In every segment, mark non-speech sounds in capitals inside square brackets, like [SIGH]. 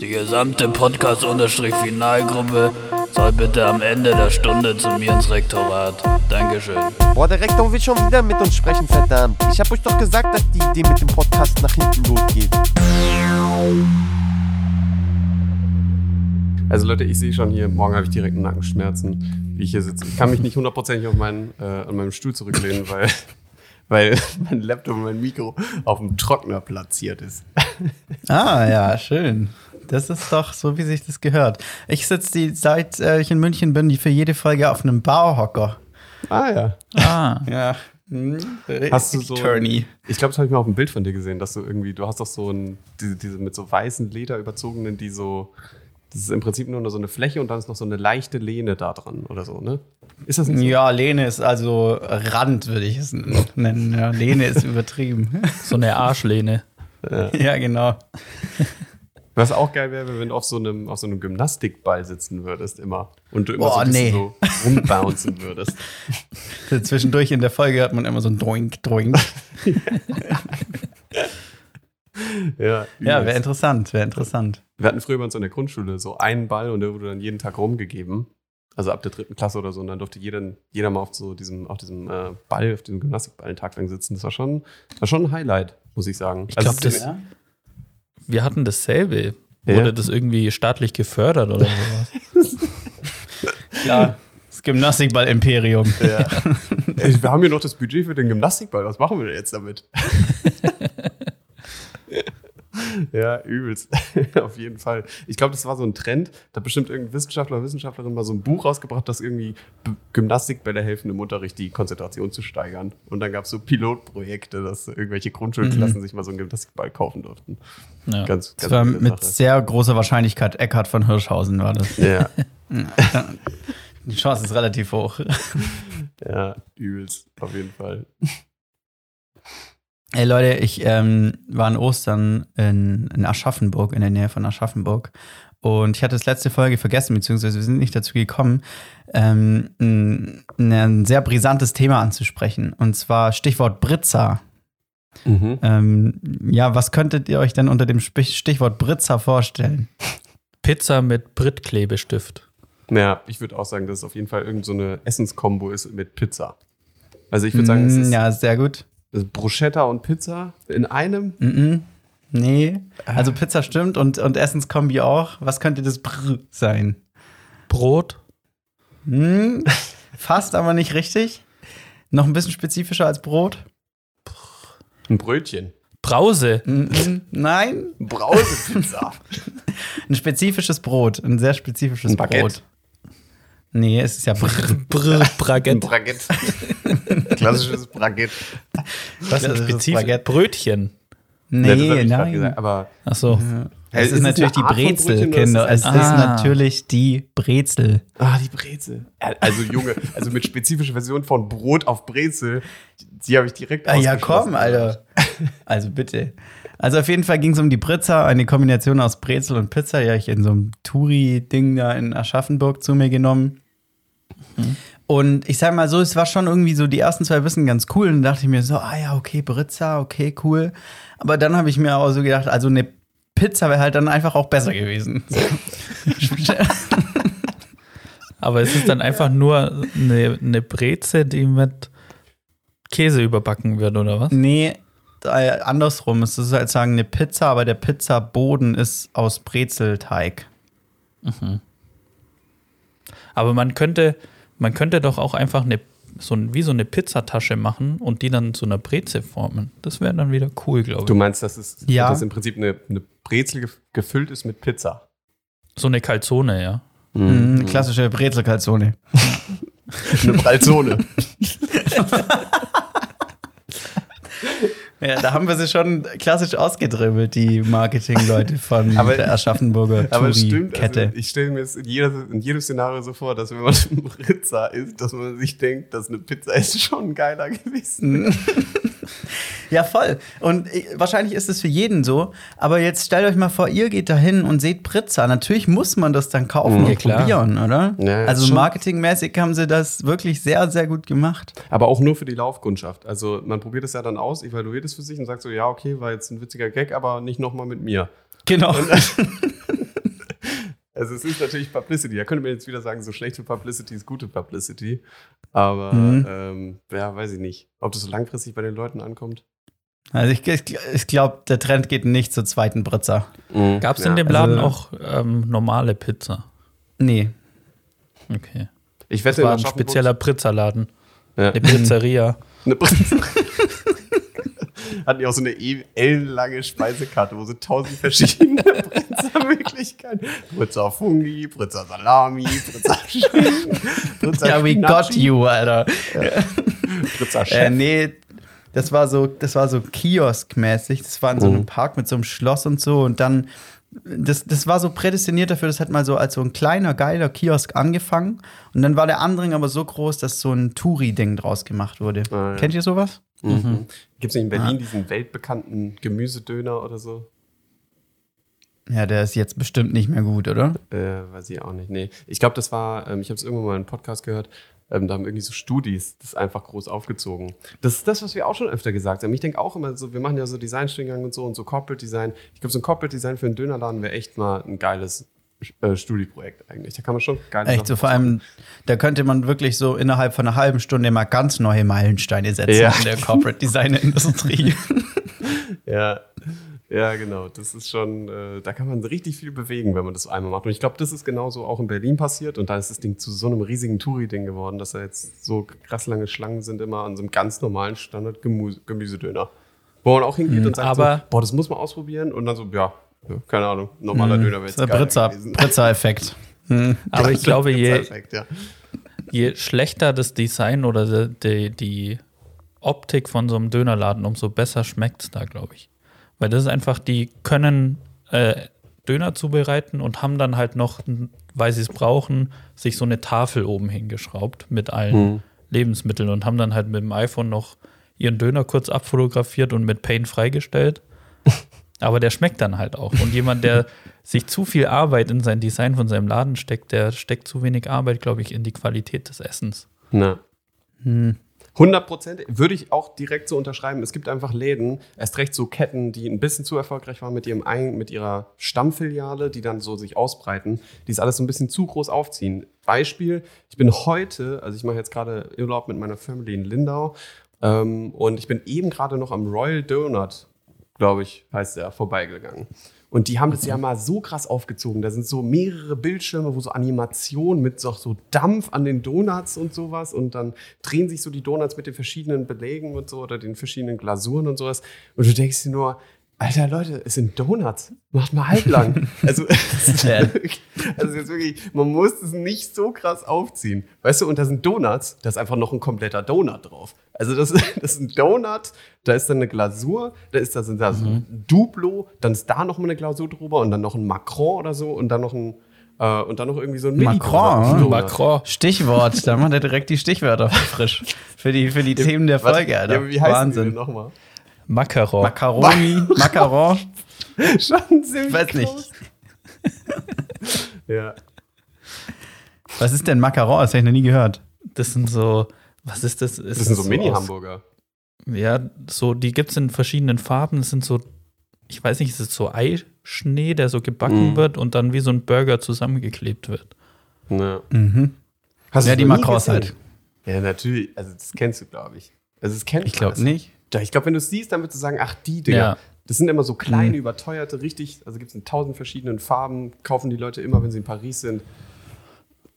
Die gesamte Podcast-Finalgruppe soll bitte am Ende der Stunde zu mir ins Rektorat. Dankeschön. Boah, der Rektor will schon wieder mit uns sprechen, verdammt. Ich hab euch doch gesagt, dass die Idee mit dem Podcast nach hinten losgeht. Also Leute, ich sehe schon hier, morgen habe ich direkt Nackenschmerzen, wie ich hier sitze. Ich kann mich nicht hundertprozentig auf meinen, äh, an meinem Stuhl zurücklehnen, weil, weil [LAUGHS] mein Laptop und mein Mikro auf dem Trockner platziert ist. [LAUGHS] Ah, ja, schön. Das ist doch so, wie sich das gehört. Ich sitze die, seit äh, ich in München bin, die für jede Folge auf einem Bauhocker. Ah ja. Ah. [LAUGHS] Ja. Hm, Hast du so- Turny. Ich glaube, das habe ich mal auf einem Bild von dir gesehen, dass du irgendwie, du hast doch so ein, diese, diese mit so weißen Leder überzogenen, die so, das ist im Prinzip nur so eine Fläche und dann ist noch so eine leichte Lehne da dran oder so, ne? Ist das nicht so? Ja, Lehne ist also Rand, würde ich es nennen. Ja, Lehne ist übertrieben. So eine Arschlehne. ja, genau. Was auch geil wäre, wenn du auf so einem, auf so einem Gymnastikball sitzen würdest immer und du immer Boah, so ein bisschen nee. so rumbouncen würdest. [LAUGHS] Zwischendurch in der Folge hat man immer so ein Doink, Doink. [LAUGHS] Ja, Ja, wäre interessant, wäre interessant. Wir hatten früher bei uns in der Grundschule so einen Ball und der wurde dann jeden Tag rumgegeben. Also ab der dritten Klasse oder so. Und dann durfte jeder, jeder mal auf so diesem, auf diesem äh, Ball, auf diesem Gymnastikball einen Tag lang sitzen. Das war schon, war schon ein Highlight, muss ich sagen. Ich glaub, es ist- das- Wir hatten dasselbe. Ja. Wurde das irgendwie staatlich gefördert oder [LAUGHS] sowas? Klar. Das Gymnastikball-Imperium. Ja. Wir haben hier noch das Budget für den Gymnastikball. Was machen wir denn jetzt damit? [LAUGHS] ja, übelst. [LAUGHS] Auf jeden Fall. Ich glaube, das war so ein Trend. Da hat bestimmt irgendein Wissenschaftler oder Wissenschaftlerin mal so ein Buch rausgebracht, das irgendwie Gymnastikbälle helfen im Unterricht, die Konzentration zu steigern. Und dann gab es so Pilotprojekte, dass irgendwelche Grundschulklassen sich mal so einen Gymnastikball kaufen durften. Ja. Ganz, Das war mit Sache. sehr großer Wahrscheinlichkeit Eckhard von Hirschhausen war das. Ja, [LAUGHS] Die Chance ist relativ hoch. [LAUGHS] ja, übelst. Auf jeden Fall. Ey Leute, ich ähm, war an Ostern in, in Aschaffenburg, in der Nähe von Aschaffenburg. Und ich hatte das letzte Folge vergessen, beziehungsweise wir sind nicht dazu gekommen, ähm, ein, ein sehr brisantes Thema anzusprechen. Und zwar Stichwort Britzer. Mhm. Ähm, ja, was könntet ihr euch denn unter dem Stichwort Britzer vorstellen? Pizza mit Brittklebestift. Ja, ich würde auch sagen, dass es auf jeden Fall irgend so eine Essenskombo ist mit Pizza. Also ich würde sagen, es Mm, ist, ja, sehr gut. Bruschetta und Pizza in einem. Mhm. Nee, also Pizza stimmt und, und Essenskombi auch. Was könnte das Brr sein? Brot. Hm, fast, aber nicht richtig. Noch ein bisschen spezifischer als Brot? Ein Brötchen. Brause. Mhm. Nein, Brausepizza. [LAUGHS] ein spezifisches Brot. Ein sehr spezifisches Ein. Brot. Nee, es ist ja [LAUGHS] Brr. Brr, Ein Bragett. Baguette. Klassisches Baguette. Was ist das Spezifisch. Baguette? Brötchen. Ja, das hab Nee, grad nein. gesagt, aber Ach so. Hey, Es ist ist natürlich die Brezel, Brötchen Kinder. ist Es ist Ah. natürlich die Brezel. ah, die Brezel. Ja, Also Junge, also mit spezifischer Version von Brot auf Brezel, die habe ich direkt Ah, ja, komm, Alter. Also bitte. Also auf jeden Fall ging es um die Britzer, eine Kombination aus Brezel und Pizza. Die habe ich in so einem Touri-Ding da in Aschaffenburg zu mir genommen. Und ich sag mal so, es war schon irgendwie so, die ersten zwei Wissen ganz cool. Und dann dachte ich mir so, ah ja, okay, Britzer, okay, cool. Aber dann habe ich mir auch so gedacht, also eine Pizza wäre halt dann einfach auch besser gewesen. [LAUGHS] Aber es ist dann einfach nur eine, eine Breze, die mit Käse überbacken wird, oder was? nee, äh, andersrum. Es ist halt sagen eine Pizza, aber der Pizzaboden ist aus Brezelteig. Aber man könnte, man könnte doch auch einfach eine, so ein, wie so eine Pizzatasche machen und die dann zu einer Breze formen. Das wäre dann wieder cool, glaube Du ich. meinst, dass es Ja. dass im Prinzip eine, eine Brezel gef- gefüllt ist mit Pizza? So eine Calzone, ja. Mhm. Klassische Brezelkalzone. [LAUGHS] Eine Bralzone. [LAUGHS] Ja, da haben wir sie schon klassisch ausgedribbelt, die Marketingleute von [LAUGHS] Aber- der Aschaffenburger Aber stimmt, Touri-Kette. also ich stelle mir es in, jeder, in jedem Szenario so vor, dass wenn man [LAUGHS] Pizza isst, dass man sich denkt, dass eine Pizza ist schon geiler gewesen. [LAUGHS] Ja, voll. Und äh, wahrscheinlich ist es für jeden so. Aber jetzt stellt euch mal vor, ihr geht da hin und seht Pritza. Natürlich muss man das dann kaufen Ja, und klar. probieren, oder? Ja, also marketingmäßig haben sie das wirklich sehr, sehr gut gemacht. Aber auch nur für die Laufkundschaft. Also man probiert es ja dann aus, evaluiert es für sich und sagt so, ja, okay, war jetzt ein witziger Gag, aber nicht nochmal mit mir. Genau. [LAUGHS] Also es ist natürlich Publicity. Da könnte man jetzt wieder sagen, so schlechte Publicity ist gute Publicity. Aber Mhm. ähm, ja, weiß ich nicht. Ob das so langfristig bei den Leuten ankommt. Also ich, ich, ich glaube, der Trend geht nicht zur zweiten Pritza. Gab es Ja, in dem Laden also- auch ähm, normale Pizza? Nee. Okay. Ich Das wette, war in ein spezieller Pizzaladen. Ja. Eine Pizzeria. [LAUGHS] Eine Pizza. Hatten die auch so eine e- ellenlange Speisekarte, wo so tausend verschiedene [LAUGHS] Pizza-Möglichkeiten. Pizza Fungi, Pizza Salami, Pizza [LAUGHS] Schinken, Pizza Ja, we got Spinaci, you, Alter. Pizza Äh, Chef. nee, das war so, das war so kioskmäßig. Das war in so einem Mhm. Park mit so einem Schloss und so. Und dann, das, das war so prädestiniert dafür, das hat mal so als so ein kleiner, geiler Kiosk angefangen. Und dann war der Andring aber so groß, dass so ein Touri-Ding draus gemacht wurde. Ah, ja. Kennt ihr sowas? Mhm. Gibt es nicht in Berlin diesen weltbekannten Gemüsedöner oder so? Ja, der ist jetzt bestimmt nicht mehr gut, oder? Äh, weiß ich auch nicht. Nee. Ich glaube, das war, ähm, ich habe es irgendwann mal in einem Podcast gehört, ähm, da haben irgendwie so Studis das einfach groß aufgezogen. Das ist das, was wir auch schon öfter gesagt haben. Ich denke auch immer so, wir machen ja so Designstudiengang und so und so Corporate Design. Ich glaube, so ein Corporate Design für einen Dönerladen wäre echt mal ein geiles äh, Studieprojekt eigentlich. Da kann man schon geile Echt, so vor allem, da könnte man wirklich so innerhalb von einer halben Stunde mal ganz neue Meilensteine setzen Ja. in der Corporate Design Industrie. [LAUGHS] Ja, ja, genau. Das ist schon, äh, da kann man richtig viel bewegen, wenn man das einmal macht. Und ich glaube, das ist genauso auch in Berlin passiert. Und da ist das Ding zu so einem riesigen Touri-Ding geworden, dass da jetzt so krass lange Schlangen sind immer an so einem ganz normalen Standard-Gemüsedöner. Wo man auch hingeht und sagt aber- so, boah, das muss man ausprobieren. Und dann so, ja, ja keine Ahnung, normaler Döner wäre Das jetzt ist der geiler Pritzer- gewesen. Pritzer-Effekt. Hm. [LAUGHS] Aber ich glaube, je, ja. je schlechter das Design oder die, die, die Optik von so einem Dönerladen, umso besser schmeckt es da, glaube ich. Weil das ist einfach, die können äh, Döner zubereiten und haben dann halt noch, weil sie es brauchen, sich so eine Tafel oben hingeschraubt mit allen Hm. Lebensmitteln und haben dann halt mit dem iPhone noch ihren Döner kurz abfotografiert und mit Paint freigestellt. [LAUGHS] Aber der schmeckt dann halt auch. Und jemand, der [LAUGHS] sich zu viel Arbeit in sein Design von seinem Laden steckt, der steckt zu wenig Arbeit, glaube ich, in die Qualität des Essens. Na. Hm. 100 Prozent würde ich auch direkt so unterschreiben. Es gibt einfach Läden, erst recht so Ketten, die ein bisschen zu erfolgreich waren mit, ihrem ein, mit ihrer Stammfiliale, die dann so sich ausbreiten, die es alles so ein bisschen zu groß aufziehen. Beispiel, ich bin heute, also ich mache jetzt gerade Urlaub mit meiner Family in Lindau ähm, und ich bin eben gerade noch am Royal Donut, glaube ich, heißt der, vorbeigegangen. Und die haben das ja mal so krass aufgezogen. Da sind so mehrere Bildschirme, wo so Animationen mit so, so Dampf an den Donuts und sowas. Und dann drehen sich so die Donuts mit den verschiedenen Belägen und so oder den verschiedenen Glasuren und sowas. Und du denkst dir nur, Alter Leute, es sind Donuts. Macht mal halblang. [LAUGHS] also, [LAUGHS] Ja. also jetzt wirklich, man muss es nicht so krass aufziehen. Weißt du, und da sind Donuts, da ist einfach noch ein kompletter Donut drauf. Also das, [LAUGHS] das ist ein Donut, da ist dann eine Glasur, da ist da, sind da so Mhm. ein Duplo, dann ist da noch mal eine Glasur drüber und dann noch ein Macron oder so und dann noch ein äh, und dann noch irgendwie so ein Macron, Mini-Donut. Macron. Stichwort, da macht er direkt die Stichwörter [LAUGHS] frisch. Für die, für die Themen der Was- Folge, Alter. Ja, wie heißen Wahnsinn. nochmal? Macaron. Macaroni, [LAUGHS] Macaron. Schon ziemlich Weiß nicht. groß. Ja. Was ist denn Macaron? Das habe ich noch nie gehört. das sind so, was ist das? Ist Das sind so aus- Mini-Hamburger. Ja, so, die gibt es in verschiedenen Farben. Das sind so, ich weiß nicht, ist es so Eischnee, der so gebacken Mhm. wird und dann wie so ein Burger zusammengeklebt wird. Ja. Mhm. Hast Ja, du die gesehen? halt. Ja, natürlich. Also, das kennst du, glaube ich. Also, das kennt Ich glaube nicht. Ja, ich glaube, wenn du es siehst, dann würdest du sagen, ach, die Dinger. Ja. Das sind immer so kleine, Mhm. überteuerte, richtig, also gibt es in tausend verschiedenen Farben, kaufen die Leute immer, wenn sie in Paris sind.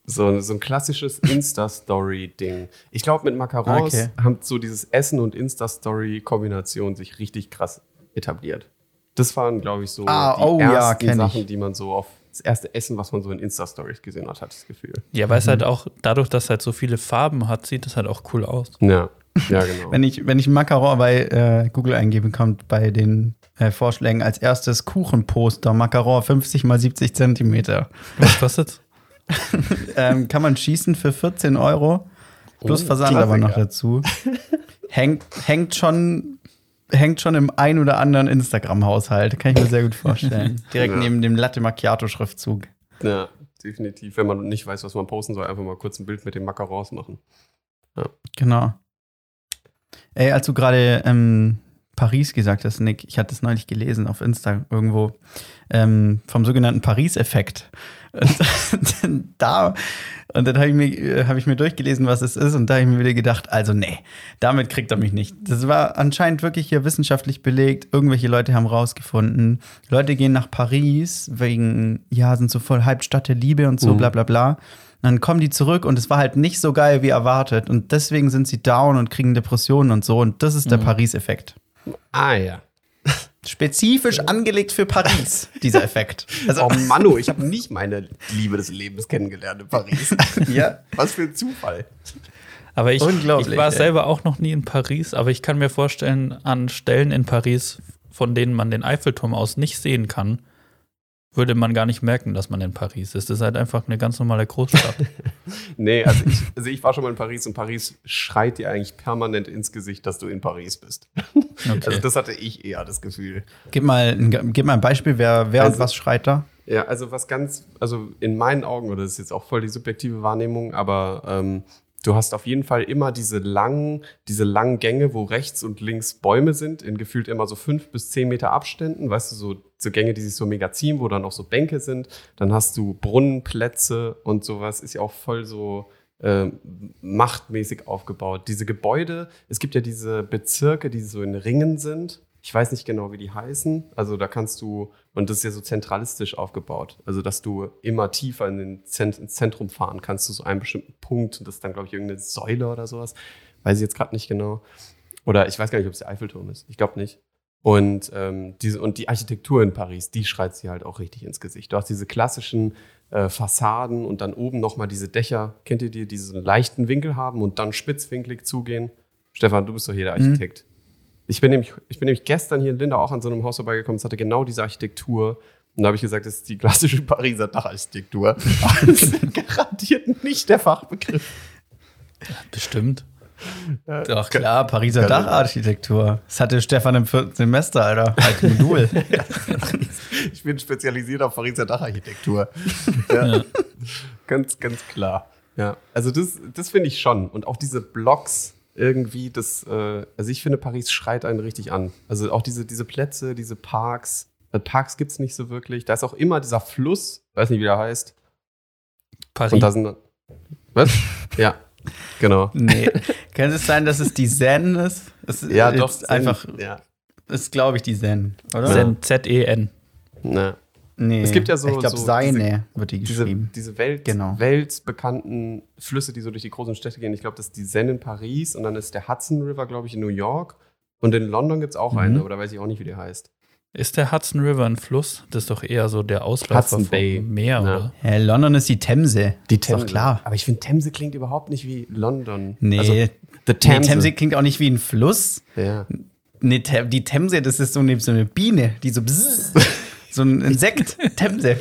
So, so ein klassisches Insta-Story-Ding. Ich glaube, mit Macarons Okay. haben so dieses Essen- und Insta-Story-Kombination sich richtig krass etabliert. Das waren, glaube ich, so Ah, die oh ja, ersten ich. Sachen, die man so auf das erste Essen, was man so in Insta-Stories gesehen hat, hat das Gefühl. Ja, weil es halt auch, dadurch, dass es halt so viele Farben hat, sieht es halt auch cool aus. Ja, ja, genau. [LAUGHS] Wenn ich, wenn ich Macaron bei äh, Google eingebe, kommt bei den äh, Vorschlägen als erstes Kuchenposter Macaron 50 mal 70 Zentimeter. Was kostet's? [LAUGHS] ähm, kann man schießen für 14 Euro. Plus Oh, Versand aber noch dazu. hängt, hängt schon hängt schon im ein oder anderen Instagram-Haushalt. Kann ich mir sehr gut vorstellen. [LAUGHS] Direkt Ja. neben dem Latte Macchiato-Schriftzug. Ja, definitiv. Wenn man nicht weiß, was man posten soll, einfach mal kurz ein Bild mit dem Macarons machen. Genau. Ey, als du gerade ähm, Paris gesagt hast, Nick, ich hatte es neulich gelesen auf Insta irgendwo, ähm, vom sogenannten Paris-Effekt. Und [LAUGHS] da, und dann habe ich, mir, äh, hab ich mir durchgelesen, was es ist, und da habe ich mir wieder gedacht, also nee, damit kriegt er mich nicht. Das war anscheinend wirklich hier wissenschaftlich belegt. Irgendwelche Leute haben rausgefunden, Leute gehen nach Paris wegen, ja, sind so voll hyped Stadt der Liebe und so, Mhm. bla bla bla. Dann kommen die zurück und es war halt nicht so geil wie erwartet. Und deswegen sind sie down und kriegen Depressionen und so. Und das ist der Paris-Effekt. Ah ja. Spezifisch angelegt für Paris, dieser Effekt. Also, Oh Manu, ich habe nicht meine Liebe des Lebens kennengelernt in Paris. [LAUGHS] ja. Was für ein Zufall. Aber ich, Unglaublich, ich war ey. selber auch noch nie in Paris, aber ich kann mir vorstellen, an Stellen in Paris, von denen man den Eiffelturm aus nicht sehen kann, würde man gar nicht merken, dass man in Paris ist. Das ist halt einfach eine ganz normale Großstadt. [LAUGHS] Nee, also ich, also ich war schon mal in Paris und Paris schreit dir eigentlich permanent ins Gesicht, dass du in Paris bist. Okay. Also das hatte ich eher das Gefühl. Gib mal, ein- gib mal ein Beispiel, wer, wer und Also- was schreit da? Ja, also was ganz, also in meinen Augen, oder das ist jetzt auch voll die subjektive Wahrnehmung, aber ähm, du hast auf jeden Fall immer diese langen, diese langen Gänge, wo rechts und links Bäume sind, in gefühlt immer so fünf bis zehn Meter Abständen, weißt du, so, so Gänge, die sich so mega ziehen, wo dann auch so Bänke sind. Dann hast du Brunnenplätze und sowas, ist ja auch voll so ähm, machtmäßig aufgebaut. Diese Gebäude, es gibt ja diese Bezirke, die so in Ringen sind. Ich weiß nicht genau, wie die heißen. Also da kannst du, und das ist ja so zentralistisch aufgebaut. Also, dass du immer tiefer in den Zent ins Zentrum fahren kannst, zu so einem bestimmten Punkt. Und das ist dann, glaube ich, irgendeine Säule oder sowas. Weiß ich jetzt gerade nicht genau. Oder ich weiß gar nicht, ob es der Eiffelturm ist. Ich glaube nicht. Und, ähm, diese, und die Architektur in Paris, die schreit sie halt auch richtig ins Gesicht. Du hast diese klassischen äh, Fassaden und dann oben nochmal diese Dächer. Kennt ihr die, die so einen leichten Winkel haben und dann spitzwinklig zugehen? Stefan, du bist doch hier der Architekt. Ich, bin nämlich, ich bin nämlich gestern hier in Lindau auch an so einem Haus vorbeigekommen, es hatte genau diese Architektur. Und da habe ich gesagt, das ist die klassische [LAUGHS] Pariser Dacharchitektur. Das ist garantiert nicht der Fachbegriff. Bestimmt. Doch, klar, Pariser Dacharchitektur. Das hatte Stefan im vierten Semester, Alter. Als Modul. [LAUGHS] Ich bin spezialisiert auf Pariser Dacharchitektur. Ja. Ganz, ganz klar. Ja, also das, das finde ich schon. Und auch diese Blocks irgendwie, das, äh, also ich finde, Paris schreit einen richtig an. Also auch diese, diese Plätze, diese Parks. Äh, Parks gibt es nicht so wirklich. Da ist auch immer dieser Fluss, weiß nicht, wie der heißt. Paris. Und da sind. Was? [LAUGHS] ja, genau. nee. Kann es sein, dass es die Zen ist? Es ist Ja, jetzt doch. Einfach, Ja. ist, glaube ich, die Zen, oder? Zen, Z-E-N. Na. Nee. Es gibt ja so- Ich glaube, so seine wird die diese, geschrieben. diese Welt, Genau. weltbekannten Flüsse, die so durch die großen Städte gehen. Ich glaube, das ist die Seine in Paris und dann ist der Hudson River, glaube ich, in New York. Und in London gibt es auch Mhm. einen, aber da weiß ich auch nicht, wie der heißt. Ist der Hudson River ein Fluss? Das ist doch eher so der Ausläufer Hudson vom Bay. Meer, Ja. oder? Hä, London ist die Themse. Ist doch klar. Aber ich finde, Themse klingt überhaupt nicht wie London. Nee. Also, The Nee, Themse. Themse klingt auch nicht wie ein Fluss. Ja. Nee, die Themse, das ist so eine, so eine Biene, die so so ein Insekt. [LAUGHS] Themse.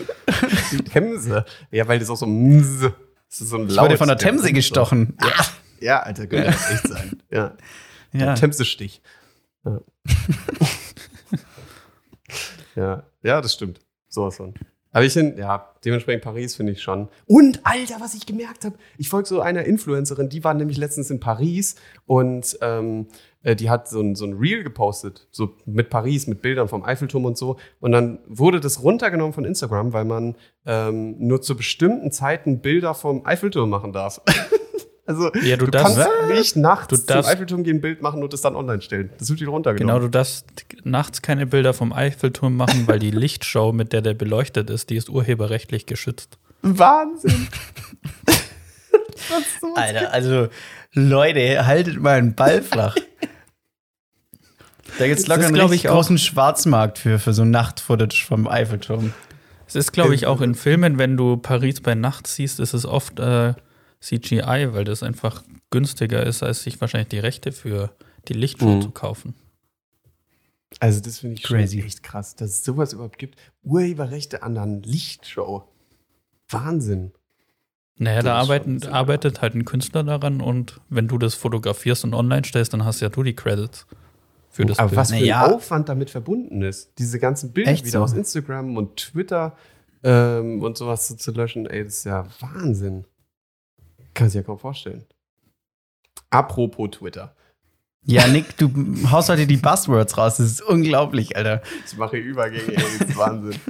Die Themse. Ja, weil das auch so. mzz. Das ist so ein Ich wurde von der Themse so. gestochen. Ja, Alter, könnte das echt sein. Ja. Ja. Themse-Stich. Ja. [LAUGHS] ja. ja, das stimmt. Sowas von. Aber ich finde, ja, dementsprechend Paris finde ich schon. Und, Alter, was ich gemerkt habe, ich folge so einer Influencerin, die war nämlich letztens in Paris und ähm, äh, die hat so ein, so ein Reel gepostet, so mit Paris, mit Bildern vom Eiffelturm und so. Und dann wurde das runtergenommen von Instagram, weil man ähm, nur zu bestimmten Zeiten Bilder vom Eiffelturm machen darf. [LAUGHS] also, Ja, du darfst- kannst nicht nachts Du zum darfst- Eiffelturm gehen, ein Bild machen und das dann online stellen. Das wird wieder runtergenommen. Genau, du darfst nachts keine Bilder vom Eiffelturm machen, weil die [LAUGHS] Lichtshow, mit der der beleuchtet ist, die ist urheberrechtlich geschützt. Wahnsinn. [LAUGHS] Alter, also Leute, haltet mal einen Ball flach. Da gibt es Das locker einen richtig ich auch. großen Schwarzmarkt für, für so Nacht-Footage vom Eiffelturm. Es ist, glaube ich, auch in Filmen, wenn du Paris bei Nacht siehst, ist es oft äh, CGI, weil das einfach günstiger ist, als sich wahrscheinlich die Rechte für die Lichtshow Mhm. zu kaufen. Also, das finde ich Crazy. schon echt krass, dass es sowas überhaupt gibt. Urheberrechte an einer Lichtshow. Wahnsinn. Naja, da arbeiten, arbeitet halt ein Künstler daran und wenn du das fotografierst und online stellst, dann hast ja du die Credits. Für das Aber Bild. was für Naja. ein Aufwand damit verbunden ist, diese ganzen Bilder Echt wieder so? aus Instagram und Twitter ähm, und sowas zu, zu löschen, ey, das ist ja Wahnsinn. Kann sich ja kaum vorstellen. Apropos Twitter. Ja, Nick, du haust heute die Buzzwords raus. Das ist unglaublich, Alter. Ich mache Übergänge, ey, das ist Wahnsinn. [LAUGHS]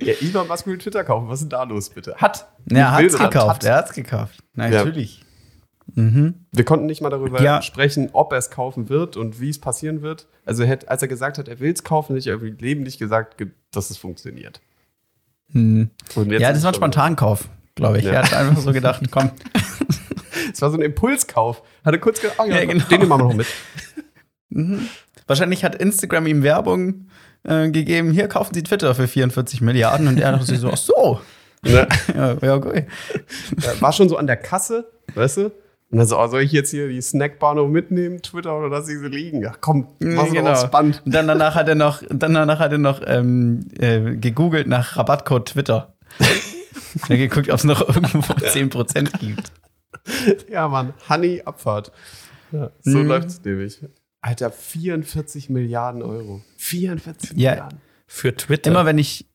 ja, Elon Musk will Twitter kaufen. Was ist denn da los, bitte? Hat. Ja, er hat's hat- gekauft. hat. Er hat's gekauft. Na, Ja. Natürlich. Mhm. Wir konnten nicht mal darüber Ja. sprechen, ob er es kaufen wird und wie es passieren wird. Also, als er gesagt hat, er will es kaufen, hätte ich irgendwie im Leben nicht gesagt, ge- dass es funktioniert. Hm. Jetzt Ja, das war ein Spontankauf, glaube ich. Ja. Er hat einfach so gedacht, komm. [LAUGHS] Es war so ein Impulskauf. Hatte kurz gedacht, oh ja, Ja, genau. den nehmen wir noch mit. Mhm. Wahrscheinlich hat Instagram ihm Werbung äh, gegeben, hier kaufen Sie Twitter für 44 Milliarden und er dachte sich so, ach so. Ne? [LAUGHS] Ja, ja, okay. War schon so an der Kasse, weißt du? Und dann so, oh, soll ich jetzt hier die Snackbar noch mitnehmen, Twitter, oder lass ich sie liegen? Ja, komm, mach sie genau. aufs Band. Und dann danach hat er noch, dann danach hat er noch ähm, äh, gegoogelt nach Rabattcode Twitter. [LAUGHS] er hat geguckt, ob es noch irgendwo 10% gibt. Ja, Mann, Honey, Abfahrt. Ja, so Mhm. läuft's nämlich. Alter, 44 Milliarden Euro. 44 Ja. Milliarden. Für Twitter. Immer wenn ich,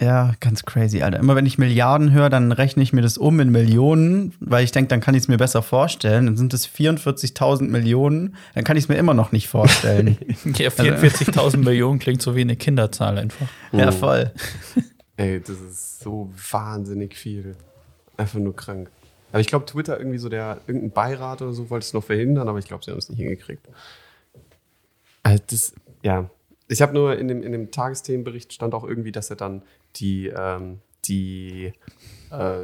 ja, ganz crazy, Alter. Immer wenn ich Milliarden höre, dann rechne ich mir das um in Millionen, weil ich denke, dann kann ich es mir besser vorstellen. Dann sind es 44.000 Millionen, dann kann ich es mir immer noch nicht vorstellen. [LAUGHS] ja, 44.000 Millionen klingt so wie eine Kinderzahl einfach. ja, voll. [LAUGHS] Ey, das ist so wahnsinnig viel. Einfach nur krank. Aber ich glaube, Twitter irgendwie so der, irgendein Beirat oder so wollte es noch verhindern, aber ich glaube, sie haben es nicht hingekriegt. Also das, ja. Ich habe nur in dem, in dem Tagesthemenbericht stand auch irgendwie, dass er dann die, ähm, die, äh,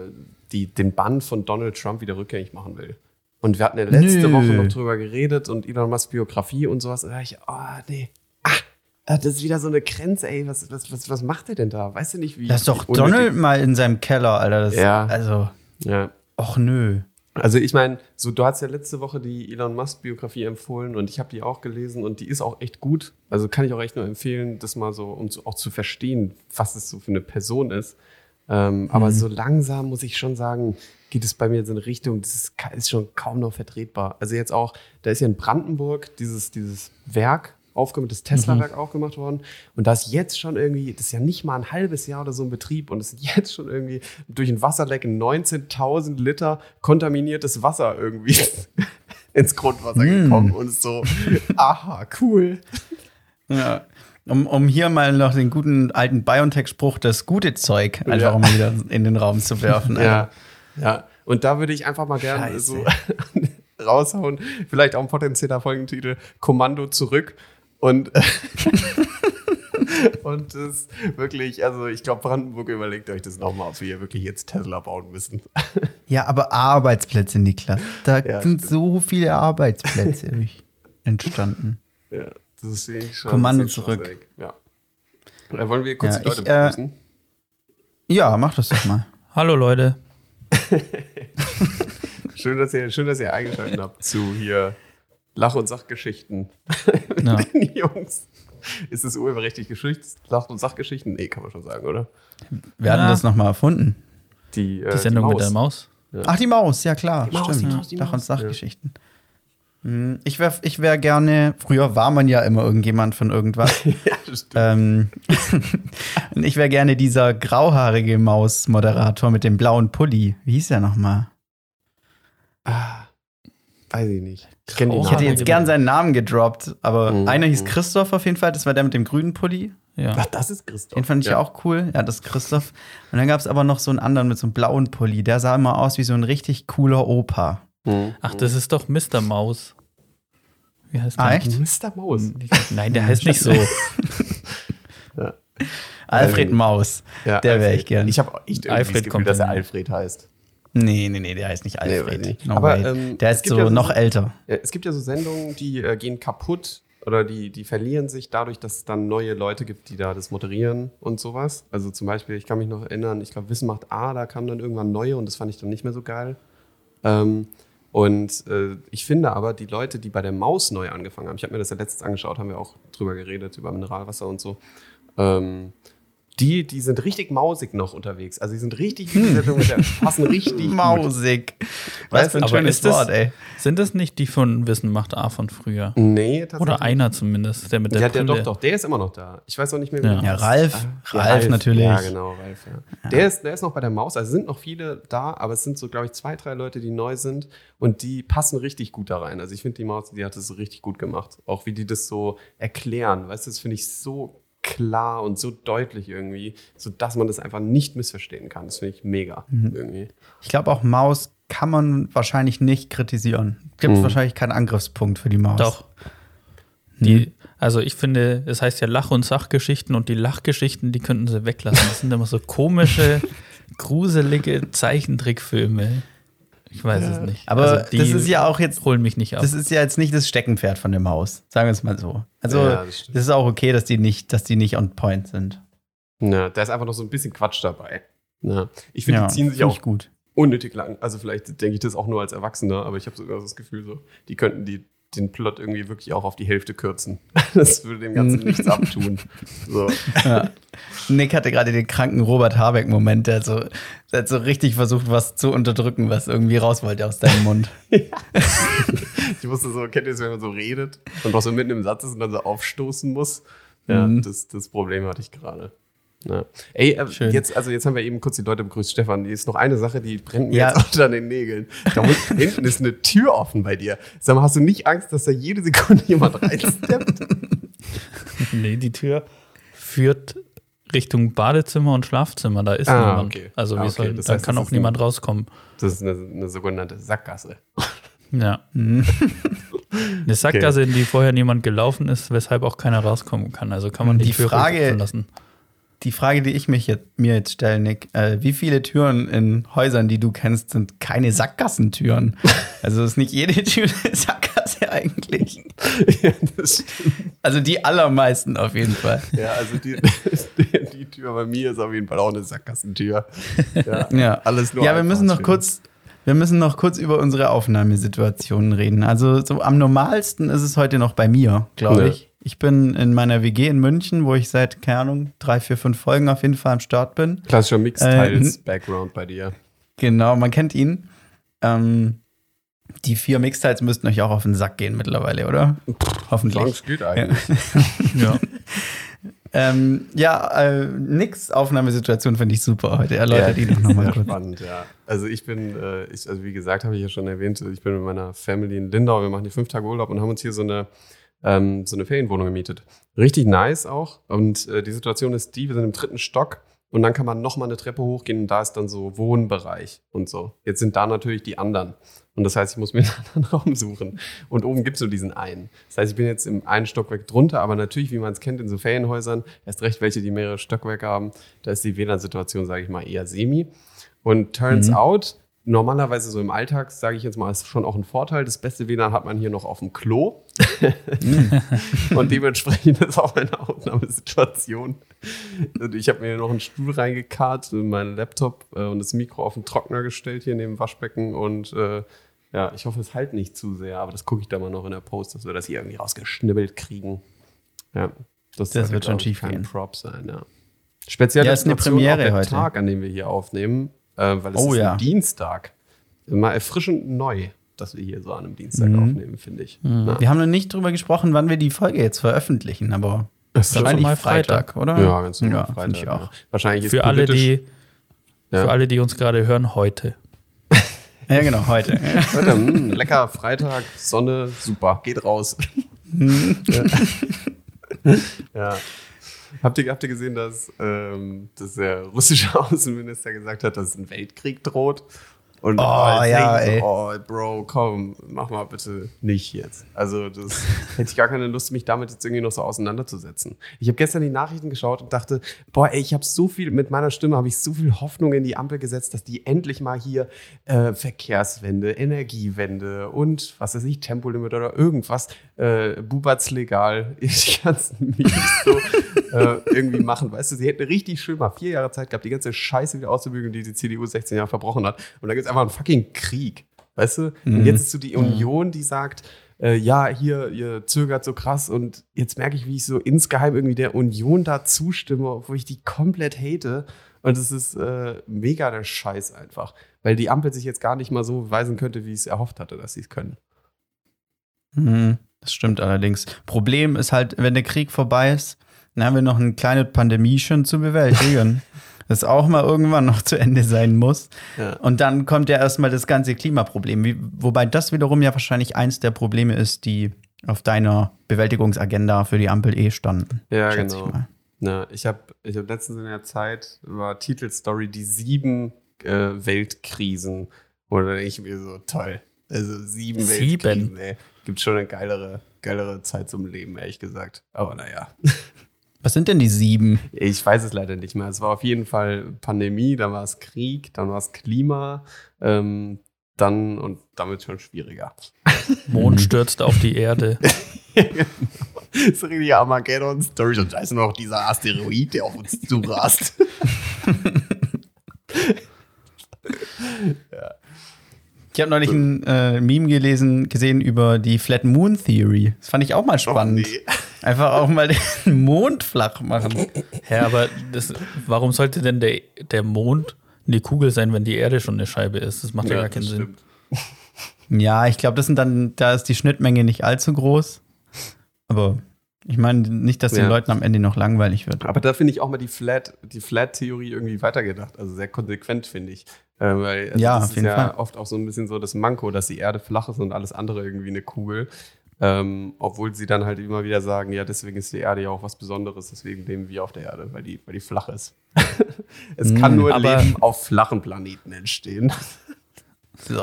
die, den Bann von Donald Trump wieder rückgängig machen will. Und wir hatten ja letzte Nö. Woche noch drüber geredet und Elon Musk Biografie und sowas. Und da dachte ich, oh, nee. Ah, das ist wieder so eine Grenze, ey. Was, was, was, was macht er denn da? Weißt du nicht, wie. Lass doch Donald mal in seinem Keller, Alter. Das, Ja. Also, Ja. och nö. Also ich meine, so du hast ja letzte Woche die Elon Musk Biografie empfohlen und ich habe die auch gelesen und die ist auch echt gut. Also kann ich auch echt nur empfehlen, das mal so, um zu, auch zu verstehen, was es so für eine Person ist. Ähm, Aber so langsam muss ich schon sagen, geht es bei mir in so eine Richtung, das ist, ist schon kaum noch vertretbar. Also jetzt auch, da ist ja in Brandenburg dieses, dieses Werk aufgemacht, das Tesla-Werk aufgemacht worden. Und da ist jetzt schon irgendwie, das ist ja nicht mal ein halbes Jahr oder so in Betrieb und es ist jetzt schon irgendwie durch ein Wasserleck 19.000 Liter kontaminiertes Wasser irgendwie [LAUGHS] ins Grundwasser gekommen und ist so, aha, cool. Ja. Um, um hier mal noch den guten alten BioNTech-Spruch, das gute Zeug, einfach Ja. um wieder in den Raum zu werfen. Ja, ja. Und da würde ich einfach mal gerne Scheiße. so [LAUGHS] raushauen. Vielleicht auch ein potenzieller Folgentitel: Kommando zurück. Und, [LAUGHS] und das wirklich, also ich glaube, Brandenburg überlegt euch das nochmal, ob wir hier wirklich jetzt Tesla bauen müssen. Ja, aber Arbeitsplätze, Niklas. Da Ja, sind stimmt. so viele Arbeitsplätze [LAUGHS] entstanden. Ja, das sehe ich schon. Kommando zurück. schon Ja. Äh, Wollen wir kurz Ja, die Leute ich, äh, begrüßen? Ja, mach das doch mal. [LAUGHS] Hallo Leute. Schön, dass ihr, schön, dass ihr eingeschaltet habt zu hier Lach- und Sachgeschichten. [LAUGHS] Ja. [LAUGHS] Den Jungs. Ist es urheberrechtlich geschützt? Lach- und Sachgeschichten? Nee, kann man schon sagen, oder? Wir hatten Ja. das nochmal erfunden. Die, äh, Die Sendung mit der Maus. Ach, die Maus, ja klar. Die Maus, stimmt. die Maus, die Lach- und Maus. Sachgeschichten. Hm, Ich wäre ich wär gerne, früher war man ja immer irgendjemand von irgendwas. [LAUGHS] Ja, das stimmt. ähm, und ich wäre gerne dieser grauhaarige Maus-Moderator mit dem blauen Pulli. Wie hieß der nochmal? Ah, weiß ich nicht. Ich Ich hätte Ah, jetzt gern seinen Namen gedroppt, aber Mhm. einer hieß Christoph auf jeden Fall. Das war der mit dem grünen Pulli. Ja. Ach, das ist Christoph. Den fand ich ja. auch cool. Ja, das ist Christoph. Und dann gab es aber noch so einen anderen mit so einem blauen Pulli. Der sah immer aus wie so ein richtig cooler Opa. Mhm. Ach, das ist doch Mr. Maus. Wie heißt der? Ah, echt? Mr. Maus. Nein, der heißt nicht so. [LAUGHS] Alfred Ähm, Maus. Ja, Der wär Alfred. ich gern. Ich habe echt irgendwie Alfred das Gefühl, dass er. Alfred heißt. Nee, nee, nee, der heißt nicht Nee, Alfred. nicht. no Aber, ähm, der ist so ja so- noch älter. Es gibt ja so Sendungen, die äh, gehen kaputt oder die, die verlieren sich dadurch, dass es dann neue Leute gibt, die da das moderieren und sowas. Also zum Beispiel, ich kann mich noch erinnern, ich glaube, Wissen macht A, da kamen dann irgendwann neue und das fand ich dann nicht mehr so geil. Ähm, und äh, ich finde aber, die Leute, die bei der Maus neu angefangen haben, ich habe mir das ja letztens angeschaut, haben wir auch drüber geredet, über Mineralwasser und so, ähm, Die, die sind richtig mausig noch unterwegs. Also die sind richtig, der, passen [LAUGHS] richtig gut. Mausig. Was für ein schönes ist das- Wort, ey. Sind das nicht die von Wissen macht A von früher? Nee, tatsächlich. Oder einer zumindest, der mit der Ja, der Brille. doch, doch, der ist immer noch da. Ich weiß auch nicht mehr, wie Ja. der Ja. Ralf. Ja, Ralf natürlich. Ja, genau, Ralf, ja. Der, ist, der ist noch bei der Maus. Also sind noch viele da, aber es sind so, glaube ich, zwei, drei Leute, die neu sind und die passen richtig gut da rein. Also ich finde, die Maus, die hat es so richtig gut gemacht. Auch wie die das so erklären. Weißt du, das finde ich so klar und so deutlich irgendwie, so dass man das einfach nicht missverstehen kann. Das finde ich mega Mhm. irgendwie. Ich glaube, auch Maus kann man wahrscheinlich nicht kritisieren. Gibt Mhm. wahrscheinlich keinen Angriffspunkt für die Maus. Doch. Die, also ich finde, es heißt ja Lach- und Sachgeschichten und die Lachgeschichten, die könnten sie weglassen. Das sind immer so komische, [LAUGHS] gruselige Zeichentrickfilme. Ich weiß es nicht. Aber Also die das ist ja auch jetzt, holen mich nicht ab. das ist ja jetzt nicht das Steckenpferd von der Maus. Sagen wir es mal so. Also, Ja, das das, ist auch okay, dass die nicht, dass die nicht on point sind. Ja, da ist einfach noch so ein bisschen Quatsch dabei. Ja. Ich finde, die ziehen sich auch gut. unnötig lang. Also vielleicht denke ich das auch nur als Erwachsener, aber ich habe sogar das Gefühl so, die könnten die, den Plot irgendwie wirklich auch auf die Hälfte kürzen. [LAUGHS] Das würde dem Ganzen nichts abtun. So. Ja. Nick hatte gerade den kranken Robert Habeck-Moment, der, hat so, der hat so richtig versucht, was zu unterdrücken, was irgendwie raus wollte aus deinem Mund. [LAUGHS] Ich wusste so, kennt ihr es, wenn man so redet und noch so mitten im Satz ist und dann so aufstoßen muss? Ja, Mhm. das, das Problem hatte ich gerade. Ja. Ey, äh, jetzt, also jetzt haben wir eben kurz die Leute begrüßt. Stefan, die ist noch eine Sache, die brennt mir Ja. jetzt unter den Nägeln. Da muss, [LAUGHS] hinten ist eine Tür offen bei dir. Sag mal, hast du nicht Angst, dass da jede Sekunde jemand reinsteppt? [LAUGHS] nee, die Tür führt Richtung Badezimmer und Schlafzimmer. Da ist Ah, niemand. okay. Also Ah, okay. soll, Das da heißt, kann das auch niemand rauskommen. Das ist eine, eine sogenannte Sackgasse. Ja. [LAUGHS] Eine Sackgasse, in die vorher niemand gelaufen ist, weshalb auch keiner rauskommen kann. Also kann man die, Die Frage- lassen. Die Frage, die ich mich jetzt, mir jetzt stelle, Nick, äh, wie viele Türen in Häusern, die du kennst, sind keine Sackgassentüren? [LAUGHS] Also ist nicht jede Tür eine Sackgasse eigentlich. [LAUGHS] ja. Also die allermeisten auf jeden Fall. Ja, also die, die, [LAUGHS] die Tür bei mir ist auf jeden Fall auch eine Sackgassentür. Ja, Ja, alles nur Ja, wir müssen noch schön. kurz, wir müssen noch kurz über unsere Aufnahmesituationen reden. Also so am normalsten ist es heute noch bei mir, glaube ich. Ich bin in meiner WG in München, wo ich seit, keine Ahnung, drei, vier, fünf Folgen auf jeden Fall am Start bin. Klassischer Äh, Mixtiles-Background bei dir. Genau, man kennt ihn. Ähm, die vier Mixtiles müssten euch auch auf den Sack gehen mittlerweile, oder? Hoffentlich. Songs geht eigentlich. [LAUGHS] Ja. Ähm, ja, äh, nix Aufnahmesituation finde ich super heute. Erläutert Ja, die doch nochmal kurz. spannend, ja. Also ich bin, äh, ich, also wie gesagt, habe ich ja schon erwähnt, ich bin mit meiner Family in Lindau, wir machen hier fünf Tage Urlaub und haben uns hier so eine, ähm, so eine Ferienwohnung gemietet. Richtig nice auch. Und äh, die Situation ist die, wir sind im dritten Stock und dann kann man nochmal eine Treppe hochgehen und da ist dann so Wohnbereich und so. Jetzt sind da natürlich die anderen. Und das heißt, ich muss mir [LAUGHS] einen anderen Raum suchen. Und oben gibt es nur diesen einen. Das heißt, ich bin jetzt im einen Stockwerk drunter, aber natürlich, wie man es kennt in so Ferienhäusern, erst recht welche, die mehrere Stockwerke haben, da ist die WLAN-Situation, sage ich mal, eher semi. Und turns Mhm. out, normalerweise so im Alltag, sage ich jetzt mal, ist schon auch ein Vorteil. Das beste WLAN hat man hier noch auf dem Klo. [LAUGHS] und dementsprechend ist auch eine Aufnahmesituation. Ich habe mir noch einen Stuhl reingekarrt, meinen Laptop äh, und das Mikro auf den Trockner gestellt hier neben dem Waschbecken und äh, ja, ich hoffe, es halt nicht zu sehr, aber das gucke ich da mal noch in der Post, dass wir das hier irgendwie rausgeschnibbelt kriegen. Ja, das, Das wird schon schief kein gehen. Prop sein, ja. Speziell Ja, ist eine Premiere heute. Tag, an dem wir hier aufnehmen, äh, weil es Oh ist ja. ein Dienstag. Mal erfrischend neu, dass wir hier so an einem Dienstag Mhm. aufnehmen, finde ich. Ja. Wir haben noch nicht drüber gesprochen, wann wir die Folge jetzt veröffentlichen, aber Das ist wahrscheinlich normal Freitag, oder? Ja, ganz normal Ja, Freitag. ich auch. Ja. Wahrscheinlich ist Für alle, die, Ja. für alle, die uns gerade hören, heute. [LAUGHS] Ja, genau, heute. [LAUGHS] Leute, mh, lecker Freitag, Sonne, super, geht raus. [LAUGHS] ja. Habt ihr, habt ihr gesehen, dass, ähm, dass der russische [LAUGHS] Außenminister gesagt hat, dass ein Weltkrieg droht? Und Oh, ja, denke ich ey. so, oh, Bro, komm, mach mal bitte nicht jetzt. Also, das [LAUGHS] hätte ich gar keine Lust, mich damit jetzt irgendwie noch so auseinanderzusetzen. Ich habe gestern die Nachrichten geschaut und dachte, boah, ey, ich habe so viel, mit meiner Stimme habe ich so viel Hoffnung in die Ampel gesetzt, dass die endlich mal hier äh, Verkehrswende, Energiewende und was weiß ich, Tempolimit oder irgendwas, äh, Bubatz legal, die ganzen Memes so äh, irgendwie machen. Weißt du, sie hätten richtig schön mal vier Jahre Zeit gehabt, die ganze Scheiße wieder auszubügeln, die die CDU 16 Jahre verbrochen hat. Und da gibt es einfach einen fucking Krieg. Weißt du? Und jetzt ist so die Union, die sagt, äh, ja, hier, ihr zögert so krass und jetzt merke ich, wie ich so insgeheim irgendwie der Union da zustimme, obwohl ich die komplett hate. Und es ist äh, mega der Scheiß einfach, weil die Ampel sich jetzt gar nicht mal so beweisen könnte, wie ich es erhofft hatte, dass sie es können. Mhm, das stimmt allerdings. Problem ist halt, wenn der Krieg vorbei ist, dann haben wir noch eine kleine Pandemie schon zu bewältigen. [LAUGHS] das auch mal irgendwann noch zu Ende sein muss. Ja. Und dann kommt ja erstmal das ganze Klimaproblem. Wie, wobei das wiederum ja wahrscheinlich eins der Probleme ist, die auf deiner Bewältigungsagenda für die Ampel eh standen. Ja, genau. Ich mal. Na, ich habe ich hab letztens in der Zeit war Titelstory die sieben äh, Weltkrisen. Oder ich mir so toll. Also sieben, Sieben? Weltkrisen, ey. Gibt schon eine geilere, geilere Zeit zum Leben, ehrlich gesagt. Aber naja. [LAUGHS] Was sind denn die sieben? Ich weiß es leider nicht mehr. Es war auf jeden Fall Pandemie, dann war es Krieg, dann war es Klima, ähm, dann und damit schon schwieriger. [LAUGHS] Mond stürzt auf die Erde. [LAUGHS] Das ist richtig Armageddon-Story. Und da ist noch dieser Asteroid, der auf uns zurast. Ich habe neulich ein äh, Meme gelesen, gesehen über die Flat Moon Theory. Das fand ich auch mal spannend. nee. [LAUGHS] Einfach auch mal den Mond flach machen. Ja, aber das, warum sollte denn der, der Mond eine Kugel sein, wenn die Erde schon eine Scheibe ist? Das macht ja, gar keinen Sinn. stimmt. Ja, ich glaube, das sind dann, da ist die Schnittmenge nicht allzu groß. Aber ich meine nicht, dass den Ja. Leuten am Ende noch langweilig wird. Aber da finde ich auch mal die Flat, die Flat-Theorie irgendwie weitergedacht. Also sehr konsequent, finde ich. Äh, weil also Ja, das auf ist ja Fall. oft auch so ein bisschen so das Manko, dass die Erde flach ist und alles andere irgendwie eine Kugel. Ähm, obwohl sie dann halt immer wieder sagen, ja, deswegen ist die Erde ja auch was Besonderes, deswegen leben wir auf der Erde, weil die, weil die flach ist. [LAUGHS] es kann Mm, nur Leben auf flachen Planeten entstehen. [LAUGHS] So.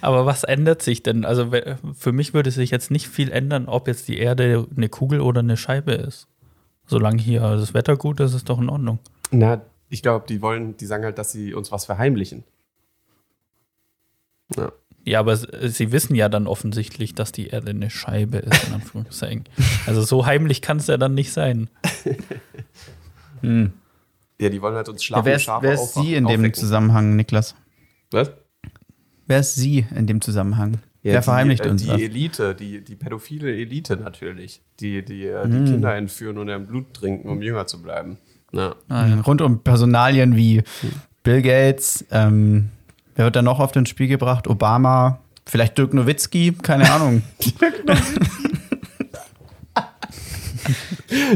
Aber was ändert sich denn? Also für mich würde sich jetzt nicht viel ändern, ob jetzt die Erde eine Kugel oder eine Scheibe ist. Solange hier das Wetter gut ist, ist doch in Ordnung. Na, ich glaube, die wollen, die sagen halt, dass sie uns was verheimlichen. Ja. Ja, aber sie wissen ja dann offensichtlich, dass die Erde eine Scheibe ist, in Anführungszeichen. Also so heimlich kann es ja dann nicht sein. Hm. ja, die wollen halt uns Ja, schlafen wer ist, wer ist sie in dem aufwecken. Zusammenhang, Niklas? Was? Wer ist sie in dem Zusammenhang? Ja, wer verheimlicht die, äh, uns Die was? Elite, die, die pädophile Elite natürlich. Die, die, äh, Hm. die Kinder entführen und deren Blut trinken, um jünger zu bleiben. Ja. Mhm. Rund um Personalien wie Bill Gates, ähm, wer wird da noch auf den Spiel gebracht? Obama, vielleicht Dirk Nowitzki, keine [LAUGHS] Ahnung.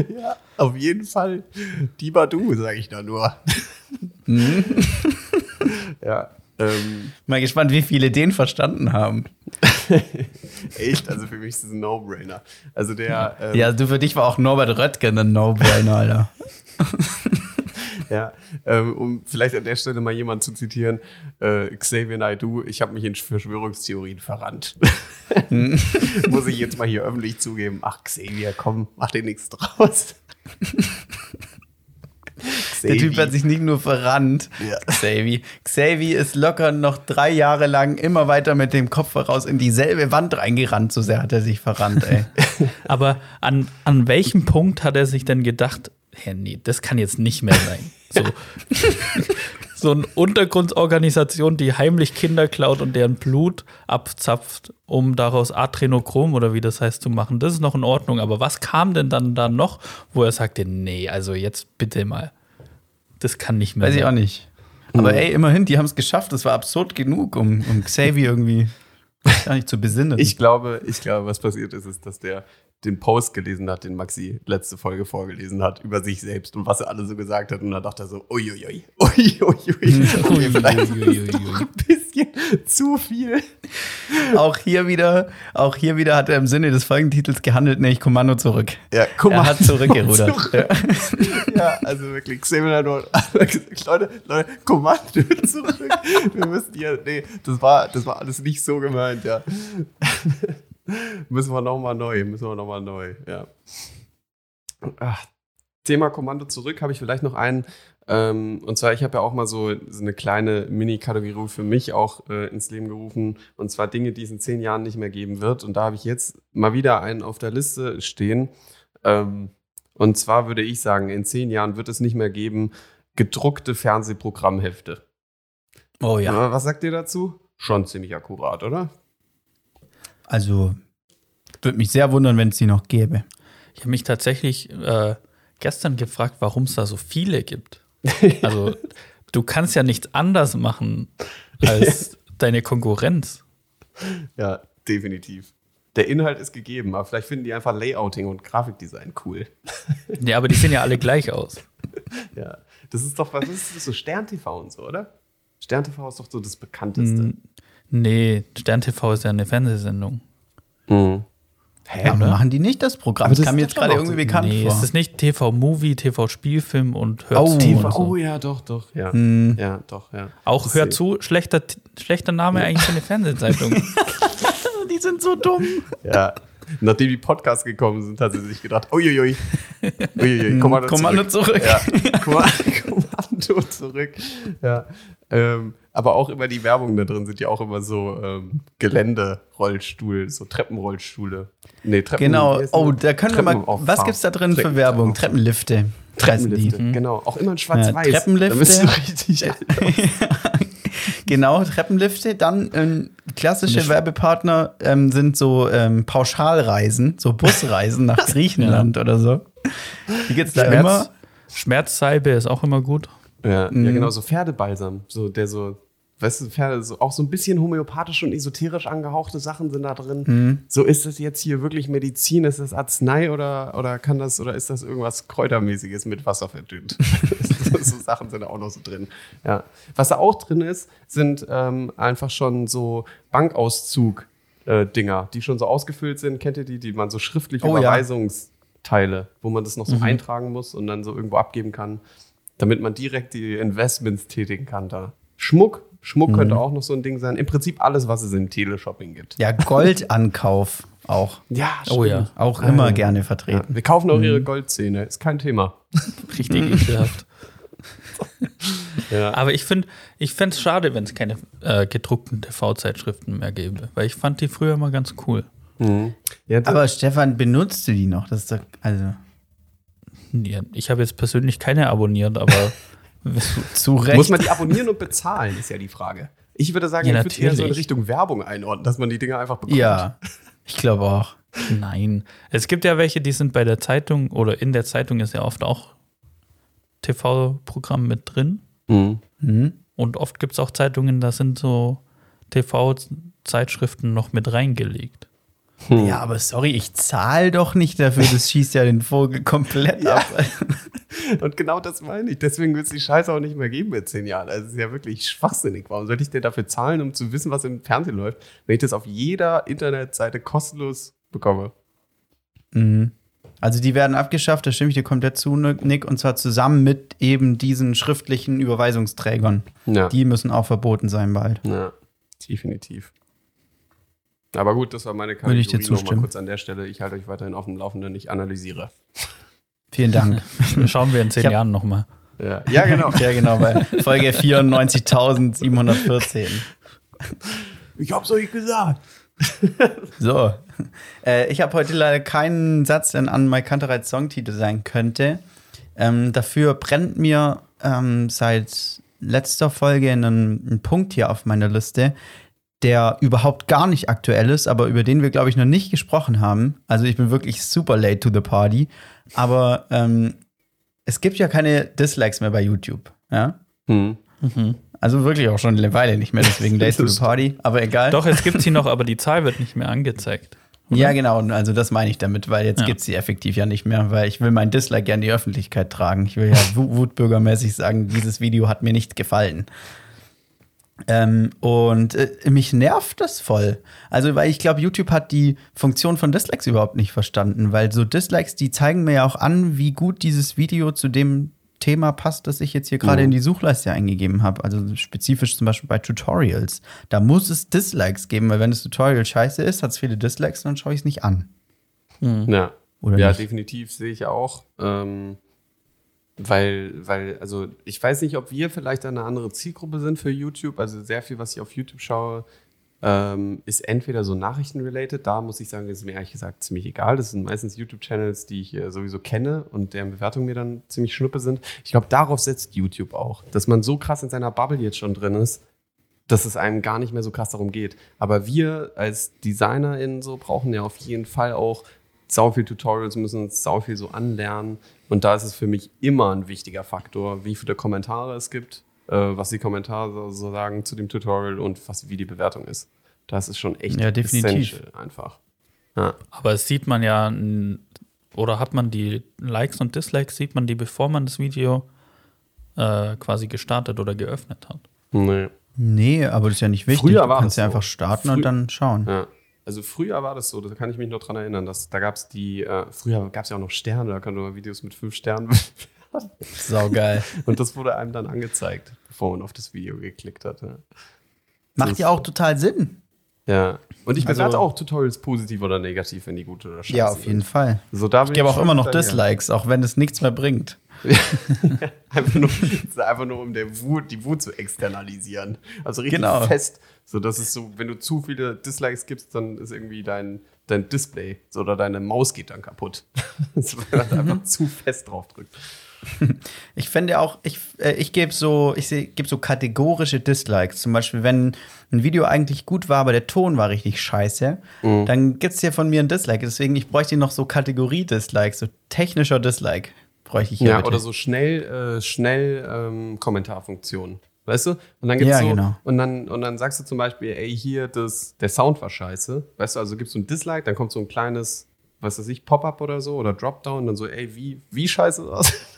ja, auf jeden Fall die Badu, sage ich da nur. Mhm. [LAUGHS] ja, ähm, [LAUGHS] Mal gespannt, wie viele den verstanden haben. [LAUGHS] echt, also für mich ist es ein No-Brainer. Also der, ähm, Ja, du für dich war auch Norbert Röttgen ein No-Brainer, Alter. [LAUGHS] Ja, ähm, um vielleicht an der Stelle mal jemanden zu zitieren, äh, Xavier Naidoo, ich habe mich in Verschwörungstheorien verrannt. Muss ich jetzt mal hier öffentlich zugeben. Ach, Xavier, komm, mach dir nichts draus. Der Typ hat sich nicht nur verrannt. Ja. Xavi. Xavi ist locker noch drei Jahre lang immer weiter mit dem Kopf voraus in dieselbe Wand reingerannt. So sehr hat er sich verrannt, ey. [LAUGHS] Aber an, an welchem Punkt hat er sich denn gedacht, hä, nee, das kann jetzt nicht mehr sein? So, [LAUGHS] so eine Untergrundorganisation, die heimlich Kinder klaut und deren Blut abzapft, um daraus Adrenochrom oder wie das heißt zu machen. Das ist noch in Ordnung. Aber was kam denn dann da noch, wo er sagte, nee, also jetzt bitte mal. Das kann nicht mehr Weiß ich sein. auch nicht. Aber ey, immerhin, die haben es geschafft. Das war absurd genug, um, um Xavi irgendwie [LAUGHS] gar nicht zu besinnen. Ich glaube, ich glaube, was passiert ist, ist, dass der den Post gelesen hat, den Maxi letzte Folge vorgelesen hat, über sich selbst und was er alle so gesagt hat. Und da dachte er so, uiuiui, uiuiui, [LAUGHS] [LAUGHS] okay, vielleicht doch ein bisschen zu viel. auch hier wieder, auch hier wieder hat er im Sinne des Folgentitels gehandelt, nämlich Kommando zurück. Ja, guck Er hat zurückgerudert. Zurück. [LAUGHS] Ja, also wirklich, Xavier hat nur gesagt, Leute, Leute, Kommando zurück. Wir müssen hier, nee, das war, das war alles nicht so gemeint, ja. Müssen wir nochmal neu, müssen wir nochmal neu, ja. Ach, Thema Kommando zurück habe ich vielleicht noch einen. Ähm, und zwar, ich habe ja auch mal so, so eine kleine Mini-Kategorie für mich auch äh, ins Leben gerufen. Und zwar Dinge, die es in zehn Jahren nicht mehr geben wird. Und da habe ich jetzt mal wieder einen auf der Liste stehen. Ähm, und zwar würde ich sagen, in zehn Jahren wird es nicht mehr geben gedruckte Fernsehprogrammhefte. Oh ja. Ja, was sagt ihr dazu? Schon ziemlich akkurat, oder? Also, Würde mich sehr wundern, wenn es die noch gäbe. Ich habe mich tatsächlich äh, gestern gefragt, warum es da so viele gibt. [LAUGHS] Also, du kannst ja nichts anders machen als [LAUGHS] deine Konkurrenz. Ja, definitiv. Der Inhalt ist gegeben, aber vielleicht finden die einfach Layouting und Grafikdesign cool. [LAUGHS] Ja, aber die sehen ja alle gleich aus. Ja, das ist doch, was ist das, so Stern TV und so, oder? Stern TV ist doch so das bekannteste. Nee, Stern TV ist ja eine Fernsehsendung. Mhm. Hä, Ja, aber oder? machen die nicht das Programm? Aber das das kam mir ist jetzt gerade irgendwie bekannt Nee, vor. ist es nicht TV-Movie, TV-Spielfilm und Hör Oh, zu? TV, und so. oh ja, doch, doch. Ja, Hm. ja doch, ja. Auch Das Hör zu, schlechter, schlechter Name eigentlich für eine Fernsehzeitung. [LAUGHS] die sind so dumm. Ja. Nachdem die Podcasts gekommen sind, hat sie sich gedacht, uiuiui, uiuiui, Kommando, Kommando zurück. zurück. Ja, Kommando, zurück. Ja. Ähm, aber auch immer die Werbungen da drin sind ja auch immer so ähm, Gelände-Rollstuhl, so Treppenrollstühle. Nee, Treppen. Genau. Oh, da können wir mal. Treppenauffahren. Was gibt's da drin für Treppen- Werbung? Treppenlifte. Treppenlifte, heißen genau. Auch immer in schwarz-weiß. Ja, Treppenlifte. Da bist du richtig. [LAUGHS] die. Genau, Treppenlifte. Dann ähm, klassische Werbepartner ähm, sind so ähm, Pauschalreisen, so Busreisen nach [LAUGHS] Griechenland oder so. Die gibt's da Schmerz, immer. Schmerzsalbe ist auch immer gut. Ja, Mhm. ja, genau, so Pferdebalsam. So, der so, weißt du, Pferde, so, auch so ein bisschen homöopathisch und esoterisch angehauchte Sachen sind da drin. Mhm. So, ist das jetzt hier wirklich Medizin? Ist das Arznei oder, oder kann das, oder ist das irgendwas Kräutermäßiges mit Wasser verdünnt? [LAUGHS] [LAUGHS] so, Sachen sind da auch noch so drin. Ja. Was da auch drin ist, sind ähm, einfach schon so Bankauszug. Äh, die schon so ausgefüllt sind, kennt ihr die, die man so schriftlich Oh, ja. Überweisungsteile, wo man das noch so Mhm. eintragen muss und dann so irgendwo abgeben kann damit man direkt die Investments tätigen kann da. Schmuck, Schmuck Mhm. könnte auch noch so ein Ding sein. Im Prinzip alles, was es im Teleshopping gibt. Ja, Goldankauf auch. [LAUGHS] Ja, Oh ja. Auch immer Ah. gerne Ja, vertreten. wir kaufen auch Mhm. ihre Goldzähne, ist kein Thema. [LAUGHS] Richtig ekelhaft. [LAUGHS] Ja. Aber ich finde ich es schade, wenn es keine äh, gedruckten TV-Zeitschriften mehr gäbe. Weil ich fand die früher mal ganz cool. Mhm. Ja, Aber Stefan, benutzt du die noch? Das ist doch, also Ja, ich habe jetzt persönlich keine abonniert, aber [LAUGHS] zu Recht. muss man die [LAUGHS] abonnieren und bezahlen, ist ja die Frage. Ich würde sagen, Ja, ich würde eher so in. Richtung Werbung einordnen, dass man die Dinger einfach bekommt. ja, ich glaube auch. nein. Es gibt ja welche, die sind bei der Zeitung oder in der Zeitung ist ja oft auch TV-Programm mit drin. Mhm. Mhm. Und oft gibt es auch Zeitungen, da sind so TV-Zeitschriften noch mit reingelegt. Ja, aber sorry, ich zahle doch nicht dafür. Das schießt ja den Vogel komplett ab. [LAUGHS] Und genau das meine ich. Deswegen wird es die Scheiße auch nicht mehr geben in zehn Jahren. Also es ist ja wirklich schwachsinnig. Warum sollte ich denn dafür zahlen, um zu wissen, was im Fernsehen läuft, wenn ich das auf jeder Internetseite kostenlos bekomme? Mhm. Also die werden abgeschafft, da stimme ich dir komplett zu, Nick, und zwar zusammen mit eben diesen schriftlichen Überweisungsträgern. Ja. Die müssen auch verboten sein bald. ja, definitiv. Aber gut, das war meine Würde ich dir Kategorie zustimmen. kurz an der Stelle. Ich halte euch weiterhin auf dem Laufenden, ich analysiere. Vielen Dank. [LAUGHS] Schauen wir in zehn Jahren nochmal. Ja, ja genau. [LAUGHS] ja, genau, bei Folge 94.714. Ich hab's euch gesagt. So. [LAUGHS] Äh, ich habe heute leider keinen Satz, der an Mike Kantereits Songtitel sein könnte. Ähm, dafür brennt mir ähm, seit letzter Folge ein, ein Punkt hier auf meiner Liste, der überhaupt gar nicht aktuell ist, aber über den wir, glaube ich, noch nicht gesprochen haben. Also ich bin wirklich super late to the party. Aber ähm, es gibt ja keine Dislikes mehr bei YouTube. Ja? Hm. Also wirklich auch schon eine Weile nicht mehr, deswegen [LAUGHS] late to the party. Aber egal. Doch, es gibt sie [LAUGHS] noch, aber die Zahl wird nicht mehr angezeigt. Ja, genau. Also das meine ich damit, weil jetzt Ja. gibt's sie effektiv ja nicht mehr, weil ich will mein Dislike gerne in die Öffentlichkeit tragen. Ich will ja [LAUGHS] wu- wutbürgermäßig sagen, dieses Video hat mir nicht gefallen. Ähm, und äh, mich nervt das voll. Also, weil ich glaube, YouTube hat die Funktion von Dislikes überhaupt nicht verstanden, weil so Dislikes, die zeigen mir ja auch an, wie gut dieses Video zu dem Thema passt, das ich jetzt hier gerade Mhm. in die Suchleiste eingegeben habe. Also spezifisch zum Beispiel bei Tutorials. Da muss es Dislikes geben, weil wenn das Tutorial scheiße ist, hat es viele Dislikes, dann schaue ich es nicht an. Ja. Oder ja, nicht? definitiv sehe ich auch. Ähm, weil, weil, also ich weiß nicht, ob wir vielleicht eine andere Zielgruppe sind für YouTube. Also sehr viel, was ich auf YouTube schaue, ähm, ist entweder so Nachrichten-related. Da muss ich sagen, ist mir ehrlich gesagt ziemlich egal. Das sind meistens YouTube-Channels, die ich äh, sowieso kenne und deren Bewertungen mir dann ziemlich schnuppe sind. Ich glaube, darauf setzt YouTube auch. Dass man so krass in seiner Bubble jetzt schon drin ist, dass es einem gar nicht mehr so krass darum geht. Aber wir als DesignerInnen so brauchen ja auf jeden Fall auch sau viel Tutorials, müssen uns sau viel so anlernen. Und da ist es für mich immer ein wichtiger Faktor, wie viele Kommentare es gibt, was die Kommentare so sagen zu dem Tutorial und was, wie die Bewertung ist. Das ist schon echt Ja, definitiv. essential einfach. Ja. Aber es sieht man ja, oder hat man die Likes und Dislikes, sieht man die, bevor man das Video äh, quasi gestartet oder geöffnet hat. Nee. Nee, aber das ist ja nicht wichtig. Früher du war kannst das ja so. einfach starten Frü- und dann schauen. Ja. Also früher war das so, da kann ich mich noch dran erinnern, dass da gab es die, äh, früher gab es ja auch noch Sterne, da konnte man Videos mit fünf Sternen [LAUGHS] [LAUGHS] Sau geil. und das wurde einem dann angezeigt, bevor man auf das Video geklickt hat. Ja. Macht ja auch total Sinn. ja. Und ich Also- bewerte auch Tutorials positiv oder negativ, wenn die gut oder scheiße Ja, auf jeden sind. Fall. So, da Ich gebe auch immer noch. Dislikes, auch wenn es nichts mehr bringt. [LAUGHS] einfach, nur, einfach nur, um der Wut, die Wut zu externalisieren. Also richtig Genau. fest. So, das ist so, wenn du zu viele Dislikes gibst, dann ist irgendwie dein, dein Display oder deine Maus geht dann kaputt. [LAUGHS] so, weil du einfach zu fest drauf drückst. [LAUGHS] Ich finde auch, ich, äh, ich gebe so, ich gebe so kategorische Dislikes. Zum Beispiel, wenn ein Video eigentlich gut war, aber der Ton war richtig scheiße, Mhm. dann gibt es hier von mir ein Dislike. Deswegen, ich bräuchte noch so Kategorie-Dislikes, so technischer Dislike bräuchte ich hier. Ja, bitte. oder so schnell, äh, schnell ähm, Kommentarfunktion. Weißt du? Und dann gibt's Ja, so, genau. und dann, und dann sagst du zum Beispiel, ey, hier, das, der Sound war scheiße. Weißt du, also gibst du ein Dislike, dann kommt so ein kleines, was weiß ich, Pop-up oder so oder Dropdown, dann so, ey, wie, wie scheiße das? [LAUGHS]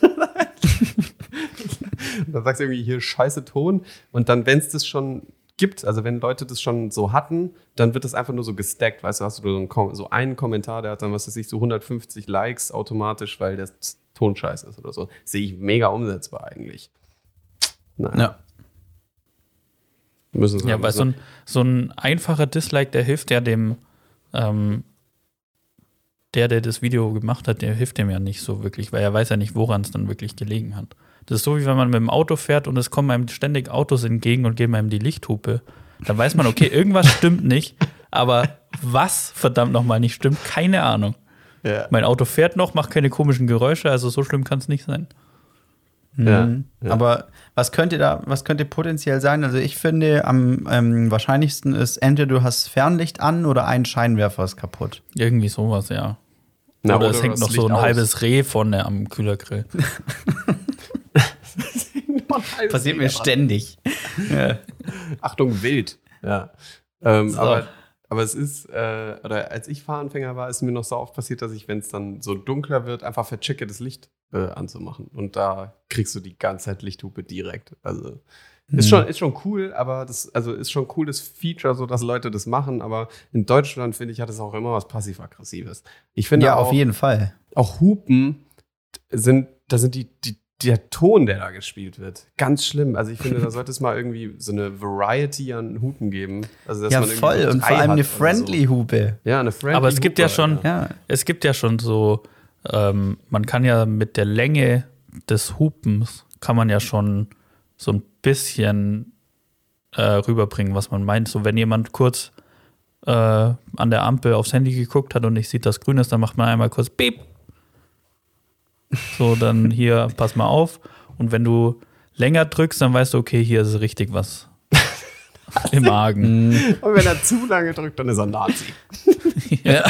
und [LAUGHS] dann sagst du irgendwie hier scheiße Ton. Und dann, wenn es das schon gibt, also wenn Leute das schon so hatten, dann wird das einfach nur so gestackt, weißt du, hast du so einen, so einen Kommentar, der hat dann, was weiß ich, so 150 Likes automatisch, weil der Ton scheiße ist oder so. Sehe ich mega umsetzbar eigentlich. Nein, Ja. müssen sie Ja, weil so ein, so ein einfacher Dislike, der hilft ja dem, ähm, der, der das Video gemacht hat, der hilft dem ja nicht so wirklich, weil er weiß ja nicht, woran es dann wirklich gelegen hat. Das ist so, wie wenn man mit dem Auto fährt und es kommen einem ständig Autos entgegen und geben einem die Lichthupe. Dann weiß man, okay, [LAUGHS] irgendwas stimmt nicht, aber was verdammt nochmal nicht stimmt, keine Ahnung. ja. Mein Auto fährt noch, macht keine komischen Geräusche, also so schlimm kann es nicht sein. Ja, Mhm. ja. Aber was könnte da, was könnte potenziell sein? Also ich finde, am ähm, wahrscheinlichsten ist entweder du hast Fernlicht an oder ein Scheinwerfer ist kaputt. Irgendwie sowas, ja. Na, oder, es hängt noch so ein aus. halbes Reh vorne am Kühlergrill. [LAUGHS] [LAUGHS] Passiert mir ständig. ja. Achtung, wild. Ja. Ähm, So. aber, aber es ist, äh, oder als ich Fahranfänger war, ist mir noch so oft passiert, dass ich, wenn es dann so dunkler wird, einfach verchecke, das Licht äh, anzumachen. Und da kriegst du die ganze Zeit Lichthupe direkt. Also ist, Mhm. schon, ist schon cool, aber das, also ist schon ein cooles Feature, so dass Leute das machen. Aber in Deutschland, finde ich, hat es auch immer was passiv-aggressives. Ich finde Ja, auch, auf jeden Fall. auch Hupen sind, da sind die, die, der Ton, der da gespielt wird, ganz schlimm. Also ich finde, da [LAUGHS] sollte es mal irgendwie so eine Variety an Hupen geben. Also, dass Ja, voll. Und vor allem eine oder so. Friendly-Hupe. Ja, eine Friendly Aber es gibt ja schon-. Ja. Es gibt ja schon so, ähm, man kann ja mit der Länge des Hupens, kann man ja schon so ein bisschen äh, rüberbringen, was man meint. So, wenn jemand kurz äh, an der Ampel aufs Handy geguckt hat und nicht sieht, dass grün ist, dann macht man einmal kurz Piep. So, dann hier, pass mal auf. Und wenn du länger drückst, dann weißt du, okay, hier ist richtig was [LAUGHS] im Magen. Und wenn er zu lange drückt, dann ist er Nazi. [LAUGHS] Ja.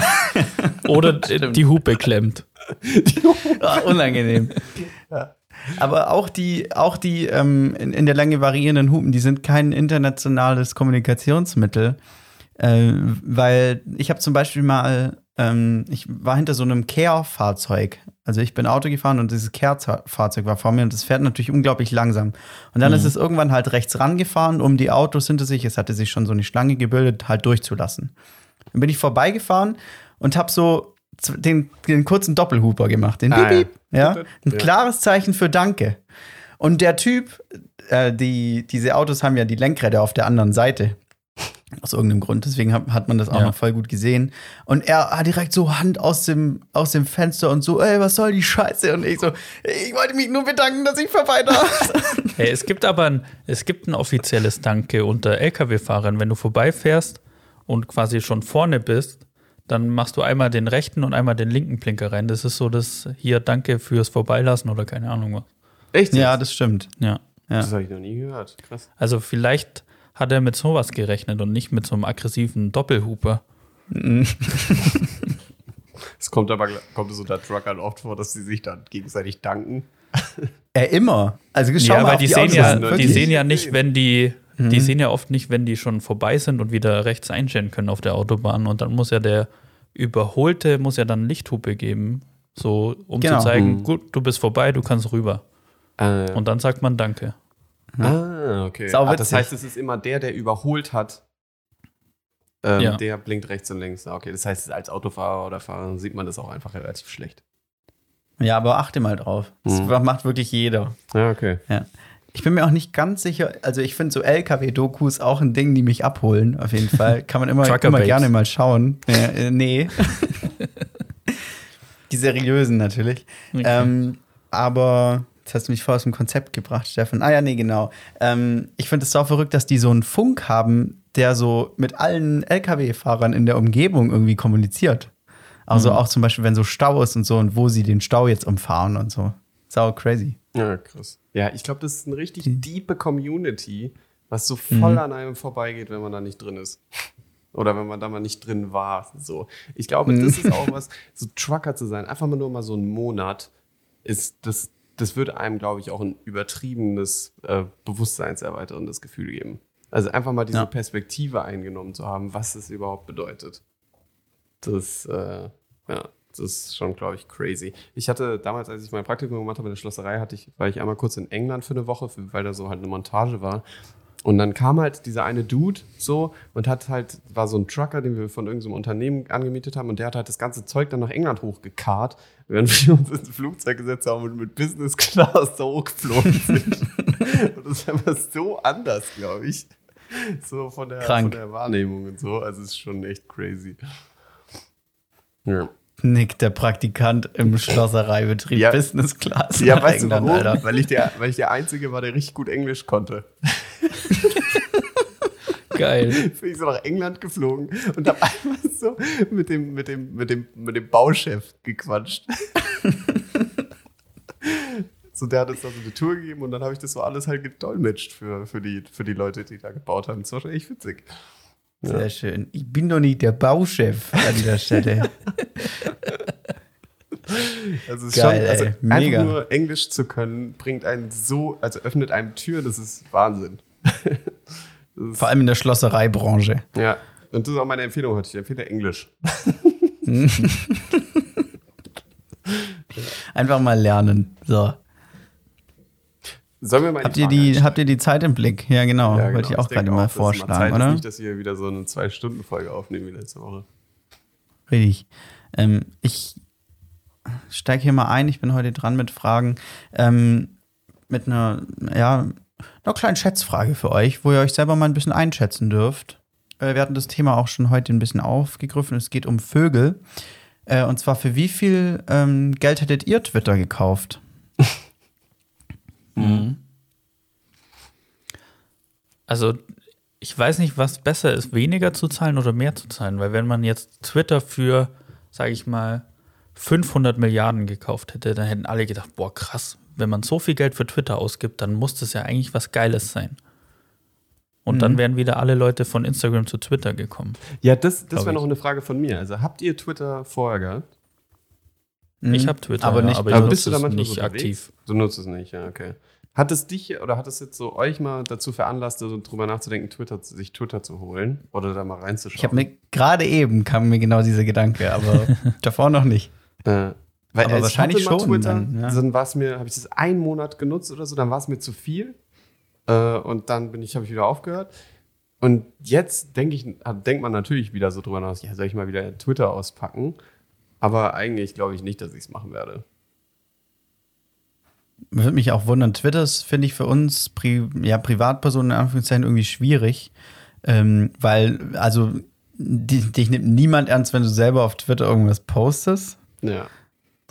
Oder [LAUGHS] die Hupe klemmt. Ah, unangenehm. Aber auch die, auch die ähm, in, in der Länge variierenden Hupen, die sind kein internationales Kommunikationsmittel. Äh, weil ich habe zum Beispiel mal, ähm, ich war hinter so einem Care-Fahrzeug. Also ich bin Auto gefahren und dieses Care-Fahrzeug war vor mir und das fährt natürlich unglaublich langsam. Und dann ist es irgendwann halt rechts rangefahren, um die Autos hinter sich, es hatte sich schon so eine Schlange gebildet, halt durchzulassen. Dann bin ich vorbeigefahren und habe so den, den kurzen Doppelhuper gemacht, den Ah, Piep, ja. Ja. Ein klares Zeichen für Danke. Und der Typ, äh, die, diese Autos haben ja die Lenkräder auf der anderen Seite. Aus irgendeinem Grund. Deswegen hat, hat man das auch Ja. noch voll gut gesehen. Und er hat direkt so Hand aus dem, aus dem Fenster und so, ey, was soll die Scheiße? Und ich so, ich wollte mich nur bedanken, dass ich vorbei darf. [LAUGHS] Hey, es gibt aber ein, es gibt ein offizielles Danke unter Lkw-Fahrern. Wenn du vorbeifährst und quasi schon vorne bist, dann machst du einmal den rechten und einmal den linken Blinker rein. Das ist so das hier Danke fürs Vorbeilassen oder keine Ahnung was. Echt? ja, das stimmt. Ja. das habe ich noch nie gehört. Krass. Also vielleicht hat er mit sowas gerechnet und nicht mit so einem aggressiven Doppelhuper. [LAUGHS] Es kommt aber kommt es unter Truckern oft vor, dass sie sich dann gegenseitig danken. Äh, [LAUGHS] immer. Also schau ja, mal weil auf die, die, sehen ja, die sehen ja nicht, wenn die, Mhm. die sehen ja oft nicht, wenn die schon vorbei sind und wieder rechts einstellen können auf der Autobahn. Und dann muss ja der Überholte, muss ja dann Lichthupe geben, so um Genau. zu zeigen, Mhm. gut, du bist vorbei, du kannst rüber. Äh, Und dann sagt man Danke. Ah, okay. Ah, das heißt, es ist immer der, der überholt hat. Ähm, Ja. Der blinkt rechts und links. Ah, Okay, das heißt, als Autofahrer oder Fahrer sieht man das auch einfach relativ schlecht. Ja, aber achte mal drauf. Das Mhm. macht wirklich jeder. Ja, okay. Ja. Ich bin mir auch nicht ganz sicher, also ich finde so LKW-Dokus auch ein Ding, die mich abholen, auf jeden [LAUGHS] Fall. Kann man immer, immer gerne mal schauen. Ja, äh, nee. [LAUGHS] die seriösen natürlich. Ähm, aber jetzt hast du mich voll aus dem Konzept gebracht, Stefan. Ah ja, nee, genau. Ähm, ich finde es sau verrückt, dass die so einen Funk haben, der so mit allen LKW-Fahrern in der Umgebung irgendwie kommuniziert. Also auch zum Beispiel, wenn so Stau ist und so und wo sie den Stau jetzt umfahren und so. Sau crazy. Ja, krass. Ja, ich glaube, das ist eine richtig diepe Community, was so voll Mhm. an einem vorbeigeht, wenn man da nicht drin ist. [LAUGHS] Oder wenn man da mal nicht drin war. So. Ich glaube, Mhm. das ist auch was, so Trucker zu sein, einfach mal nur mal so einen Monat, ist das, das würde einem, glaube ich, auch ein übertriebenes, äh, bewusstseinserweiterndes Gefühl geben. Also einfach mal diese Ja. Perspektive eingenommen zu haben, was es überhaupt bedeutet. Das, äh, ja, das ist schon, glaube ich, crazy. Ich hatte damals, als ich mein Praktikum gemacht habe in der Schlosserei, hatte ich, war ich einmal kurz in England für eine Woche, weil da so halt eine Montage war. Und dann kam halt dieser eine Dude so und hat halt, war so ein Trucker, den wir von irgendeinem Unternehmen angemietet haben und der hat halt das ganze Zeug dann nach England hochgekarrt, während [LAUGHS] wir uns ins Flugzeug gesetzt haben und mit Business Class da hochgeflogen sind. [LAUGHS] und das ist einfach so anders, glaube ich. So von der, Krank. von der Wahrnehmung und so. Also es ist schon echt crazy. Ja. Nick, der Praktikant im Schlossereibetrieb Ja. Business Class. Ja, weißt du England, warum? Alter. Weil ich, der, weil ich der Einzige war, der richtig gut Englisch konnte. [LAUGHS] Geil. Bin ich so nach England geflogen und habe einfach so mit dem, mit dem, mit dem, mit dem Bauchef gequatscht. [LAUGHS] so, der hat uns da so eine Tour gegeben und dann habe ich das so alles halt gedolmetscht für, für, die, für die Leute, die da gebaut haben. Das war schon echt witzig. Sehr schön. Ich bin doch nicht der Bauchef an der Stelle. [LAUGHS] Also, es ist Geil, schon, also ey. Mega. einfach nur Englisch zu können, bringt einen so, also öffnet einem Türen, das ist Wahnsinn. [LAUGHS] Vor allem in der Schlossereibranche. ja, und das ist auch meine Empfehlung heute. Ich empfehle Englisch. [LAUGHS] Einfach mal lernen. So. Sollen wir mal Habt ihr, die, habt ihr die Zeit im Blick? Ja, genau. Ja, Wollte genau. ich auch denke gerade mal dass es Zeit vorschlagen, ist oder? Nicht, dass wir wieder so eine Zwei-Stunden-Folge aufnehmen wie letzte Woche. Richtig. Ähm, ich steige hier mal ein. Ich bin heute dran mit Fragen. Ähm, mit einer, ja, einer kleinen Schätzfrage für euch, wo ihr euch selber mal ein bisschen einschätzen dürft. Äh, wir hatten das Thema auch schon heute ein bisschen aufgegriffen. Es geht um Vögel. Äh, und zwar für wie viel ähm, Geld hättet ihr Twitter gekauft? [LAUGHS] Also, ich weiß nicht, was besser ist, weniger zu zahlen oder mehr zu zahlen, weil wenn man jetzt Twitter für, sage ich mal, 500 Milliarden gekauft hätte, dann hätten alle gedacht, boah, krass, wenn man so viel Geld für Twitter ausgibt, dann muss das ja eigentlich was Geiles sein. Und dann wären wieder alle Leute von Instagram zu Twitter gekommen. Ja, das, das wäre noch eine Frage von mir. Also habt ihr Twitter vorher gehabt? Ich Mhm. habe Twitter, aber ja, nicht- aber ich Aber nutze bist du da manchmal nicht aktiv. Du nutzt es nicht, ja, okay. Hat es dich oder hat es jetzt so euch mal dazu veranlasst, so drüber nachzudenken, Twitter, sich Twitter zu holen oder da mal reinzuschauen? Ich habe mir gerade eben kam mir genau dieser Gedanke, aber [LAUGHS] davor noch nicht. Äh, weil Aber ich wahrscheinlich hatte schon Twitter, dann, ja. dann war es mir, habe ich das einen Monat genutzt oder so, dann war es mir zu viel. Äh, und dann bin ich, habe ich wieder aufgehört. Und jetzt denke ich, denkt man natürlich wieder so drüber nach, ja, soll ich mal wieder Twitter auspacken? Aber eigentlich glaube ich nicht, dass ich es machen werde. Würde mich auch wundern. Twitter ist, finde ich, für uns Pri ja, Privatpersonen in Anführungszeichen irgendwie schwierig. Ähm, weil, also, dich nimmt niemand ernst, wenn du selber auf Twitter irgendwas postest. Ja.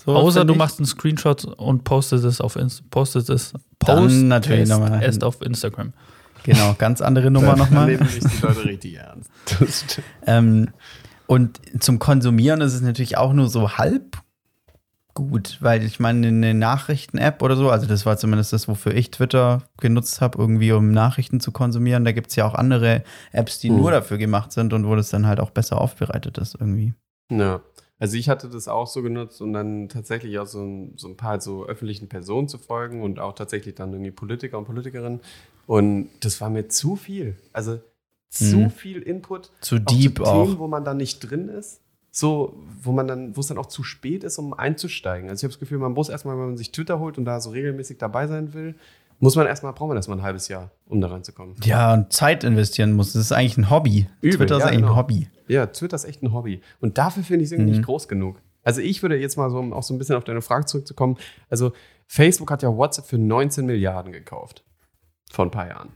So, Außer du machst einen Screenshot und postest es auf Inst postest es Dann post natürlich es nochmal. erst auf Instagram. Genau, ganz andere [LAUGHS] Nummer nochmal. nehmen sich die Leute richtig [LAUGHS] ernst. Ähm, und zum Konsumieren ist es natürlich auch nur so halb gut, weil ich meine, eine Nachrichten-App oder so, also das war zumindest das, wofür ich Twitter genutzt habe, irgendwie um Nachrichten zu konsumieren. Da gibt es ja auch andere Apps, die Mhm. nur dafür gemacht sind und wo das dann halt auch besser aufbereitet ist irgendwie. Ja. Also ich hatte das auch so genutzt, um dann tatsächlich auch so ein, so ein paar so öffentlichen Personen zu folgen und auch tatsächlich dann irgendwie Politiker und Politikerinnen. Und das war mir zu viel. Also zu Mhm. viel Input. Zu auch deep auch. Themen, wo man dann nicht drin ist. So, wo man dann, wo es dann auch zu spät ist, um einzusteigen. Also ich habe das Gefühl, man muss erstmal, wenn man sich Twitter holt und da so regelmäßig dabei sein will, muss man erstmal, braucht man erstmal ein halbes Jahr, um da reinzukommen. Ja, und Zeit investieren muss. Das ist eigentlich ein Hobby. Übel, Twitter ist ja, eigentlich genau. ein Hobby. Ja, Twitter ist echt ein Hobby. Und dafür finde ich es irgendwie Mhm. nicht groß genug. Also ich würde jetzt mal so, um auch so ein bisschen auf deine Frage zurückzukommen, also Facebook hat ja WhatsApp für 19 Milliarden gekauft. Vor ein paar Jahren.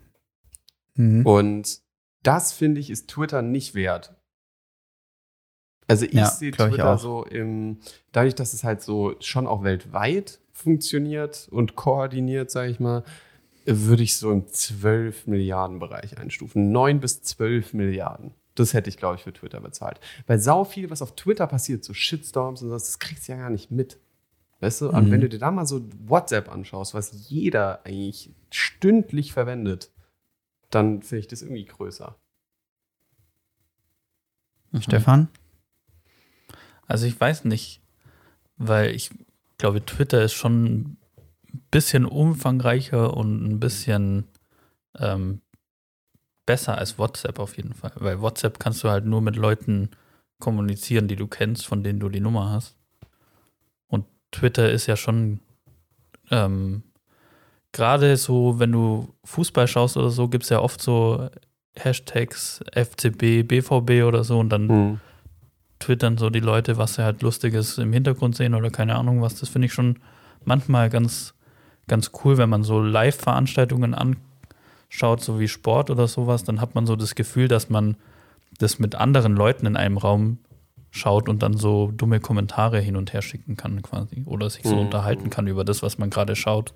Mhm. Und das finde ich ist Twitter nicht wert. Also ich Ja, sehe Twitter auch. so im, dadurch, dass es halt so schon auch weltweit funktioniert und koordiniert, sage ich mal, würde ich so im 12 Milliarden Bereich einstufen. 9 bis 12 Milliarden. Das hätte ich, glaube ich, für Twitter bezahlt. Weil sau viel, was auf Twitter passiert, so Shitstorms und sowas, das kriegst du ja gar nicht mit. Weißt du? Und Mhm. wenn du dir da mal so WhatsApp anschaust, was jeder eigentlich stündlich verwendet, dann finde ich das irgendwie größer. Stefan? Also ich weiß nicht, weil ich glaube, Twitter ist schon ein bisschen umfangreicher und ein bisschen ähm, besser als WhatsApp auf jeden Fall. Weil WhatsApp kannst du halt nur mit Leuten kommunizieren, die du kennst, von denen du die Nummer hast. Und Twitter ist ja schon ähm, gerade so, wenn du Fußball schaust oder so, gibt es ja oft so Hashtags FCB, BVB oder so und dann Mhm. Twittern so die Leute, was sie halt Lustiges im Hintergrund sehen oder keine Ahnung was. Das finde ich schon manchmal ganz, ganz cool, wenn man so Live-Veranstaltungen anschaut, so wie Sport oder sowas, dann hat man so das Gefühl, dass man das mit anderen Leuten in einem Raum schaut und dann so dumme Kommentare hin und her schicken kann quasi oder sich so Mhm. unterhalten kann über das, was man gerade schaut.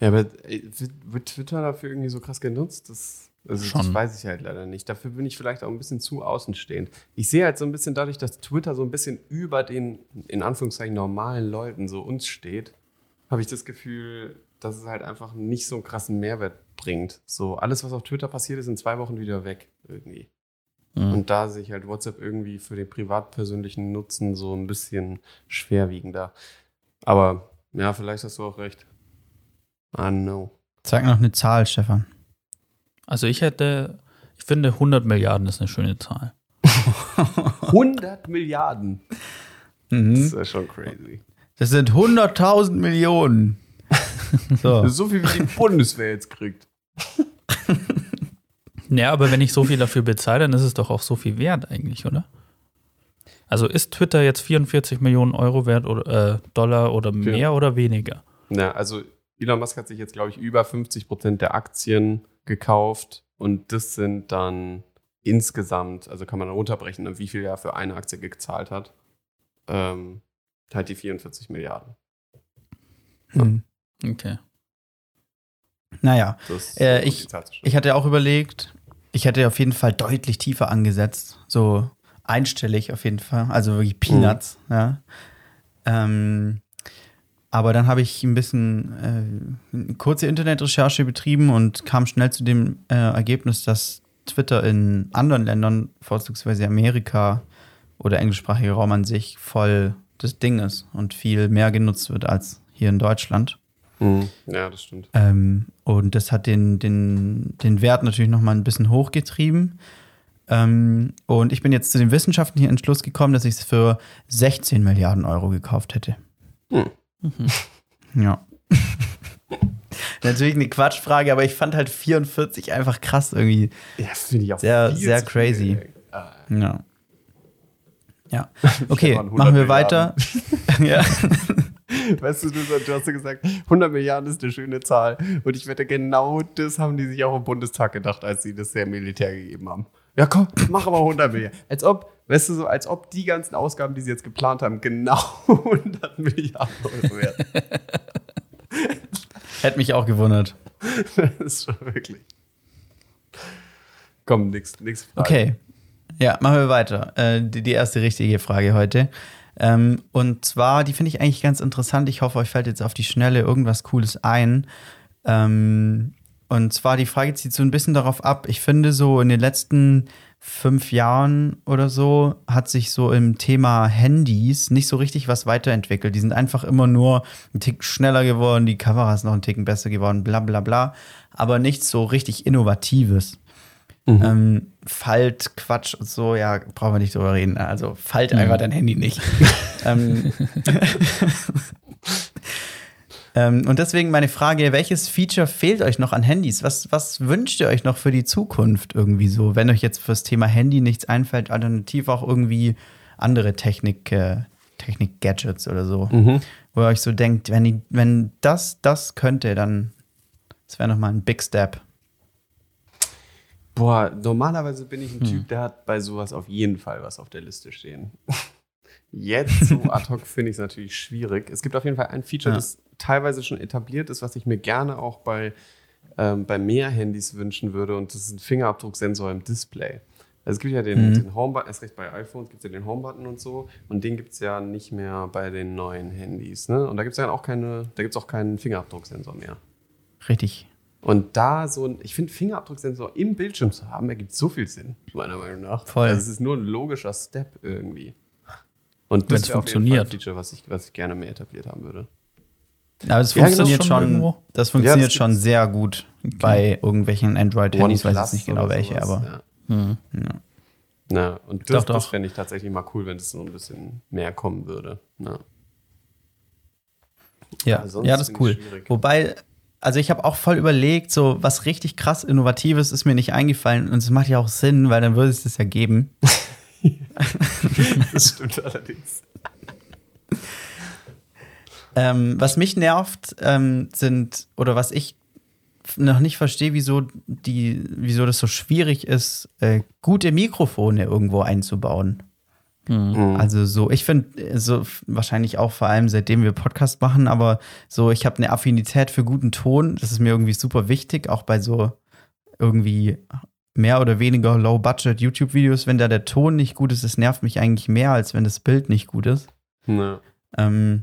Ja, aber äh, wird, wird Twitter dafür irgendwie so krass genutzt? Das, also das Schon. weiß ich halt leider nicht. Dafür bin ich vielleicht auch ein bisschen zu außenstehend. Ich sehe halt so ein bisschen dadurch, dass Twitter so ein bisschen über den, in Anführungszeichen, normalen Leuten so uns steht, habe ich das Gefühl, dass es halt einfach nicht so einen krassen Mehrwert bringt. So, alles, was auf Twitter passiert, ist in zwei Wochen wieder weg irgendwie. Mhm. Und da sehe ich halt WhatsApp irgendwie für den privatpersönlichen Nutzen so ein bisschen schwerwiegender. Aber ja, vielleicht hast du auch recht. I don't know. Sag noch eine Zahl, Stefan. Also ich hätte, ich finde 100 Milliarden ist eine schöne Zahl. [LAUGHS] 100 Milliarden. Das Mhm. ist ja schon crazy. Das sind 100.000 Millionen. [LAUGHS] So. So viel wie die Bundeswehr jetzt kriegt. [LAUGHS] Ja, aber wenn ich so viel dafür bezahle, dann ist es doch auch so viel wert eigentlich, oder? Also ist Twitter jetzt 44 Millionen Euro wert oder äh, Dollar oder mehr oder weniger? Na, also Elon Musk hat sich jetzt, glaube ich, über 50 Prozent der Aktien gekauft und das sind dann insgesamt, also kann man runterbrechen, wie viel er für eine Aktie gezahlt hat, ähm, halt die 44 Milliarden. Hm. Okay. Naja, Äh, ich- ich hatte auch überlegt, ich hätte auf jeden Fall deutlich tiefer angesetzt. So einstellig auf jeden Fall. Also wirklich Peanuts, ja. Ähm, aber dann habe ich ein bisschen äh, eine kurze Internetrecherche betrieben und kam schnell zu dem äh, Ergebnis, dass Twitter in anderen Ländern, vorzugsweise Amerika oder englischsprachiger Raum an sich, voll das Ding ist und viel mehr genutzt wird als hier in Deutschland. Mhm. Ja, das stimmt. Ähm, und das hat den, den, den Wert natürlich noch mal ein bisschen hochgetrieben. Ähm, und ich bin jetzt zu dem wissenschaftlichen Entschluss gekommen, dass ich es für 16 Milliarden Euro gekauft hätte. Hm. Ja. [LAUGHS] Natürlich eine Quatschfrage, aber ich fand halt 44 einfach krass irgendwie. Ja, finde ich auch Sehr- viel sehr zu viel, crazy. Ah, Ja. Ja. [LAUGHS] Okay, waren 100 machen wir weiter. [LAUGHS] ja. Weißt du, du, du hast ja gesagt, 100 Milliarden ist eine schöne Zahl. Und ich wette, genau das haben die sich auch im Bundestag gedacht, als sie das der Militär gegeben haben. Ja, komm, mach aber 100 Milliarden. Als ob, weißt du, so, als ob die ganzen Ausgaben, die sie jetzt geplant haben, genau [LAUGHS] 100 Milliarden Euro wert. Hätte mich auch gewundert. Das ist schon wirklich. Komm, nix, nix. Frage. Okay. Ja, machen wir weiter. Äh, die, die erste richtige Frage heute. Ähm, und zwar, die finde ich eigentlich ganz interessant. Ich hoffe, euch fällt jetzt auf die Schnelle irgendwas Cooles ein. Ähm, und zwar die Frage zieht so ein bisschen darauf ab. Ich finde so in den letzten fünf Jahren oder so hat sich so im Thema Handys nicht so richtig was weiterentwickelt. Die sind einfach immer nur ein Tick schneller geworden, die Kamera ist noch ein Ticken besser geworden, bla bla bla. Aber nichts so richtig Innovatives. Mhm. Ähm, Falt, Quatsch und so, ja, brauchen wir nicht drüber reden. Also falt mhm. einfach dein Handy nicht. [LAUGHS] ähm, [LAUGHS] [LAUGHS] ähm, und deswegen meine Frage, welches Feature fehlt euch noch an Handys? Was, was wünscht ihr euch noch für die Zukunft irgendwie so? Wenn euch jetzt fürs Thema Handy nichts einfällt, alternativ auch irgendwie andere Technik, äh, Technik-Gadgets oder so. Mhm. Wo ihr euch so denkt, wenn, die, wenn das, das könnte, dann das wäre nochmal ein Big Step. Boah, normalerweise bin ich ein hm. Typ, der hat bei sowas auf jeden Fall was auf der Liste stehen. [LAUGHS] Jetzt so [LAUGHS] ad hoc finde ich es natürlich schwierig. Es gibt auf jeden Fall ein Feature, ja. das teilweise schon etabliert ist, was ich mir gerne auch bei, ähm, bei mehr Handys wünschen würde. Und das ist ein Fingerabdrucksensor im Display. Also es gibt ja den, mhm. den Home-Button, erst recht bei iPhones gibt es ja den Home-Button und so. Und den gibt es ja nicht mehr bei den neuen Handys. Ne? Und da gibt es ja auch keine, da gibt es auch keinen Fingerabdrucksensor mehr. Richtig. Und da so ein, ich finde, Fingerabdrucksensor im Bildschirm zu haben, ergibt so viel Sinn, meiner Meinung nach. Voll. Also es ist nur ein logischer Step irgendwie. Und das wäre funktioniert. ein Feature, was ich, was ich gerne mehr etabliert haben würde. Aber es ja, funktioniert genau, schon, schon das funktioniert ja, das schon sehr gut okay. bei irgendwelchen Android-Handys, weiß jetzt nicht genau welche, sowas, aber. Ja. Ja. Na, und das, das fände ich tatsächlich mal cool, wenn es so ein bisschen mehr kommen würde. Na. Ja, ja, das ist cool. Wobei, also ich habe auch voll überlegt, so was richtig krass Innovatives ist mir nicht eingefallen und es macht ja auch Sinn, weil dann würde es das ja geben. [LAUGHS] das stimmt allerdings. [LAUGHS] ähm, was mich nervt, ähm, sind, oder was ich noch nicht verstehe, wieso, die, wieso das so schwierig ist, äh, gute Mikrofone irgendwo einzubauen. Mhm. Also so, ich finde, so wahrscheinlich auch vor allem seitdem wir Podcast machen, aber so, ich habe eine Affinität für guten Ton. Das ist mir irgendwie super wichtig, auch bei so irgendwie mehr oder weniger Low-Budget YouTube-Videos. Wenn da der Ton nicht gut ist, das nervt mich eigentlich mehr, als wenn das Bild nicht gut ist. Ja. Ähm,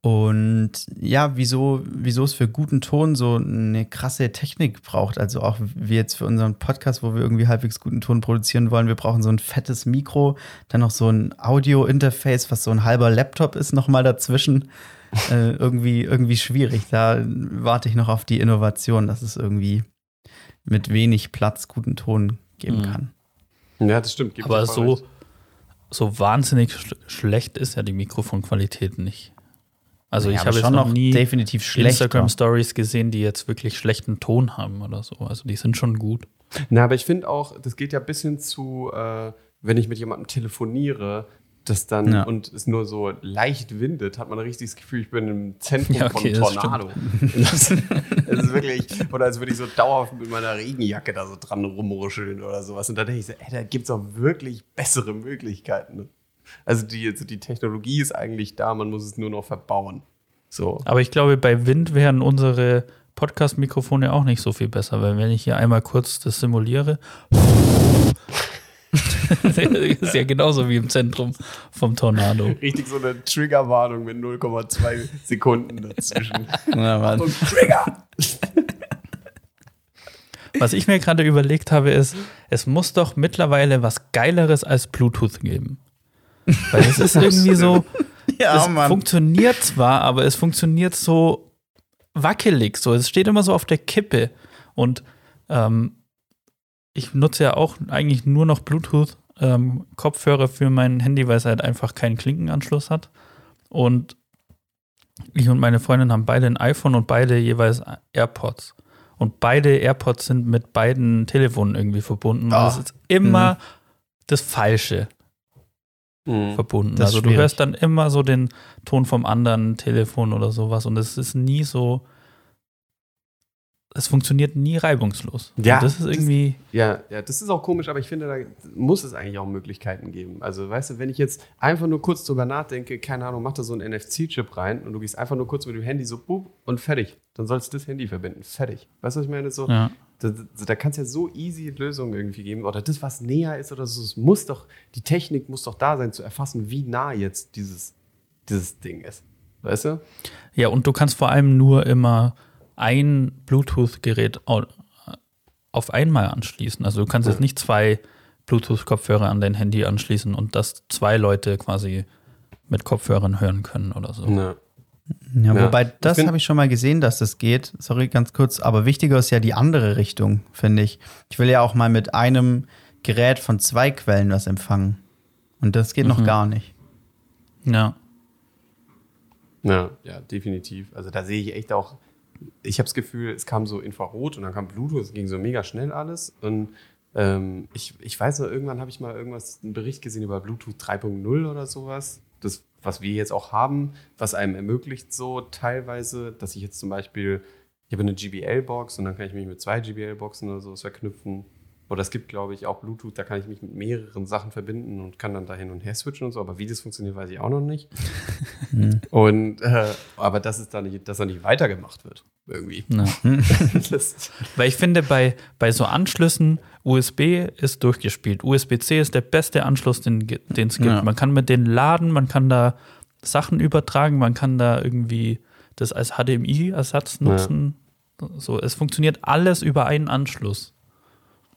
und ja, wieso, wieso es für guten Ton so eine krasse Technik braucht. Also auch wie jetzt für unseren Podcast, wo wir irgendwie halbwegs guten Ton produzieren wollen. Wir brauchen so ein fettes Mikro, dann noch so ein Audio-Interface, was so ein halber Laptop ist, nochmal dazwischen. äh, irgendwie, irgendwie schwierig. Da warte ich noch auf die Innovation, dass es irgendwie mit wenig Platz guten Ton geben mhm. kann. Ja, das stimmt. Aber so, so wahnsinnig sch schlecht ist ja die Mikrofonqualität nicht. Also ja, ich habe jetzt noch nie definitiv Instagram Stories gesehen, die jetzt wirklich schlechten Ton haben oder so. Also die sind schon gut. Na, aber ich finde auch, das geht ja bis hin zu, äh, wenn ich mit jemandem telefoniere, das dann ja. und es nur so leicht windet, hat man ein richtiges Gefühl, ich bin im [LAUGHS] Zentrum ja, okay, von Tornado. Das, [LAUGHS] das, ist wirklich, oder als würde ich so dauerhaft mit meiner Regenjacke da so dran rumruscheln oder sowas. Und da denke ich so, ey, da gibt es auch wirklich bessere Möglichkeiten. Ne? Also die, also die Technologie ist eigentlich da, man muss es nur noch verbauen. So. Aber ich glaube, bei Wind wären unsere Podcast-Mikrofone auch nicht so viel besser, weil wenn ich hier einmal kurz das simuliere, das [LAUGHS] ist ja genauso wie im Zentrum vom Tornado. Richtig so eine Triggerwarnung mit 0,2 Sekunden dazwischen. [LAUGHS] Ja, Und Trigger! Was ich mir gerade überlegt habe, ist, es muss doch mittlerweile was Geileres als Bluetooth geben. Weil es ist [LAUGHS] irgendwie so, ja, es Mann. funktioniert zwar, aber es funktioniert so wackelig, so. Es steht immer so auf der Kippe. Und ähm, ich nutze ja auch eigentlich nur noch Bluetooth-Kopfhörer ähm, für mein Handy, weil es halt einfach keinen Klinkenanschluss hat. Und ich und meine Freundin haben beide ein iPhone und beide jeweils AirPods. Und beide AirPods sind mit beiden Telefonen irgendwie verbunden. Oh. das ist immer mhm. das Falsche mhm. verbunden. also du hörst dann immer so den Ton vom anderen Telefon oder sowas und es ist nie so, es funktioniert nie reibungslos. Ja, Und das ist das- irgendwie. Ja, ja, das ist auch komisch, aber ich finde, da muss es eigentlich auch Möglichkeiten geben. Also, weißt du, wenn ich jetzt einfach nur kurz drüber nachdenke, keine Ahnung, mach da so einen NFC-Chip rein und du gehst einfach nur kurz mit dem Handy so, boop, und fertig. Dann sollst du das Handy verbinden. Fertig. Weißt du, was ich meine? So, Ja. da, da, da kann es ja so easy Lösungen irgendwie geben. Oder das, was näher ist oder so. Es muss doch, die Technik muss doch da sein, zu erfassen, wie nah jetzt dieses, dieses Ding ist. Weißt du? Ja, und du kannst vor allem nur immer ein Bluetooth-Gerät au- auf einmal anschließen. Also du kannst jetzt nicht zwei Bluetooth-Kopfhörer an dein Handy anschließen und dass zwei Leute quasi mit Kopfhörern hören können oder so. Ja. Ja, Ja. wobei, das find- habe ich schon mal gesehen, dass das geht. Sorry, ganz kurz. Aber wichtiger ist ja die andere Richtung, finde ich. Ich will ja auch mal mit einem Gerät von zwei Quellen was empfangen. Und das geht noch gar nicht. Ja. Ja, ja, definitiv. Also da sehe ich echt auch, ich habe das Gefühl, es kam so Infrarot und dann kam Bluetooth, es ging so mega schnell alles. Und ähm, ich, ich weiß noch, irgendwann habe ich mal irgendwas, einen Bericht gesehen über Bluetooth 3.0 oder sowas. Das, was wir jetzt auch haben, was einem ermöglicht, so teilweise, dass ich jetzt zum Beispiel, ich habe eine GBL-Box und dann kann ich mich mit zwei GBL-Boxen oder sowas verknüpfen. Oder es gibt, glaube ich, auch Bluetooth, da kann ich mich mit mehreren Sachen verbinden und kann dann da hin und her switchen und so. Aber wie das funktioniert, weiß ich auch noch nicht. [LAUGHS] Und äh, aber dass es da nicht, dass da nicht weitergemacht wird, irgendwie. ja. [LAUGHS] das, Weil ich finde, bei, bei so Anschlüssen, USB ist durchgespielt. USB-C ist der beste Anschluss, den es gibt. Ja. Man kann mit denen laden, man kann da Sachen übertragen, man kann da irgendwie das als HDMI-Ersatz Ja. nutzen. So, es funktioniert alles über einen Anschluss.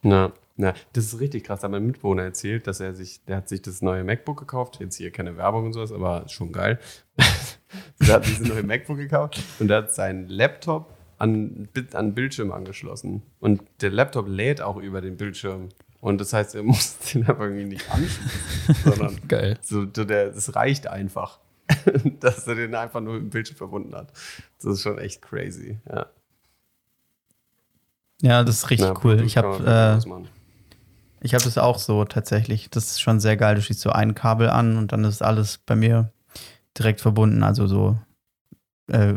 Na, na, das ist richtig krass. Da hat mein Mitbewohner erzählt, dass er sich, der hat sich das neue MacBook gekauft. Jetzt hier keine Werbung und sowas, aber schon geil. [LAUGHS] der hat sich das neue MacBook gekauft und der hat seinen Laptop an, an den Bildschirm angeschlossen. Und der Laptop lädt auch über den Bildschirm. Und das heißt, er [LAUGHS] muss den aber irgendwie nicht anschließen, sondern [LAUGHS] Geil. So, der, das reicht einfach, dass er den einfach nur im Bildschirm verbunden hat. Das ist schon echt crazy. Ja, Ja, das ist richtig Ja, cool. Ich habe äh, ich hab das auch so tatsächlich. Das ist schon sehr geil. Du schließt so ein Kabel an und dann ist alles bei mir direkt verbunden. Also so äh,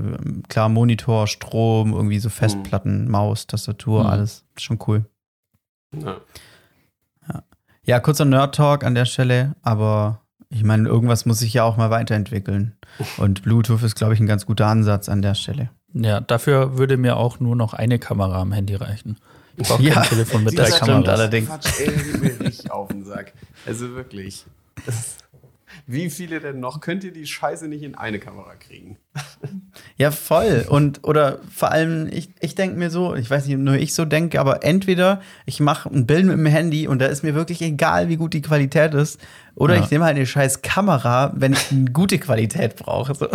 klar, Monitor, Strom, irgendwie so Festplatten, Maus, Tastatur, Mhm. alles. Schon cool. ja. Ja, kurzer Nerd-Talk an der Stelle, aber ich meine, irgendwas muss sich ja auch mal weiterentwickeln. [LAUGHS] Und Bluetooth ist, glaube ich, ein ganz guter Ansatz an der Stelle. Ja, dafür würde mir auch nur noch eine Kamera am Handy reichen. Ich brauche Ja, kein Telefon mit drei Kameras. allerdings. Quatsch, ey, mir richtig auf den Sack. Also wirklich. Das, wie viele denn noch? Könnt ihr die Scheiße nicht in eine Kamera kriegen? Ja, voll. Und oder vor allem, ich, ich denke mir so, ich weiß nicht, ob nur ich so denke, aber entweder ich mache ein Bild mit dem Handy und da ist mir wirklich egal, wie gut die Qualität ist, oder Ja. ich nehme halt eine scheiß Kamera, wenn ich eine gute Qualität brauche. So.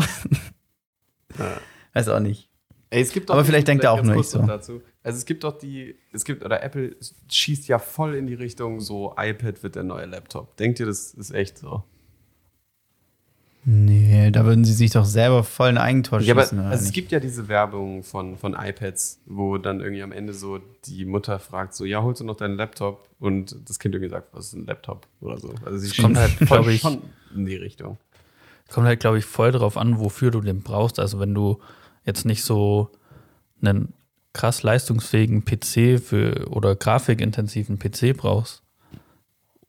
Weiß auch nicht. Ey, es gibt doch Aber die- vielleicht denkt er auch nur ich so. Dazu. Also es gibt doch die, es gibt, oder Apple schießt ja voll in die Richtung, so iPad wird der neue Laptop. Denkt ihr, das ist echt so? Nee, da würden sie sich doch selber voll ein Eigentor Ja, aber schießen. oder also es gibt ja diese Werbung von, von iPads, wo dann irgendwie am Ende so die Mutter fragt so, ja, holst du noch deinen Laptop? Und das Kind irgendwie sagt, was ist ein Laptop? Oder so. Also sie kommt halt, [LAUGHS] voll ich- schon in die Richtung. Kommt halt, glaube ich, voll darauf an, wofür du den brauchst. Also wenn du jetzt nicht so einen krass leistungsfähigen PC für oder grafikintensiven PC brauchst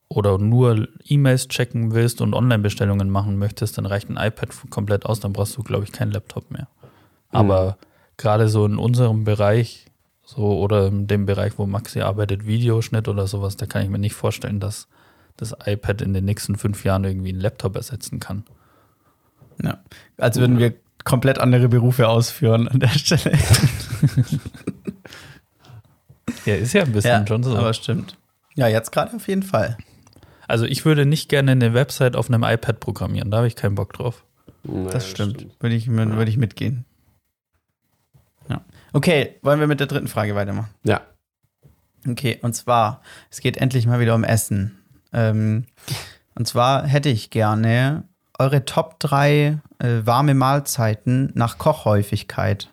oder nur E-Mails checken willst und Online-Bestellungen machen möchtest, dann reicht ein iPad komplett aus, dann brauchst du, glaube ich, keinen Laptop mehr. Aber gerade so in unserem Bereich, so oder in dem Bereich, wo Maxi arbeitet, Videoschnitt oder sowas, da kann ich mir nicht vorstellen, dass das iPad in den nächsten fünf Jahren irgendwie einen Laptop ersetzen kann. Ja. Als würden wir komplett andere Berufe ausführen an der Stelle. Ja, ist ja ein bisschen schon so. aber stimmt. Ja, jetzt gerade auf jeden Fall. Also ich würde nicht gerne eine Website auf einem iPad programmieren, da habe ich keinen Bock drauf. Naja, Das stimmt. Würde ich, würde ich mitgehen. Ja. Okay, wollen wir mit der dritten Frage weitermachen? Ja. Okay, und zwar, es geht endlich mal wieder um Essen. Ähm, und zwar hätte ich gerne eure Top 3 äh, warme Mahlzeiten nach Kochhäufigkeit.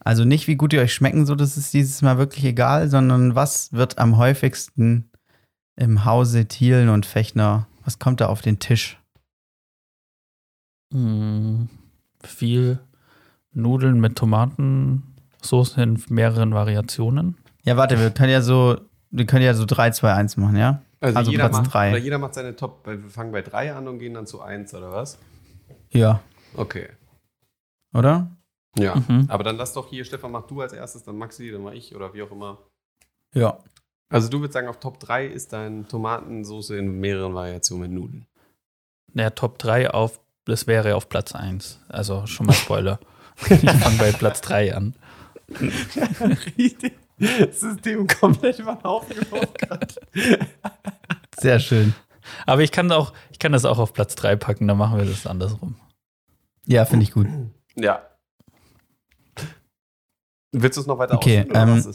Also nicht, wie gut die euch schmecken, so das ist dieses Mal wirklich egal, sondern was wird am häufigsten im Hause Thielen und Fechner, was kommt da auf den Tisch? Hm, viel Nudeln mit Tomaten Soße in mehreren Variationen. Ja, warte, wir können ja so, wir können ja so 3, 2, 1 machen, ja? Also jeder Platz macht, drei. Oder jeder macht seine Top, wir fangen bei 3 an und gehen dann zu 1, oder was? Ja, Okay. oder? Ja. Mhm. Aber dann lass doch hier, Stefan, mach du als erstes, dann Maxi, dann mach ich oder wie auch immer. Ja. Also du würdest sagen, auf Top 3 ist dein Tomatensoße in mehreren Variationen mit Nudeln. Der Top 3 auf, das wäre auf Platz 1. Also schon mal Spoiler. [LAUGHS] ich fange bei Platz 3 an. Richtig. [LAUGHS] Das System komplett über den Haufen. Sehr schön. Aber ich kann auch, ich kann das auch auf Platz 3 packen, dann machen wir das andersrum. Ja, finde ich gut. Ja. Willst du es noch weiter Okay, ähm? [LAUGHS]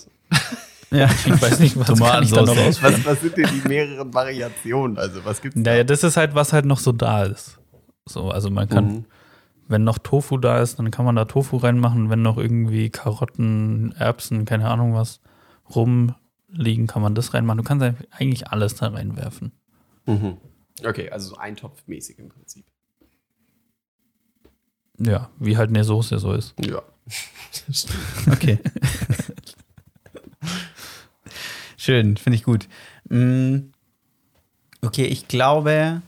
Ja. Ich weiß nicht, was kann ich da noch. Was, was sind denn die mehreren Variationen? Also, was gibt's Naja, das ist halt, was halt noch so da ist. So, also man kann, Mhm. wenn noch Tofu da ist, dann kann man da Tofu reinmachen. Wenn noch irgendwie Karotten, Erbsen, keine Ahnung was rumliegen, kann man das reinmachen. Du kannst eigentlich alles da reinwerfen. Mhm. Okay, also so eintopfmäßig im Prinzip. Ja, wie halt eine Soße so ist. Ja. [LAUGHS] Okay. Schön, finde ich gut. Mm, Okay, ich glaube,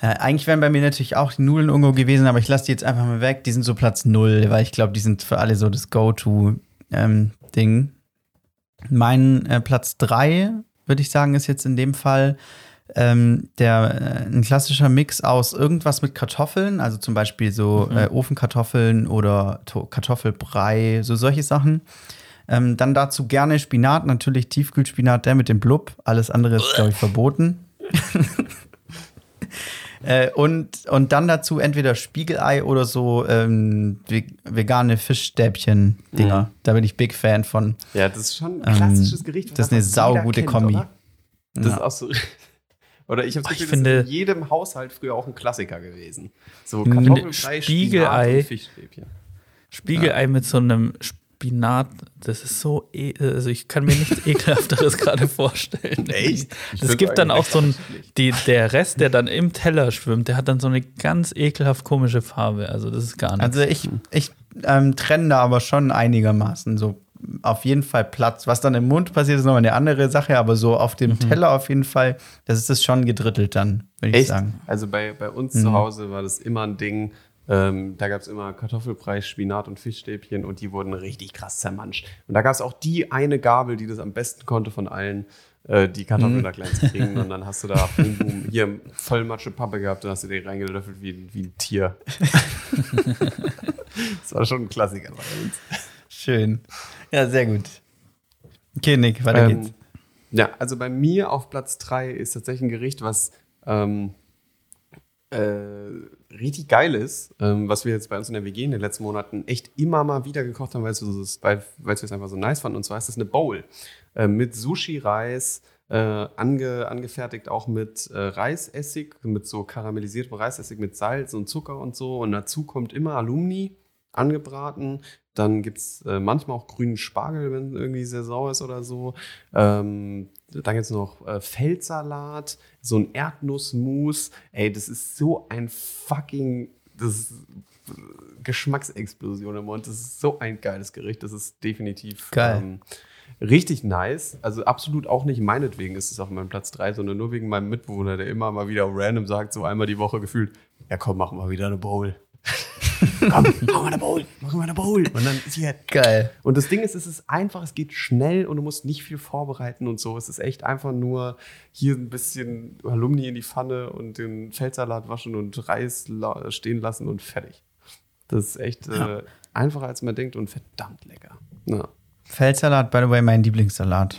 ja, eigentlich wären bei mir natürlich auch die Nudeln irgendwo gewesen, aber ich lasse die jetzt einfach mal weg. Die sind so Platz null, weil ich glaube, die sind für alle so das Go-To-Ding. mein äh, Platz drei, würde ich sagen, ist jetzt in dem Fall ähm, der, äh, ein klassischer Mix aus irgendwas mit Kartoffeln, also zum Beispiel so Mhm. äh, Ofenkartoffeln oder To Kartoffelbrei, so solche Sachen. Ähm, dann dazu gerne Spinat, natürlich Tiefkühlspinat, der mit dem Blub. Alles andere ist, glaube ich, verboten. [LAUGHS] äh, und, und dann dazu entweder Spiegelei oder so ähm, ve- vegane Fischstäbchen-Dinger. Mhm. Da bin ich Big Fan von. Ja, das ist schon ein klassisches Gericht. Ähm, das ist eine saugute kennt, Kombi. Oder? Das Ja. ist auch so. [LAUGHS] Oder ich habe das Gefühl, finde- das ist in jedem Haushalt früher auch ein Klassiker gewesen. So. Kartoffelbrei, Spiegelei. Spinat. Spiegelei mit so einem Spinat, das ist so, e also ich kann mir nichts [LAUGHS] ekelhafteres gerade vorstellen. Echt? Es gibt dann auch so ein, die, der Rest, der dann im Teller schwimmt, der hat dann so eine ganz ekelhaft komische Farbe. Also das ist gar nichts. Also ich, ich ähm, trenne da aber schon einigermaßen so auf jeden Fall Platz. Was dann im Mund passiert, ist nochmal eine andere Sache, aber so auf dem Teller auf jeden Fall, das ist das schon gedrittelt dann, würde ich sagen. Also bei, bei uns Mhm. zu Hause war das immer ein Ding. Ähm, da gab es immer Kartoffelbrei, Spinat und Fischstäbchen und die wurden richtig krass zermanscht. Und da gab es auch die eine Gabel, die das am besten konnte von allen, äh, die Kartoffeln Mhm. da klein zu kriegen. Und dann hast du da [LAUGHS] boom, boom, hier voll Matsche Pappe gehabt und hast du den reingelöffelt wie, wie ein Tier. [LAUGHS] das war schon ein Klassiker bei uns. Schön. Ja, sehr gut. Okay, Nick, weiter geht's. Ähm, ja, also bei mir auf Platz 3 ist tatsächlich ein Gericht, was ähm, äh, richtig geil ist, ähm, was wir jetzt bei uns in der WG in den letzten Monaten echt immer mal wieder gekocht haben, weil wir es einfach so nice fanden. Und zwar ist das eine Bowl äh, mit Sushi-Reis, äh, ange, angefertigt auch mit äh, Reisessig, mit so karamellisiertem Reisessig mit Salz und Zucker und so. Und dazu kommt immer Alumni angebraten. Dann gibt es äh, manchmal auch grünen Spargel, wenn irgendwie sehr sauer ist oder so. Ähm, dann gibt es noch äh, Feldsalat, so ein Erdnussmus. Ey, das ist so ein fucking. Das äh, Geschmacksexplosion im Mund. Das ist so ein geiles Gericht. Das ist definitiv Geil. Ähm, richtig nice. Also absolut auch nicht meinetwegen ist es auf meinem Platz 3, sondern nur wegen meinem Mitbewohner, der immer mal wieder random sagt, so einmal die Woche gefühlt, ja komm, machen wir wieder eine Bowl. [LAUGHS] komm, [LAUGHS] machen wir eine Bowl, machen wir eine Bowl. Und dann ist hier Geil. und das Ding ist, es ist einfach, es geht schnell und du musst nicht viel vorbereiten und so. Es ist echt einfach nur hier ein bisschen Alumni in die Pfanne und den Feldsalat waschen und Reis stehen lassen und fertig. Das ist echt äh, einfacher, als man denkt und verdammt lecker. Ja. Feldsalat, by the way, mein Lieblingssalat.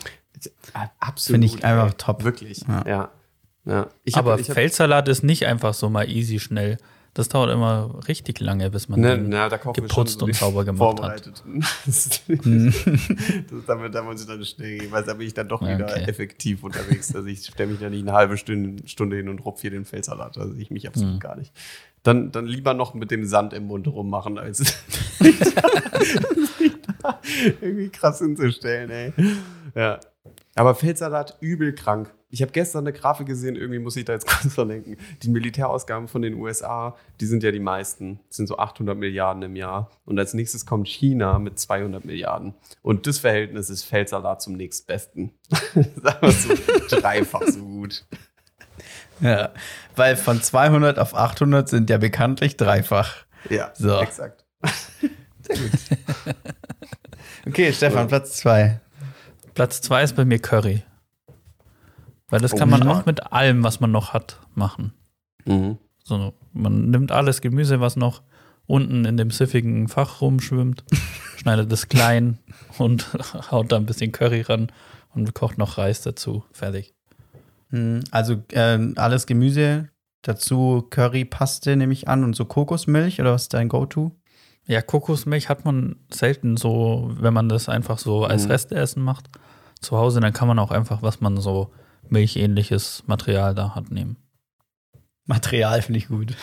Absolut. Finde ich einfach ey. top. Wirklich. Ja. Ja. ja. Ich hab- Aber ich hab- Feldsalat ist nicht einfach so mal easy schnell. Das dauert immer richtig lange, bis man Ne, den na, da geputzt schon und sauber gemacht hat. [LAUGHS] Das, damit, da muss ich dann schnell gehen, weil da bin ich dann doch Ja, wieder okay. effektiv unterwegs. Also ich stelle mich da nicht eine halbe Stunde, Stunde hin und rupf hier den Feldsalat. Also ich mich absolut Mhm. gar nicht. Dann, dann lieber noch mit dem Sand im Mund rummachen, als [LAUGHS] sich da irgendwie krass hinzustellen, ey. Ja. Aber Feldsalat übel krank. Ich habe gestern eine Grafik gesehen, irgendwie muss ich da jetzt [LAUGHS] kurz verlinken. Die Militärausgaben von den USA, die sind ja die meisten. Das sind so 800 Milliarden im Jahr. Und als nächstes kommt China mit 200 Milliarden. Und das Verhältnis ist Feldsalat zum nächstbesten. das ist einfach so dreifach so gut. Ja, weil von 200 auf 800 sind ja bekanntlich dreifach. Ja, So. exakt. Sehr [LAUGHS] gut. Okay, Stefan, Platz zwei. Platz zwei ist bei mir Curry. Weil das kann man ja. auch mit allem, was man noch hat, machen. Mhm. So, man nimmt alles Gemüse, was noch unten in dem siffigen Fach rumschwimmt, [LAUGHS] schneidet es klein und [LAUGHS] haut da ein bisschen Curry ran und kocht noch Reis dazu. Fertig. Hm, Also ähm, alles Gemüse, dazu Currypaste nehme ich an und so Kokosmilch oder was ist dein Go-To? Ja, Kokosmilch hat man selten so, wenn man das einfach so als Mhm. Restessen macht. Zu Hause, dann kann man auch einfach, was man so milchähnliches Material da hat, nehmen. Material finde ich gut.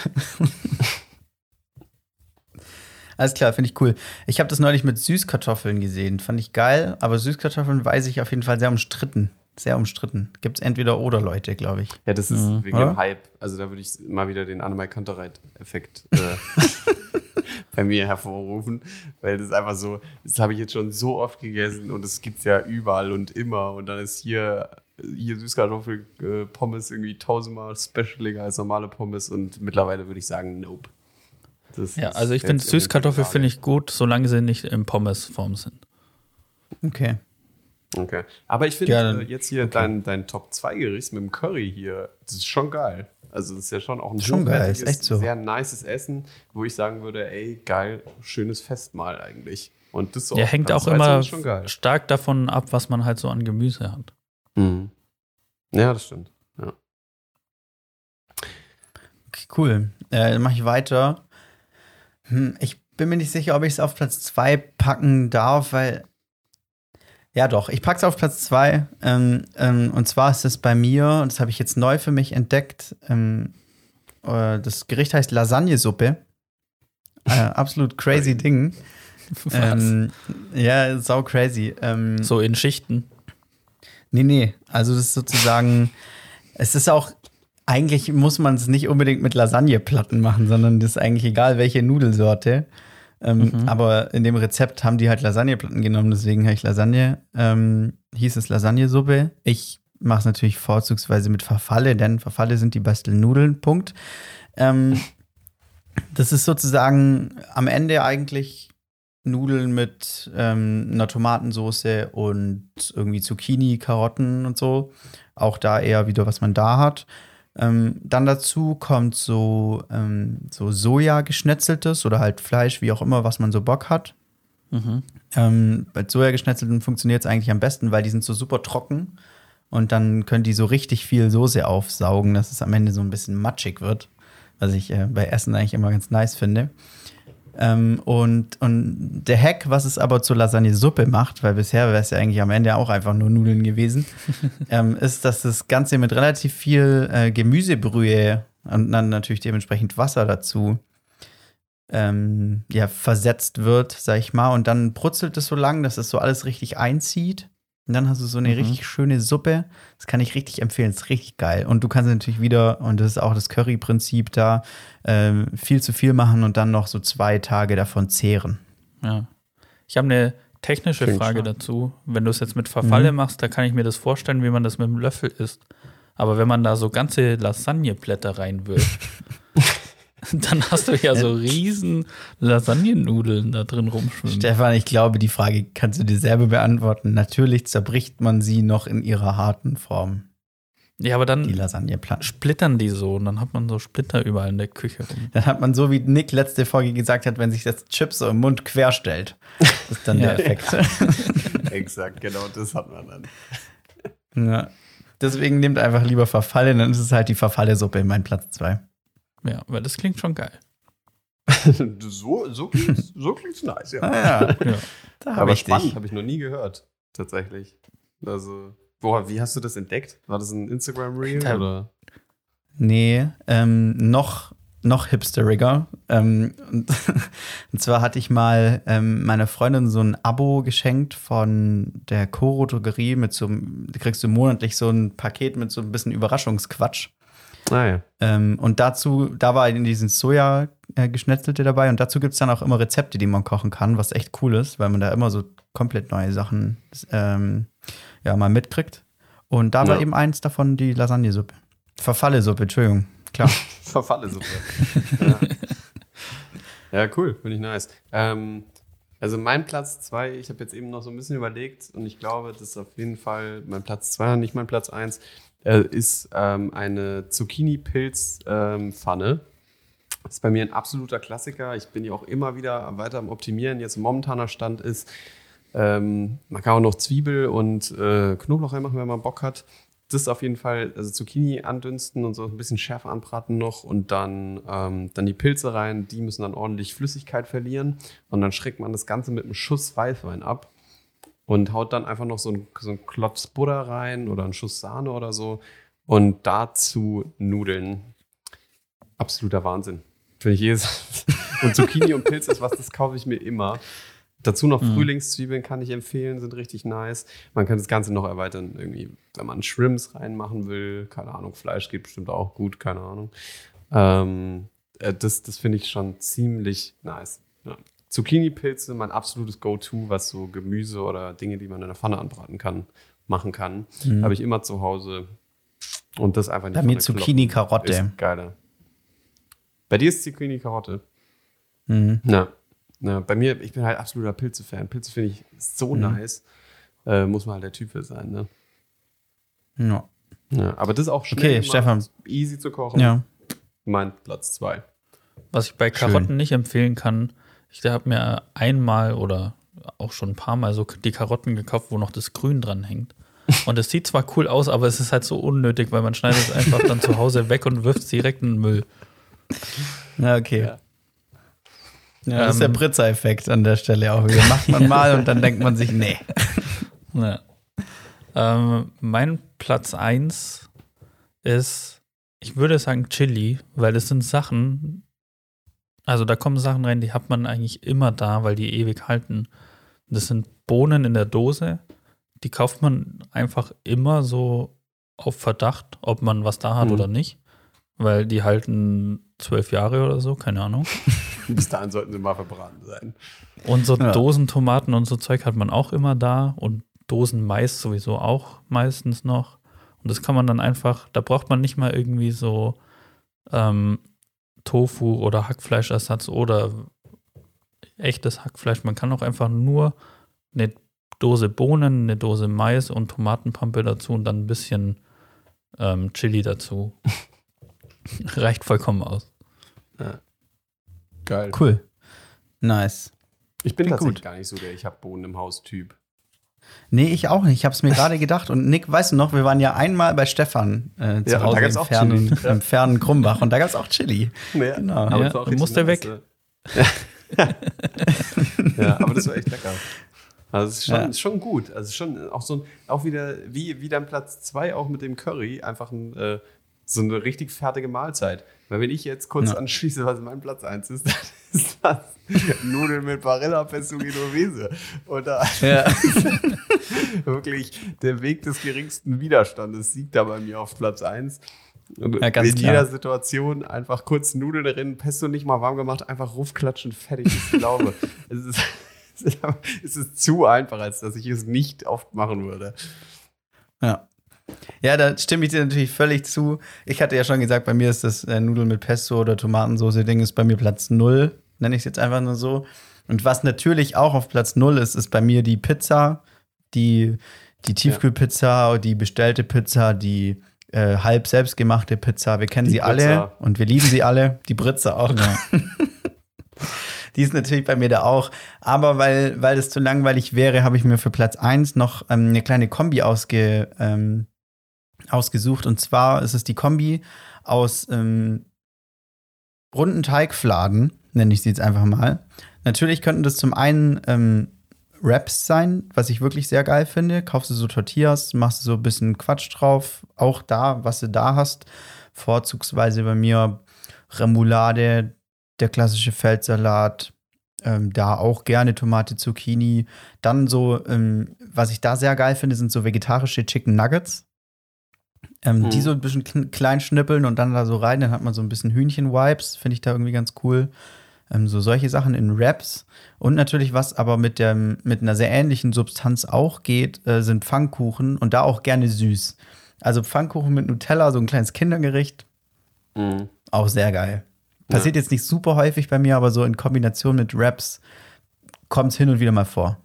Alles klar, finde ich cool. Ich habe das neulich mit Süßkartoffeln gesehen. Fand ich geil, aber Süßkartoffeln weiß ich auf jeden Fall sehr umstritten. Sehr umstritten. Gibt es entweder oder Leute, glaube ich. Ja, das ist Mhm. wegen Oder? dem Hype. Also da würde ich mal wieder den Annemai Kantereit-Effekt äh, [LAUGHS] bei mir hervorrufen, weil das ist einfach so, das habe ich jetzt schon so oft gegessen und es gibt es ja überall und immer und dann ist hier, hier Süßkartoffel äh, Pommes irgendwie tausendmal specialiger als normale Pommes und mittlerweile würde ich sagen, nope. Das Ja, also ich finde Süßkartoffel finde ich gut, solange sie nicht in Pommesform sind. Okay. Okay. Aber ich finde Ja, äh, jetzt hier dein, dein Top 2 Gericht mit dem Curry hier, das ist schon geil. Also das ist ja schon auch ein Schon geil, ist echt so. sehr nices Essen, wo ich sagen würde, ey, geil, schönes Festmahl eigentlich. Und das so Ja, hängt auch immer ist schon geil. stark davon ab, was man halt so an Gemüse hat. Mhm. Ja, das stimmt. Ja. Okay, cool. Äh, dann mache ich weiter. Hm, ich bin mir nicht sicher, ob ich es auf Platz 2 packen darf, weil. Ja, doch, ich packe es auf Platz 2. Ähm, ähm, und zwar ist es bei mir, und das habe ich jetzt neu für mich entdeckt. Ähm, äh, das Gericht heißt Lasagnesuppe. Äh, [LAUGHS] absolut crazy Ding. [LAUGHS] Ähm, ja, sau crazy. Ähm, So in Schichten. Nee, nee. Also das ist sozusagen, es ist auch, eigentlich muss man es nicht unbedingt mit Lasagneplatten machen, sondern das ist eigentlich egal, welche Nudelsorte. Ähm, Aber in dem Rezept haben die halt Lasagneplatten genommen, deswegen habe ich Lasagne, ähm, hieß es Lasagnesuppe. Ich mache es natürlich vorzugsweise mit Verfalle, denn Verfalle sind die besten Nudeln, Punkt. Ähm, das ist sozusagen am Ende eigentlich Nudeln mit ähm, einer Tomatensauce und irgendwie Zucchini, Karotten und so. Auch da eher wieder, was man da hat. Ähm, dann dazu kommt so, ähm, so Soja geschnetzeltes oder halt Fleisch, wie auch immer, was man so Bock hat. Mhm. Ähm, bei Soja geschnetzelten funktioniert es eigentlich am besten, weil die sind so super trocken und dann können die so richtig viel Soße aufsaugen, dass es am Ende so ein bisschen matschig wird. Was ich äh, bei Essen eigentlich immer ganz nice finde. Ähm, und, und der Hack, was es aber zur Lasagne-Suppe macht, weil bisher wäre es ja eigentlich am Ende auch einfach nur Nudeln gewesen, [LAUGHS] ähm, ist, dass das Ganze mit relativ viel äh, Gemüsebrühe und dann natürlich dementsprechend Wasser dazu ähm, ja, versetzt wird, sag ich mal. Und dann brutzelt es so lang, dass es so alles richtig einzieht. Und dann hast du so eine Mhm. richtig schöne Suppe. Das kann ich richtig empfehlen. Das ist richtig geil. Und du kannst natürlich wieder, und das ist auch das Curry-Prinzip da, ähm, viel zu viel machen und dann noch so zwei Tage davon zehren. Ja. Ich habe eine technische Klingt Frage stark. dazu. Wenn du es jetzt mit Verfalle Mhm. machst, da kann ich mir das vorstellen, wie man das mit dem Löffel isst. Aber wenn man da so ganze Lasagneblätter reinwirft, [LAUGHS] [LAUGHS] dann hast du ja so riesen Lasagnenudeln da drin rumschwimmen. Stefan, ich glaube, die Frage kannst du dir selber beantworten. Natürlich zerbricht man sie noch in ihrer harten Form, Ja, aber die dann Lasagneplatten. splittern die so und dann hat man so Splitter überall in der Küche rum. Dann hat man so, wie Nick letzte Folge gesagt hat, wenn sich das Chips so im Mund querstellt. Das ist dann der Effekt. [LAUGHS] Exakt, genau das hat man dann. Ja. Deswegen nehmt einfach lieber Verfalle, dann ist es halt die Verfalle-Suppe in meinem Platz 2. Ja, weil das klingt schon geil. [LAUGHS] so so klingt's, [LAUGHS] so klingt's nice, ja. Ah ja, Ja. da habe Aber ich spannend, habe ich noch nie gehört, tatsächlich. Also, boah, wie hast du das entdeckt? War das ein Instagram-Reel oder? Nee, ähm, noch noch hipsteriger. Ähm, und, [LAUGHS] und, zwar hatte ich mal ähm, meiner Freundin so ein Abo geschenkt von der Coro Drogerie mit so da kriegst du monatlich so ein Paket mit so ein bisschen Überraschungsquatsch. Ah, ja. ähm, und dazu, da war in diesen Soja äh, geschnetzelte dabei und dazu gibt es dann auch immer Rezepte, die man kochen kann, was echt cool ist, weil man da immer so komplett neue Sachen ähm, ja, mal mitkriegt. Und da war Ja. eben eins davon die Lasagnesuppe. Verfalle-Suppe, Entschuldigung. Klar. [LAUGHS] [LAUGHS] Verfalle Suppe. ja. ja, cool, finde ich nice. Ähm, also mein Platz zwei, ich habe jetzt eben noch so ein bisschen überlegt und ich glaube, das ist auf jeden Fall mein Platz zwei und nicht mein Platz eins, äh, ist ähm, eine Zucchini-Pilz-Pfanne. das ist bei mir ein absoluter Klassiker. Ich bin ja auch immer wieder weiter am Optimieren. Jetzt momentaner Stand ist, ähm, man kann auch noch Zwiebel und äh, Knoblauch reinmachen, wenn man Bock hat. Das ist auf jeden Fall, also Zucchini andünsten und so ein bisschen schärfer anbraten noch und dann, ähm, dann die Pilze rein. Die müssen dann ordentlich Flüssigkeit verlieren und dann schreckt man das Ganze mit einem Schuss Weißwein ab und haut dann einfach noch so ein, so ein Klotz Butter rein oder einen Schuss Sahne oder so und dazu Nudeln. Absoluter Wahnsinn. Finde ich jedes. [LAUGHS] Und Zucchini und Pilz ist was, das kaufe ich mir immer. Dazu noch Mhm. Frühlingszwiebeln kann ich empfehlen, sind richtig nice. Man kann das Ganze noch erweitern, irgendwie, wenn man Shrimps reinmachen will. Keine Ahnung, Fleisch geht bestimmt auch gut, keine Ahnung. Ähm, äh, das das finde ich schon ziemlich nice. Ja. Zucchini-Pilze, mein absolutes Go-To, was so Gemüse oder Dinge, die man in der Pfanne anbraten kann, machen kann. Habe ich immer zu Hause. Und das einfach nicht Bei mir Zucchini-Karotte. Ist geiler. Bei dir ist Zucchini-Karotte. Mhm. Na, na, bei mir, ich bin halt absoluter Pilze-Fan. Pilze finde ich so Mhm. nice. Äh, muss man halt der Typ für sein, ne? Ja. Ja, aber das ist auch schnell Okay, gemacht, Stefan. easy zu kochen. ja. Mein Platz zwei. Was ich bei Schön. Karotten nicht empfehlen kann, ich habe mir einmal oder auch schon ein paar Mal so die Karotten gekauft, wo noch das Grün dran hängt. Und es sieht zwar cool aus, aber es ist halt so unnötig, weil man schneidet es einfach dann zu Hause weg und wirft es direkt in den Müll. Ja, okay. Ja. Ja. das ist der Ähm, Britzer-Effekt an der Stelle auch wieder. Macht man [LAUGHS] mal und dann denkt man sich, nee. Ja. Ähm, mein Platz 1 ist, ich würde sagen Chili, weil das sind Sachen, also da kommen Sachen rein, die hat man eigentlich immer da, weil die ewig halten. Das sind Bohnen in der Dose, die kauft man einfach immer so auf Verdacht, ob man was da hat Mhm. oder nicht, weil die halten zwölf Jahre oder so, keine Ahnung. [LAUGHS] Bis dahin sollten sie mal verbraten sein. Und so Ja. Dosentomaten und so Zeug hat man auch immer da und Dosen Mais sowieso auch meistens noch. Und das kann man dann einfach, da braucht man nicht mal irgendwie so ähm, Tofu oder Hackfleischersatz oder echtes Hackfleisch. Man kann auch einfach nur eine Dose Bohnen, eine Dose Mais und Tomatenpampe dazu und dann ein bisschen ähm, Chili dazu. [LAUGHS] Reicht vollkommen aus. Geil. Cool. Nice. Ich bin Klingt tatsächlich gut. gar nicht so der Ich hab Bohnen im Haus-Typ. Nee, ich auch nicht. Ich habe es mir gerade [LAUGHS] gedacht. Und Nick, weißt du noch, wir waren ja einmal bei Stefan äh, zu Ja, Hause gab's im auch fernen, Chili. [LAUGHS] Ja. im fernen Krumbach. Und da gab es auch Chili. Ja, Genau. aber Ja, das war auch dann richtig muss der nice, weg. Ja. [LAUGHS] ja, aber das war echt lecker. Also es ist schon, Ja. ist schon gut. Also es ist schon auch so ein, auch wieder, wie, wie dein Platz 2 auch mit dem Curry, einfach ein, äh, so eine richtig fertige Mahlzeit. Weil wenn ich jetzt kurz Ja. anschließe, was mein Platz 1 ist, [LAUGHS] dann ist das Nudeln mit Barilla Pesto Genovese. Und da Ja. [LAUGHS] wirklich der Weg des geringsten Widerstandes siegt da bei mir auf Platz 1. Und Ja, in klar. jeder Situation einfach kurz Nudeln drin, Pesto nicht mal warm gemacht, einfach rufklatschen, fertig. Ich [LAUGHS] glaube, es ist, es ist zu einfach, als dass ich es nicht oft machen würde. Ja. Ja, da stimme ich dir natürlich völlig zu. Ich hatte ja schon gesagt, bei mir ist das äh, Nudeln mit Pesto oder Tomatensauce-Ding ist bei mir Platz null, nenne ich es jetzt einfach nur so. Und was natürlich auch auf Platz null ist, ist bei mir die Pizza, die, die Tiefkühlpizza, die bestellte Pizza, die äh, halb selbstgemachte Pizza. Wir kennen Die sie alle Britza. und wir lieben sie alle. Die Britze auch. [LAUGHS] Die ist natürlich bei mir da auch. Aber weil, weil das zu langweilig wäre, habe ich mir für Platz 1 noch ähm, eine kleine Kombi ausge, ähm, ausgesucht. Und zwar ist es die Kombi aus ähm, runden Teigfladen, nenne ich sie jetzt einfach mal. Natürlich könnten das zum einen ähm, Wraps sein, was ich wirklich sehr geil finde. Kaufst du so Tortillas, machst du so ein bisschen Quatsch drauf. Auch da, was du da hast. Vorzugsweise bei mir Remoulade, der klassische Feldsalat, ähm, da auch gerne Tomate, Zucchini. Dann so, ähm, was ich da sehr geil finde, sind so vegetarische Chicken Nuggets. Ähm, Mhm. Die so ein bisschen klein schnippeln und dann da so rein, dann hat man so ein bisschen Hühnchen-Vibes, finde ich da irgendwie ganz cool. Ähm, so solche Sachen in Wraps. Und natürlich, was aber mit, dem, mit einer sehr ähnlichen Substanz auch geht, äh, sind Pfannkuchen und da auch gerne süß. Also Pfannkuchen mit Nutella, so ein kleines Kindergericht, Mhm. auch sehr geil. Passiert jetzt nicht super häufig bei mir, aber so in Kombination mit Wraps kommt es hin und wieder mal vor.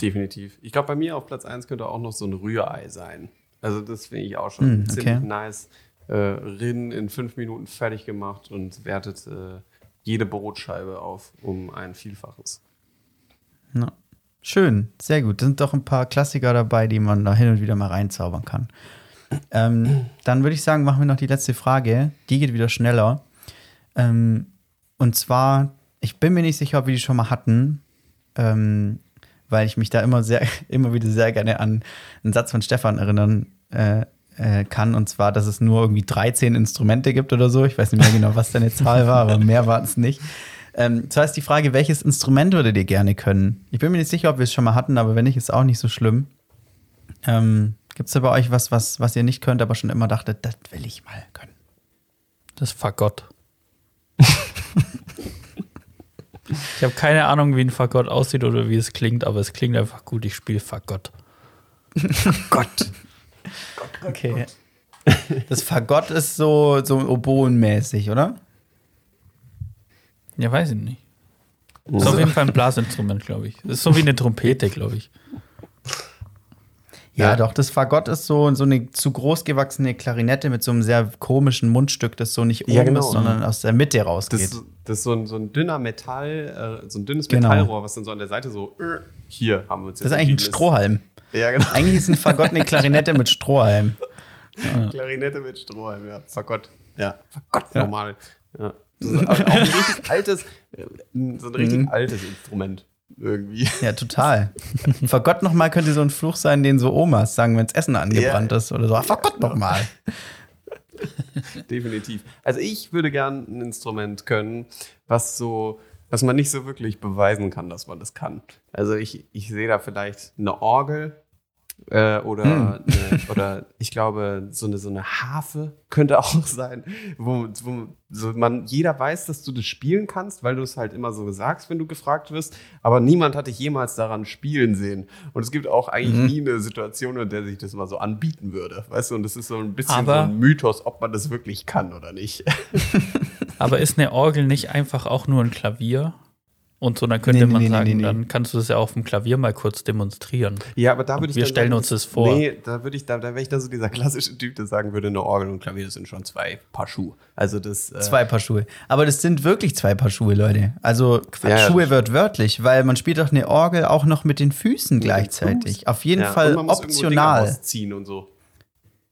Definitiv. Ich glaube, bei mir auf Platz 1 könnte auch noch so ein Rührei sein. Also das finde ich auch schon Mm, okay. ziemlich nice. Äh, Rinnen in fünf Minuten fertig gemacht und wertet äh, jede Brotscheibe auf um ein Vielfaches. Ja. Schön, sehr gut. Da sind doch ein paar Klassiker dabei, die man da hin und wieder mal reinzaubern kann. Ähm, dann würde ich sagen, machen wir noch die letzte Frage. Die geht wieder schneller. Ähm, und zwar, ich bin mir nicht sicher, ob wir die schon mal hatten, ähm, weil ich mich da immer sehr, [LAUGHS] immer wieder sehr gerne an einen Satz von Stefan erinnern äh, äh, kann. Und zwar, dass es nur irgendwie 13 Instrumente gibt oder so. Ich weiß nicht mehr genau, was deine Zahl war, aber mehr war es nicht. Ähm, zwar ist die Frage, welches Instrument würdet ihr gerne können? Ich bin mir nicht sicher, ob wir es schon mal hatten, aber wenn nicht, ist auch nicht so schlimm. Ähm, Gibt es da bei euch was, was, was ihr nicht könnt, aber schon immer dachtet, das will ich mal können? Das Fagott. [LAUGHS] ich habe keine Ahnung, wie ein Fagott aussieht oder wie es klingt, aber es klingt einfach gut. Ich spiele Fagott. Gott! [LAUGHS] Okay. Das Fagott ist so, so oboenmäßig, oder? Ja, weiß ich nicht. Ist auf jeden Fall ein Blasinstrument, glaube ich. Das ist so wie eine Trompete, glaube ich. Ja, Ja. doch, das Fagott ist so, so eine zu groß gewachsene Klarinette mit so einem sehr komischen Mundstück, das so nicht oben Ja, genau. ist, sondern aus der Mitte rausgeht. Das, das ist so ein, so ein dünner Metall, äh, so ein dünnes Genau. Metallrohr, was dann so an der Seite so, äh, hier haben wir uns das ist eigentlich ein Strohhalm. Ja, genau. Eigentlich ist ein Fagott eine Klarinette mit Strohhalm. [LAUGHS] Klarinette mit Strohhalm, ja. Fagott. Ja, Fagott normal. Ja. Das ist auch ein richtig [LAUGHS] altes, so ein richtig Mhm. altes Instrument. Irgendwie. [LAUGHS] Ja, total. Fagott nochmal könnte so ein Fluch sein, den so Omas sagen, wenn das Essen angebrannt ist oder so. Ah, Fagott nochmal. [LAUGHS] Definitiv. Also ich würde gern ein Instrument können, was so, was man nicht so wirklich beweisen kann, dass man das kann. Also ich, ich sehe da vielleicht eine Orgel äh, oder, eine, oder ich glaube, so eine, so eine Harfe könnte auch [LAUGHS] sein, wo, wo so man, jeder weiß, dass du das spielen kannst, weil du es halt immer so sagst, wenn du gefragt wirst, aber niemand hat dich jemals daran spielen sehen. Und es gibt auch eigentlich nie eine Situation, in der sich das mal so anbieten würde. Weißt du, und das ist so ein bisschen Aber- so ein Mythos, ob man das wirklich kann oder nicht. [LAUGHS] Aber ist eine Orgel nicht einfach auch nur ein Klavier? Und so, dann könnte Nee, man nee, sagen, nee, nee. dann kannst du das ja auf dem Klavier mal kurz demonstrieren. Ja, aber da würde ich wir dann stellen uns das vor. Nee, da würde ich, da, da wäre ich dann so dieser klassische Typ, der sagen würde, eine Orgel und Klavier das sind schon zwei Paar Schuhe. Also das. Äh, Zwei Paar Schuhe. Aber das sind wirklich zwei Paar Schuhe, Leute. Also Ja, Schuhe wird wörtlich, weil man spielt doch eine Orgel auch noch mit den Füßen gleichzeitig. Auf jeden ja, Fall und man muss optional. rausziehen und so.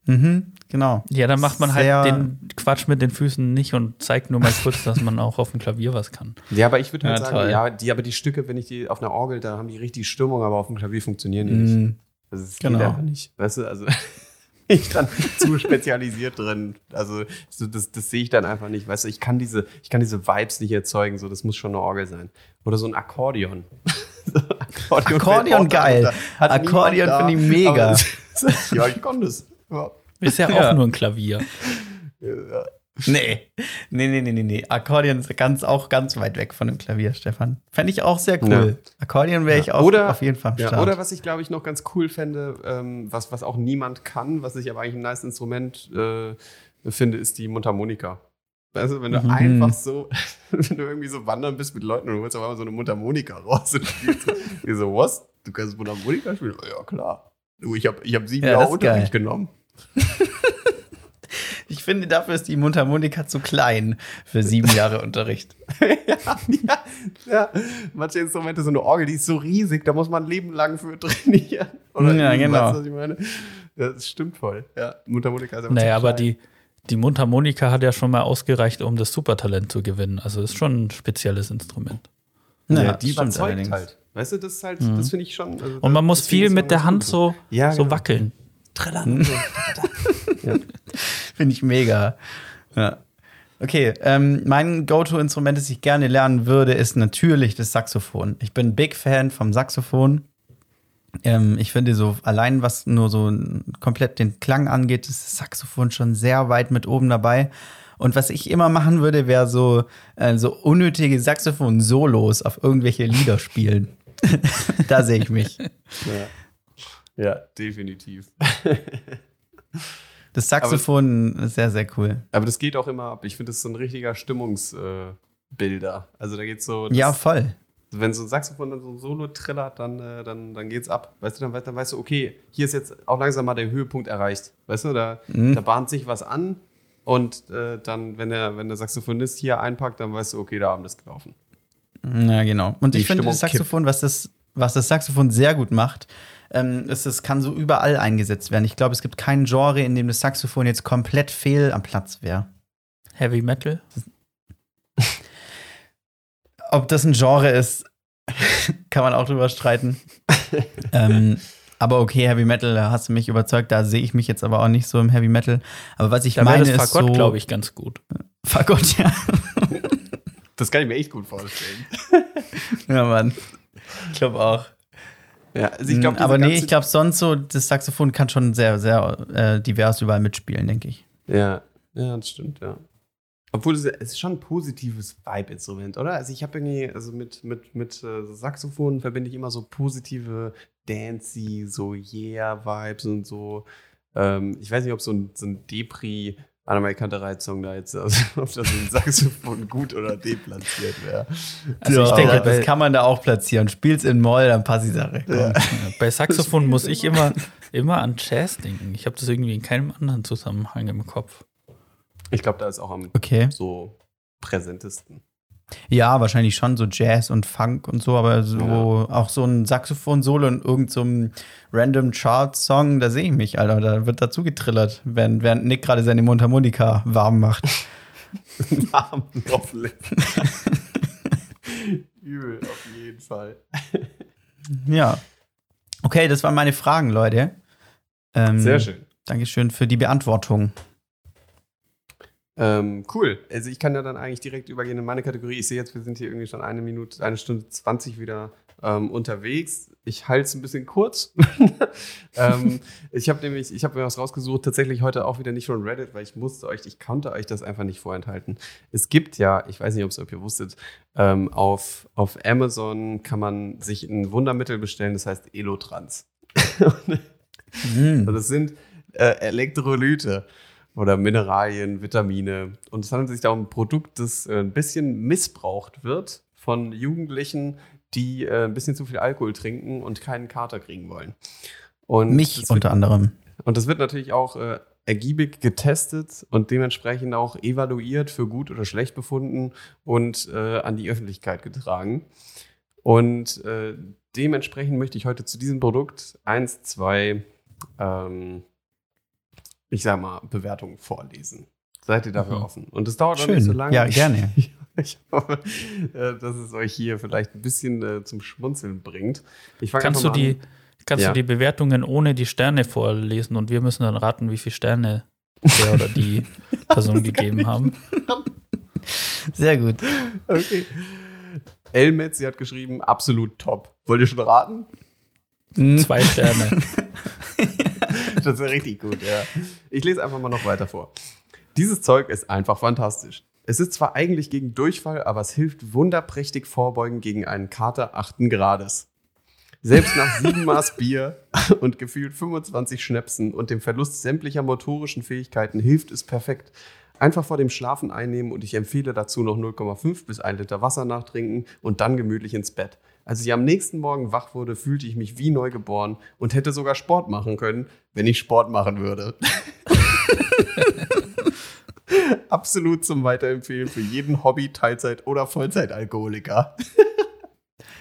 Mhm, genau. Ja, dann macht man Sehr- halt den Quatsch mit den Füßen nicht und zeigt nur mal kurz, dass man auch auf dem Klavier was kann. Ja, aber ich würde halt Ja, sagen, toll. ja, die, aber die Stücke, wenn ich die auf einer Orgel, da haben die richtig Stimmung, aber auf dem Klavier funktionieren die nicht. Mhm. Also es Genau. einfach nicht. Weißt du, also [LAUGHS] ich dann zu spezialisiert drin. Also so, das, das sehe ich dann einfach nicht. Weißt du, ich kann diese, ich kann diese Vibes nicht erzeugen. So, das muss schon eine Orgel sein. Oder so ein Akkordeon. [LAUGHS] So, Akkordeon, Akkordeon geil. Akkordeon finde ich mega. [LAUGHS] ja, ich kann das. Ja. Ist ja, [LAUGHS] Ja. auch nur ein Klavier. Ja. Nee. Nee, nee, nee, nee, nee. Akkordeon ist ganz, auch ganz weit weg von dem Klavier, Stefan. Fände ich auch sehr cool. Akkordeon wäre ich auch Oder- auf jeden Fall am Ja, Start. oder was ich, glaube ich, noch ganz cool fände, ähm, was, was auch niemand kann, was ich aber eigentlich ein nice Instrument äh, finde, ist die Mundharmonika. Also, wenn du Mhm. einfach so, [LAUGHS] wenn du irgendwie so wandern bist mit Leuten und du holst auf einmal so eine Mundharmonika raus und spielst. Die so, was? Du kannst Mundharmonika spielen? Oh, ja, klar. Du, ich habe ich hab sieben Ja, Jahre ist geil. Unterricht genommen. [LAUGHS] Ich finde, dafür ist die Mundharmonika zu klein für sieben Jahre Unterricht. [LAUGHS] ja, ja, ja. Manche Instrumente, so eine Orgel, die ist so riesig, da muss man ein Leben lang für trainieren. Ja, üben, genau. Weißt was ich meine? Ja, das stimmt voll. Ja, Mundharmonika ist einfach Naja, zu aber klein. die, die Mundharmonika hat ja schon mal ausgereicht, um das Supertalent zu gewinnen. Also ist schon ein spezielles Instrument. Ja, Ja, die überzeugt allerdings. halt. Weißt du, das ist halt, das finde ich schon. also Und man muss viel mit der Hand so, Ja, so genau. wackeln. Trillern so. [LAUGHS] Finde ich mega. Ja. Okay, ähm, mein Go-To-Instrument, das ich gerne lernen würde, ist natürlich das Saxophon. Ich bin Big Fan vom Saxophon. Ähm, ich finde so allein, was nur so komplett den Klang angeht, ist das Saxophon schon sehr weit mit oben dabei. Und was ich immer machen würde, wäre so, äh, so unnötige Saxophon-Solos auf irgendwelche Lieder spielen. [LAUGHS] da sehe ich mich. Ja, ja definitiv. Das Saxophon ist sehr, sehr cool. Aber das geht auch immer ab. Ich finde, das ist so ein richtiger Stimmungsbilder. Äh, also da geht's so. ja, voll. Wenn so ein Saxophon dann so ein Solo trillert, dann, äh, dann, dann geht's ab. Weißt du, dann, dann weißt du, okay, hier ist jetzt auch langsam mal der Höhepunkt erreicht. Weißt du, da, mhm. da bahnt sich was an und äh, dann, wenn der, wenn der Saxophonist hier einpackt, dann weißt du, okay, der Abend ist gelaufen. Ja, genau. Und Die ich finde das Saxophon, was das, was das Saxophon sehr gut macht, ähm, ist, es kann so überall eingesetzt werden. Ich glaube, es gibt kein Genre, in dem das Saxophon jetzt komplett fehl am Platz wäre. Heavy Metal? [LAUGHS] Ob das ein Genre ist, [LAUGHS] kann man auch drüber streiten. [LAUGHS] ähm, aber okay, Heavy Metal, da hast du mich überzeugt. Da sehe ich mich jetzt aber auch nicht so im Heavy Metal. Aber was ich da meine, das Fagott, so, glaube ich, ganz gut. Fagott, ja. Das kann ich mir echt gut vorstellen. ja, Mann. Ich glaube auch. Ja, also ich glaub, aber nee, ich glaube sonst so, das Saxophon kann schon sehr, sehr äh, divers überall mitspielen, denke ich. Ja, ja, das stimmt, ja. Obwohl es, ist schon ein positives Vibe-Instrument, oder? Also ich habe irgendwie, also mit, mit, mit äh, Saxophon verbinde ich immer so positive, dancey, so yeah-Vibes und so. Ähm, ich weiß nicht, ob so ein, so ein Depri Anna kannte Reizung da jetzt, also, [LAUGHS] ob das ein Saxophon gut oder deplatziert wäre. Also ja, ich denke, das kann man da auch platzieren. Spiel's in Moll, dann passt die Sache. Ja. Bei Saxophon muss ich immer, immer an Jazz denken. Ich habe das irgendwie in keinem anderen Zusammenhang im Kopf. Ich glaube, da ist auch am okay. so präsentesten. Ja, wahrscheinlich schon so Jazz und Funk und so, aber so ja. auch so ein Saxophon-Solo in irgendeinem so random Chart-Song, da sehe ich mich, Alter. Da wird dazu getrillert, während, während Nick gerade seine Mundharmonika warm macht. [LAUGHS] warm, hoffentlich. [LAUGHS] Übel, auf jeden Fall. ja. Okay, das waren meine Fragen, Leute. Ähm, Sehr schön. Dankeschön für die Beantwortung. Ähm, cool. Also ich kann ja dann eigentlich direkt übergehen in meine Kategorie. Ich sehe jetzt, wir sind hier irgendwie schon eine Minute, eine Stunde 20 wieder ähm, unterwegs. Ich halte es ein bisschen kurz. [LAUGHS] ähm, ich habe nämlich, ich habe mir was rausgesucht, tatsächlich heute auch wieder nicht von Reddit, weil ich musste euch, ich konnte euch das einfach nicht vorenthalten. Es gibt ja, ich weiß nicht, ob ihr wusstet, ähm, auf, auf Amazon kann man sich ein Wundermittel bestellen, das heißt Elotrans. [LAUGHS] mm. Das sind äh, Elektrolyte oder Mineralien, Vitamine. Und es handelt sich da um ein Produkt, das äh, ein bisschen missbraucht wird von Jugendlichen, die äh, ein bisschen zu viel Alkohol trinken und keinen Kater kriegen wollen. Und Mich wird, unter anderem. Und das wird natürlich auch äh, ergiebig getestet und dementsprechend auch evaluiert, für gut oder schlecht befunden und äh, an die Öffentlichkeit getragen. Und äh, dementsprechend möchte ich heute zu diesem Produkt eins, zwei ähm, ich sag mal, Bewertungen vorlesen. Seid ihr dafür mhm. offen? Und es dauert auch nicht so lange. Ja, gerne. [LAUGHS] Ich hoffe, äh, dass es euch hier vielleicht ein bisschen äh, zum Schmunzeln bringt. kannst du die, kannst ja. du die Bewertungen ohne die Sterne vorlesen und wir müssen dann raten, wie viele Sterne der oder die [LAUGHS] Person gegeben haben. Sehr gut. Okay. Elmet, sie hat geschrieben, absolut top. Wollt ihr schon raten? Zwei Sterne. [LAUGHS] das wäre richtig gut, ja. Ich lese einfach mal noch weiter vor. Dieses Zeug ist einfach fantastisch. Es ist zwar eigentlich gegen Durchfall, aber es hilft wunderprächtig vorbeugen gegen einen Kater achten Grades. Selbst nach sieben [LAUGHS] Maß Bier und gefühlt 25 Schnäpsen und dem Verlust sämtlicher motorischen Fähigkeiten hilft es perfekt. Einfach vor dem Schlafen einnehmen und ich empfehle dazu noch 0,5 bis 1 Liter Wasser nachtrinken und dann gemütlich ins Bett. Als ich am nächsten Morgen wach wurde, fühlte ich mich wie neugeboren und hätte sogar Sport machen können, wenn ich Sport machen würde. [LAUGHS] Absolut zum Weiterempfehlen für jeden Hobby-, Teilzeit- oder Vollzeitalkoholiker.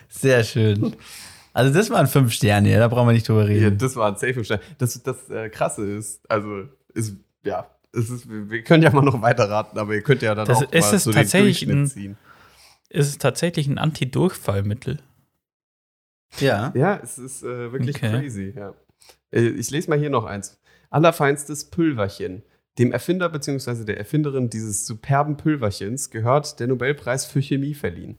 Sehr schön. Also das waren fünf Sterne, da brauchen wir nicht drüber reden. Ja, das waren safe fünf Sterne. Das, das äh, Krasse ist, also ist, ja, ist, wir können ja mal noch weiter raten, aber ihr könnt ja dann das, auch mal so den Durchschnitt ein, ziehen. Ist es tatsächlich ein Anti-Durchfallmittel? Ja. Ja, es ist äh, wirklich okay. crazy. Ja. Äh, ich lese mal hier noch eins. Allerfeinstes Pülverchen. Dem Erfinder bzw. der Erfinderin dieses superben Pülverchens gehört der Nobelpreis für Chemie verliehen.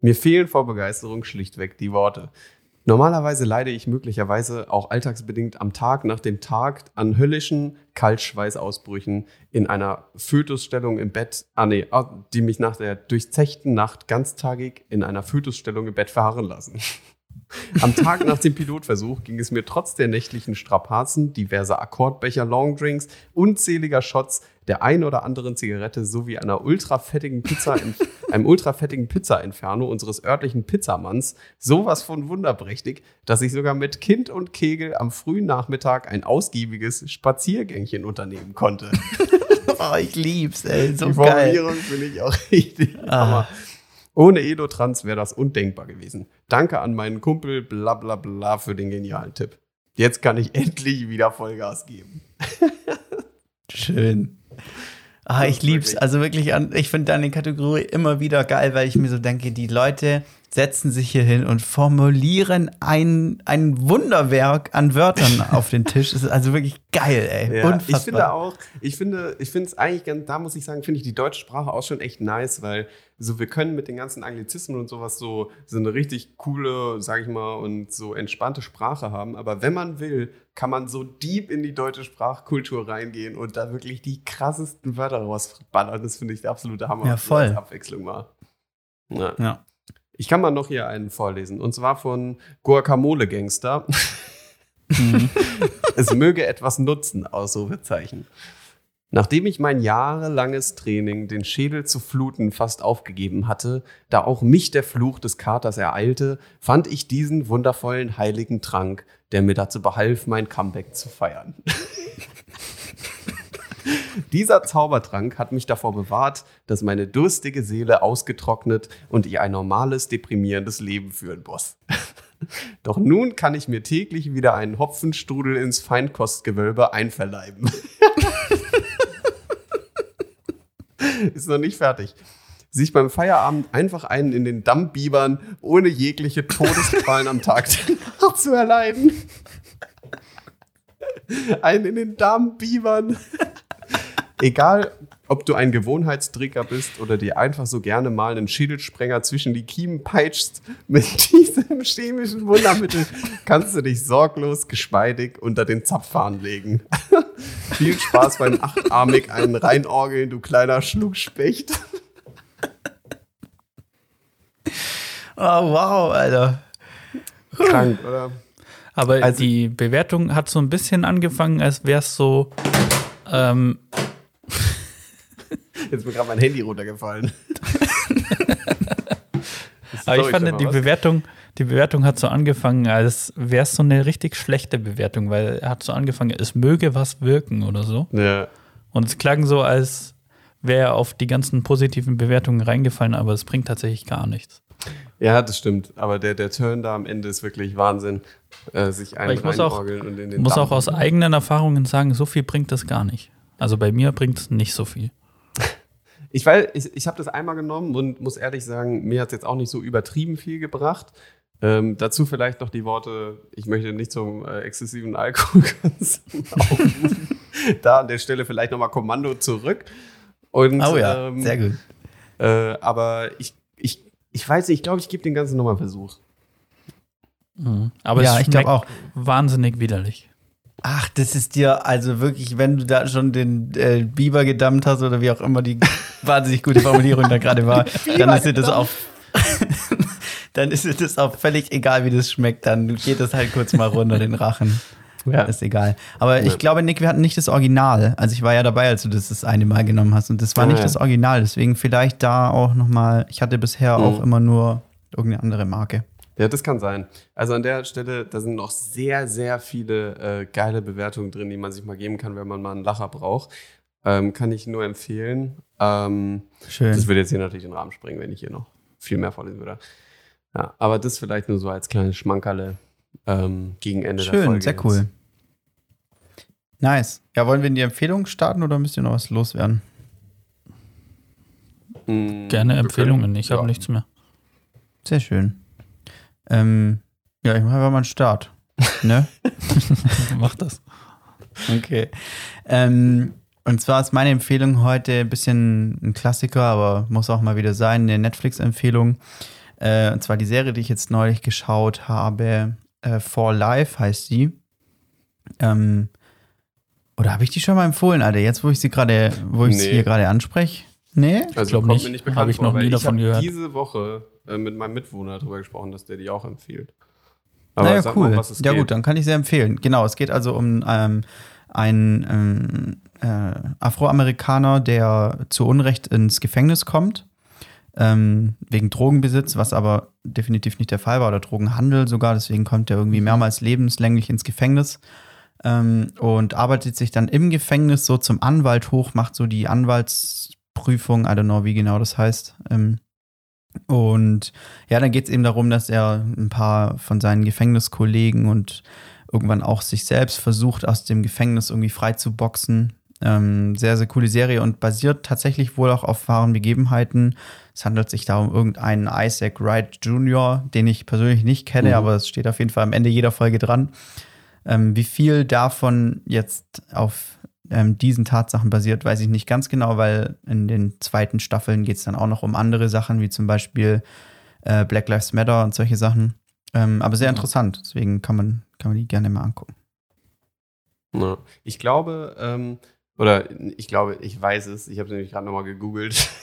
Mir fehlen vor Begeisterung schlichtweg die Worte. Normalerweise leide ich möglicherweise auch alltagsbedingt am Tag nach dem Tag an höllischen Kaltschweißausbrüchen in einer Fötusstellung im Bett, ah nee, ah, die mich nach der durchzechten Nacht ganztagig in einer Fötusstellung im Bett verharren lassen. [LAUGHS] Am Tag nach dem Pilotversuch ging es mir trotz der nächtlichen Strapazen, diverser Akkordbecher, Longdrinks, unzähliger Shots, der ein oder anderen Zigarette sowie einer ultrafettigen Pizza, [LAUGHS] einem ultrafettigen Pizza-Inferno unseres örtlichen Pizzamanns sowas von wunderprächtig, dass ich sogar mit Kind und Kegel am frühen Nachmittag ein ausgiebiges Spaziergängchen unternehmen konnte. [LAUGHS] oh, ich lieb's, ey, so Die. Formulierung finde ich auch richtig. Ah. Hammer. Ohne Edotrans wäre das undenkbar gewesen. Danke an meinen Kumpel bla bla bla für den genialen Tipp. Jetzt kann ich [LAUGHS] endlich wieder Vollgas geben. Schön. Ah, ich lieb's. Also wirklich, ich finde deine Kategorie immer wieder geil, weil ich mir so denke, die Leute setzen sich hier hin und formulieren ein, ein Wunderwerk an Wörtern [LAUGHS] auf den Tisch. Das ist also wirklich geil, ey. Ja, Unfassbar. ich finde auch, ich finde, ich finde es eigentlich ganz, da muss ich sagen, finde ich die deutsche Sprache auch schon echt nice, weil so wir können mit den ganzen Anglizismen und sowas so, so eine richtig coole, sag ich mal, und so entspannte Sprache haben. Aber wenn man will, kann man so deep in die deutsche Sprachkultur reingehen und da wirklich die krassesten Wörter rausballern. Das finde ich der absolute Hammer. Ja, voll. Abwechslung mal. Ja. Ja. Ich kann mal noch hier einen vorlesen. Und zwar von Guacamole Gangster. Mhm. [LAUGHS] es möge etwas nutzen, Ausrufezeichen. Nachdem ich mein jahrelanges Training, den Schädel zu fluten, fast aufgegeben hatte, da auch mich der Fluch des Katers ereilte, fand ich diesen wundervollen heiligen Trank, der mir dazu behalf, mein Comeback zu feiern. [LAUGHS] Dieser Zaubertrank hat mich davor bewahrt, dass meine durstige Seele ausgetrocknet und ich ein normales, deprimierendes Leben führen muss. [LAUGHS] Doch nun kann ich mir täglich wieder einen Hopfenstrudel ins Feinkostgewölbe einverleiben. [LAUGHS] Ist noch nicht fertig. Sich beim Feierabend einfach einen in den Damm biebern, ohne jegliche Todesqualen am Tag zu erleiden. Einen in den Damm biebern. Egal, ob du ein Gewohnheitsträger bist oder dir einfach so gerne mal einen Schädelsprenger zwischen die Kiemen peitschst, mit [LAUGHS] diesem chemischen Wundermittel kannst du dich sorglos, geschmeidig unter den Zapfhahn legen. [LAUGHS] Viel Spaß beim achtarmig einen reinorgeln, du kleiner Schluckspecht. Oh, [LAUGHS] wow, Alter. Krank, oder? Aber Also- die Bewertung hat so ein bisschen angefangen, als wäre es so. Ähm, Jetzt ist mir gerade mein Handy runtergefallen. [LAUGHS] aber ich fand, die was? Bewertung, die Bewertung hat so angefangen, als wäre es so eine richtig schlechte Bewertung, weil er hat so angefangen, es möge was wirken oder so. Ja. Und es klang so, als wäre er auf die ganzen positiven Bewertungen reingefallen, aber es bringt tatsächlich gar nichts. ja, das stimmt. Aber der, der Turn da am Ende ist wirklich Wahnsinn. Äh, sich einen ich muss auch- und in Ich den muss Damm auch aus eigenen Erfahrungen sagen, so viel bringt das gar nicht. Also bei mir bringt es nicht so viel. Ich weiß, ich, ich habe das einmal genommen und muss ehrlich sagen, mir hat es jetzt auch nicht so übertrieben viel gebracht. Ähm, dazu vielleicht noch die Worte, ich möchte nicht zum äh, exzessiven Alkoholkonsum [LAUGHS] aufrufen. da an der Stelle vielleicht nochmal Kommando zurück. Und, Oh ja, ähm, sehr gut. Äh, aber ich, ich, ich weiß nicht, ich glaube, ich gebe den Ganzen nochmal einen Versuch. Aber Ja, es ich glaub schmeckt auch. wahnsinnig widerlich. Ach, das ist dir also wirklich, wenn du da schon den äh, Biber gedammt hast oder wie auch immer die [LAUGHS] wahnsinnig gute Formulierung da gerade war, [LAUGHS] dann ist dir das auch [LAUGHS] dann ist dir das auch völlig egal, wie das schmeckt. Dann geht das halt kurz mal runter den Rachen. Ja. Ist egal. Aber ich Ja. glaube, Nick, wir hatten nicht das Original. Also ich war ja dabei, als du das das eine Mal genommen hast. Und das war Ah, nicht ja. das Original. Deswegen vielleicht da auch noch mal. Ich hatte bisher Mhm. auch immer nur irgendeine andere Marke. Ja, das kann sein. Also an der Stelle, da sind noch sehr, sehr viele äh, geile Bewertungen drin, die man sich mal geben kann, wenn man mal einen Lacher braucht. Ähm, kann ich nur empfehlen. Ähm, Schön. das würde jetzt hier natürlich den Rahmen sprengen, wenn ich hier noch viel mehr vorlesen würde. Ja, aber das vielleicht nur so als kleines Schmankerle ähm, gegen Ende der Schön, Folge. sehr jetzt. cool. Nice. Ja, wollen wir in die Empfehlung starten oder müsst ihr noch was loswerden? Mm, Gerne Empfehlungen, ich habe ja. nichts mehr. Sehr schön. Ähm, ja, ich mache einfach mal einen Start. Ne? [LAUGHS] Mach das. Okay. Ähm, Und zwar ist meine Empfehlung heute ein bisschen ein Klassiker, aber muss auch mal wieder sein, eine Netflix-Empfehlung. Äh, und zwar die Serie, die ich jetzt neulich geschaut habe, äh, For Life heißt sie. Ähm, oder habe ich die schon mal empfohlen, Alter? Jetzt, wo ich sie gerade, wo ich sie Nee. hier gerade anspreche? Nee? Also kommt nicht. mir Hab ich noch nie davon hab gehört. diese Woche äh, mit meinem Mitwohner darüber gesprochen, dass der die auch empfiehlt. naja, sag cool. mal, was es ja, geht. gut, dann kann ich sie empfehlen. Genau, es geht also um ähm, einen ähm, äh, Afroamerikaner, der zu Unrecht ins Gefängnis kommt. Ähm, wegen Drogenbesitz, was aber definitiv nicht der Fall war, oder Drogenhandel sogar. Deswegen kommt er irgendwie mehrmals lebenslänglich ins Gefängnis ähm, und arbeitet sich dann im Gefängnis so zum Anwalt hoch, macht so die Anwaltsprüfung, I don't know, wie genau das heißt. Ähm, und ja, dann geht es eben darum, dass er ein paar von seinen Gefängniskollegen und irgendwann auch sich selbst versucht, aus dem Gefängnis irgendwie frei zu boxen. Ähm, sehr, sehr coole Serie und basiert tatsächlich wohl auch auf wahren Begebenheiten. Es handelt sich da um irgendeinen Isaac Wright Jr., den ich persönlich nicht kenne, Mhm. aber es steht auf jeden Fall am Ende jeder Folge dran. Ähm, wie viel davon jetzt auf ähm, diesen Tatsachen basiert, weiß ich nicht ganz genau, weil in den zweiten Staffeln geht es dann auch noch um andere Sachen, wie zum Beispiel äh, Black Lives Matter und solche Sachen. Ähm, aber sehr Mhm. interessant, deswegen kann man, kann man die gerne mal angucken. Ja. Ich glaube, ähm, oder ich glaube, ich weiß es, ich habe es nämlich gerade nochmal gegoogelt. [LAUGHS]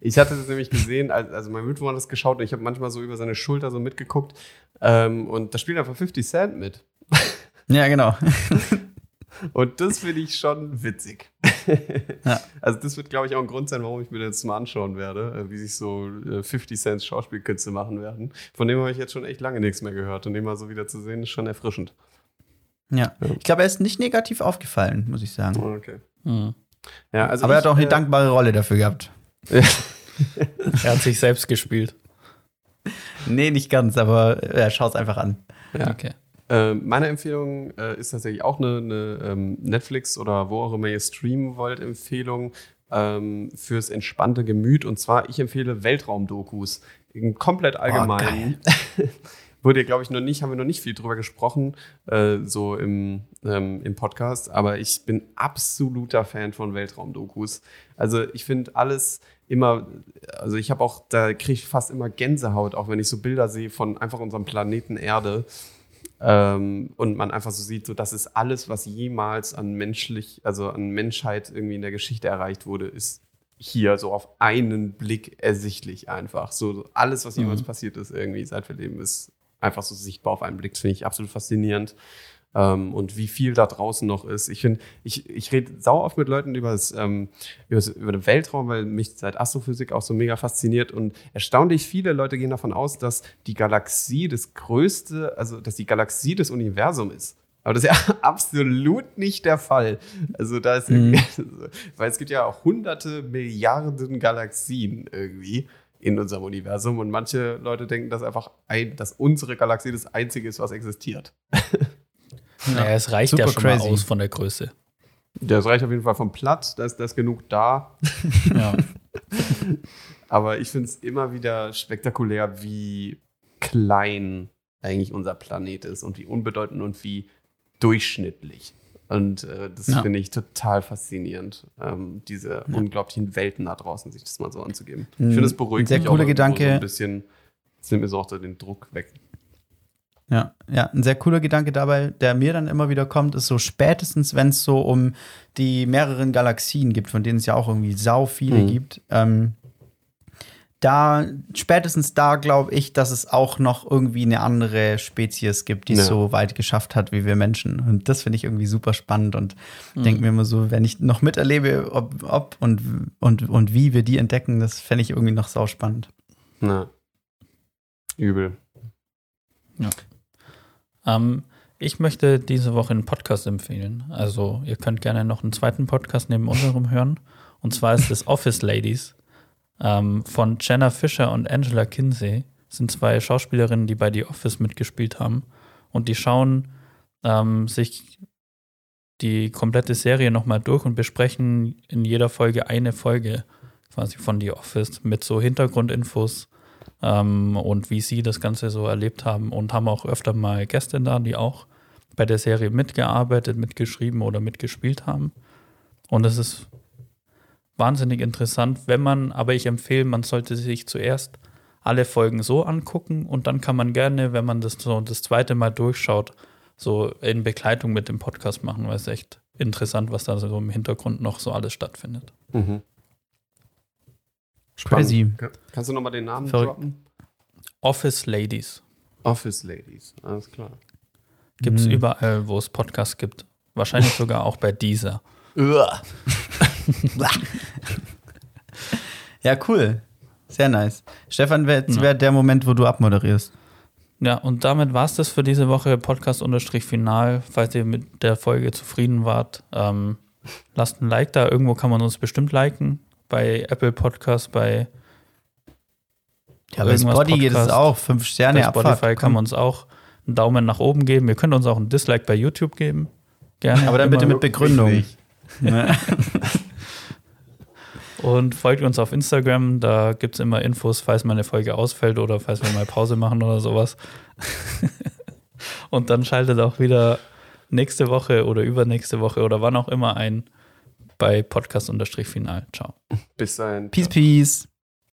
Ich hatte es nämlich gesehen, als, also mein Mitbewohner hat das geschaut und ich habe manchmal so über seine Schulter so mitgeguckt ähm, und da spielt einfach 50 Cent mit. Ja, genau. [LAUGHS] Und das finde ich schon witzig. [LAUGHS] Ja. Also das wird, glaube ich, auch ein Grund sein, warum ich mir das mal anschauen werde, äh, wie sich so äh, 50 Cent Schauspielkünste machen werden. Von dem habe ich jetzt schon echt lange nichts mehr gehört und den mal so wieder zu sehen, ist schon erfrischend. Ja. Ich glaube, er ist nicht negativ aufgefallen, muss ich sagen. Okay. Hm. Ja, also Aber er ich, hat auch eine äh, dankbare Rolle dafür gehabt. [LAUGHS] Er hat sich selbst gespielt. Nee, nicht ganz, aber er schaut es einfach an. Ja. Okay. Äh, meine Empfehlung äh, ist tatsächlich auch eine, eine ähm, Netflix oder wo auch immer ihr streamen wollt, Empfehlung ähm, fürs entspannte Gemüt. Und zwar, ich empfehle Weltraumdokus. Komplett allgemein. [LAUGHS] Wurde, glaube ich, noch nicht, haben wir noch nicht viel drüber gesprochen, äh, so im, ähm, im Podcast, aber ich bin absoluter Fan von Weltraumdokus. Also ich finde alles immer, also ich habe auch, da kriege ich fast immer Gänsehaut, auch wenn ich so Bilder sehe von einfach unserem Planeten Erde. Ähm, und man einfach so sieht, so das ist alles, was jemals an menschlich, also an Menschheit irgendwie in der Geschichte erreicht wurde, ist hier so auf einen Blick ersichtlich einfach. So so alles, was jemals Mhm. passiert ist, irgendwie seit wir leben, ist einfach so sichtbar auf einen Blick. Das finde ich absolut faszinierend. Ähm, und wie viel da draußen noch ist. Ich finde, ich, ich rede sau oft mit Leuten über, das, ähm, über, das, über den Weltraum, weil mich seit Astrophysik auch so mega fasziniert. Und erstaunlich viele Leute gehen davon aus, dass die Galaxie das größte, also dass die Galaxie das Universum ist. Aber das ist ja [LAUGHS] absolut nicht der Fall. Also da ist irgendwie, [LAUGHS] weil es gibt ja auch hunderte Milliarden Galaxien irgendwie in unserem Universum und manche Leute denken, dass einfach ein, dass unsere Galaxie das einzige ist, was existiert. [LAUGHS] Naja, es reicht ja Super schon crazy. mal aus von der Größe. Das reicht auf jeden Fall vom Platz, da ist, da ist genug da. Ja. [LAUGHS] Aber ich finde es immer wieder spektakulär, wie klein eigentlich unser Planet ist und wie unbedeutend und wie durchschnittlich. Und äh, das Ja. finde ich total faszinierend, ähm, diese unglaublichen Welten da draußen, sich das mal so anzugeben. Ich finde, es beruhigt sehr mich cooler auch Gedanke. so ein bisschen. Es nimmt mir so auch so den Druck weg. Ja, ja, ein sehr cooler Gedanke dabei, der mir dann immer wieder kommt, ist so spätestens, wenn es so um die mehreren Galaxien gibt, von denen es ja auch irgendwie sau viele Mhm. gibt, ähm, da, spätestens da glaube ich, dass es auch noch irgendwie eine andere Spezies gibt, die es Ja. so weit geschafft hat wie wir Menschen. Und das finde ich irgendwie super spannend und Mhm. denke mir immer so, wenn ich noch miterlebe, ob, ob und, und, und wie wir die entdecken, das fände ich irgendwie noch sau spannend. Na. Übel. Ähm, ich möchte diese Woche einen Podcast empfehlen. Also, ihr könnt gerne noch einen zweiten Podcast neben unserem hören. Und zwar ist es Office Ladies ähm, von Jenna Fischer und Angela Kinsey. Das sind zwei Schauspielerinnen, die bei The Office mitgespielt haben. Und die schauen ähm, sich die komplette Serie nochmal durch und besprechen in jeder Folge eine Folge quasi von The Office mit so Hintergrundinfos ähm, und wie sie das Ganze so erlebt haben und haben auch öfter mal Gäste da, die auch bei der Serie mitgearbeitet, mitgeschrieben oder mitgespielt haben. Und es ist wahnsinnig interessant, wenn man, aber ich empfehle, man sollte sich zuerst alle Folgen so angucken und dann kann man gerne, wenn man das so das zweite Mal durchschaut, so in Begleitung mit dem Podcast machen, weil es echt interessant, was da so im Hintergrund noch so alles stattfindet. Mhm. Crazy. Kann- Kannst du nochmal den Namen Verrückt. droppen? Office Ladies Office Ladies, alles klar. gibt es Mhm. überall, wo es Podcasts gibt. Wahrscheinlich sogar auch bei dieser. [LAUGHS] Ja, cool. Sehr nice. Stefan, wäre jetzt Ja. wär der Moment, wo du abmoderierst. Ja, und damit war es das für diese Woche. Podcast-Final. Falls ihr mit der Folge zufrieden wart, ähm, lasst ein Like da. Irgendwo kann man uns bestimmt liken. Bei Apple Podcast, bei, Ja, bei Spotify geht es auch. Fünf Sterne bei Spotify Abfahrt. kann man uns auch einen Daumen nach oben geben. Ihr könnt uns auch ein Dislike bei YouTube geben. Gerne. Aber dann bitte mit Begründung. [LAUGHS] Und folgt uns auf Instagram. Da gibt es immer Infos, falls mal eine Folge ausfällt oder falls wir mal Pause machen oder sowas. [LAUGHS] Und dann schaltet auch wieder nächste Woche oder übernächste Woche oder wann auch immer ein bei Podcast-Final. Ciao. Bis dahin. Peace, peace.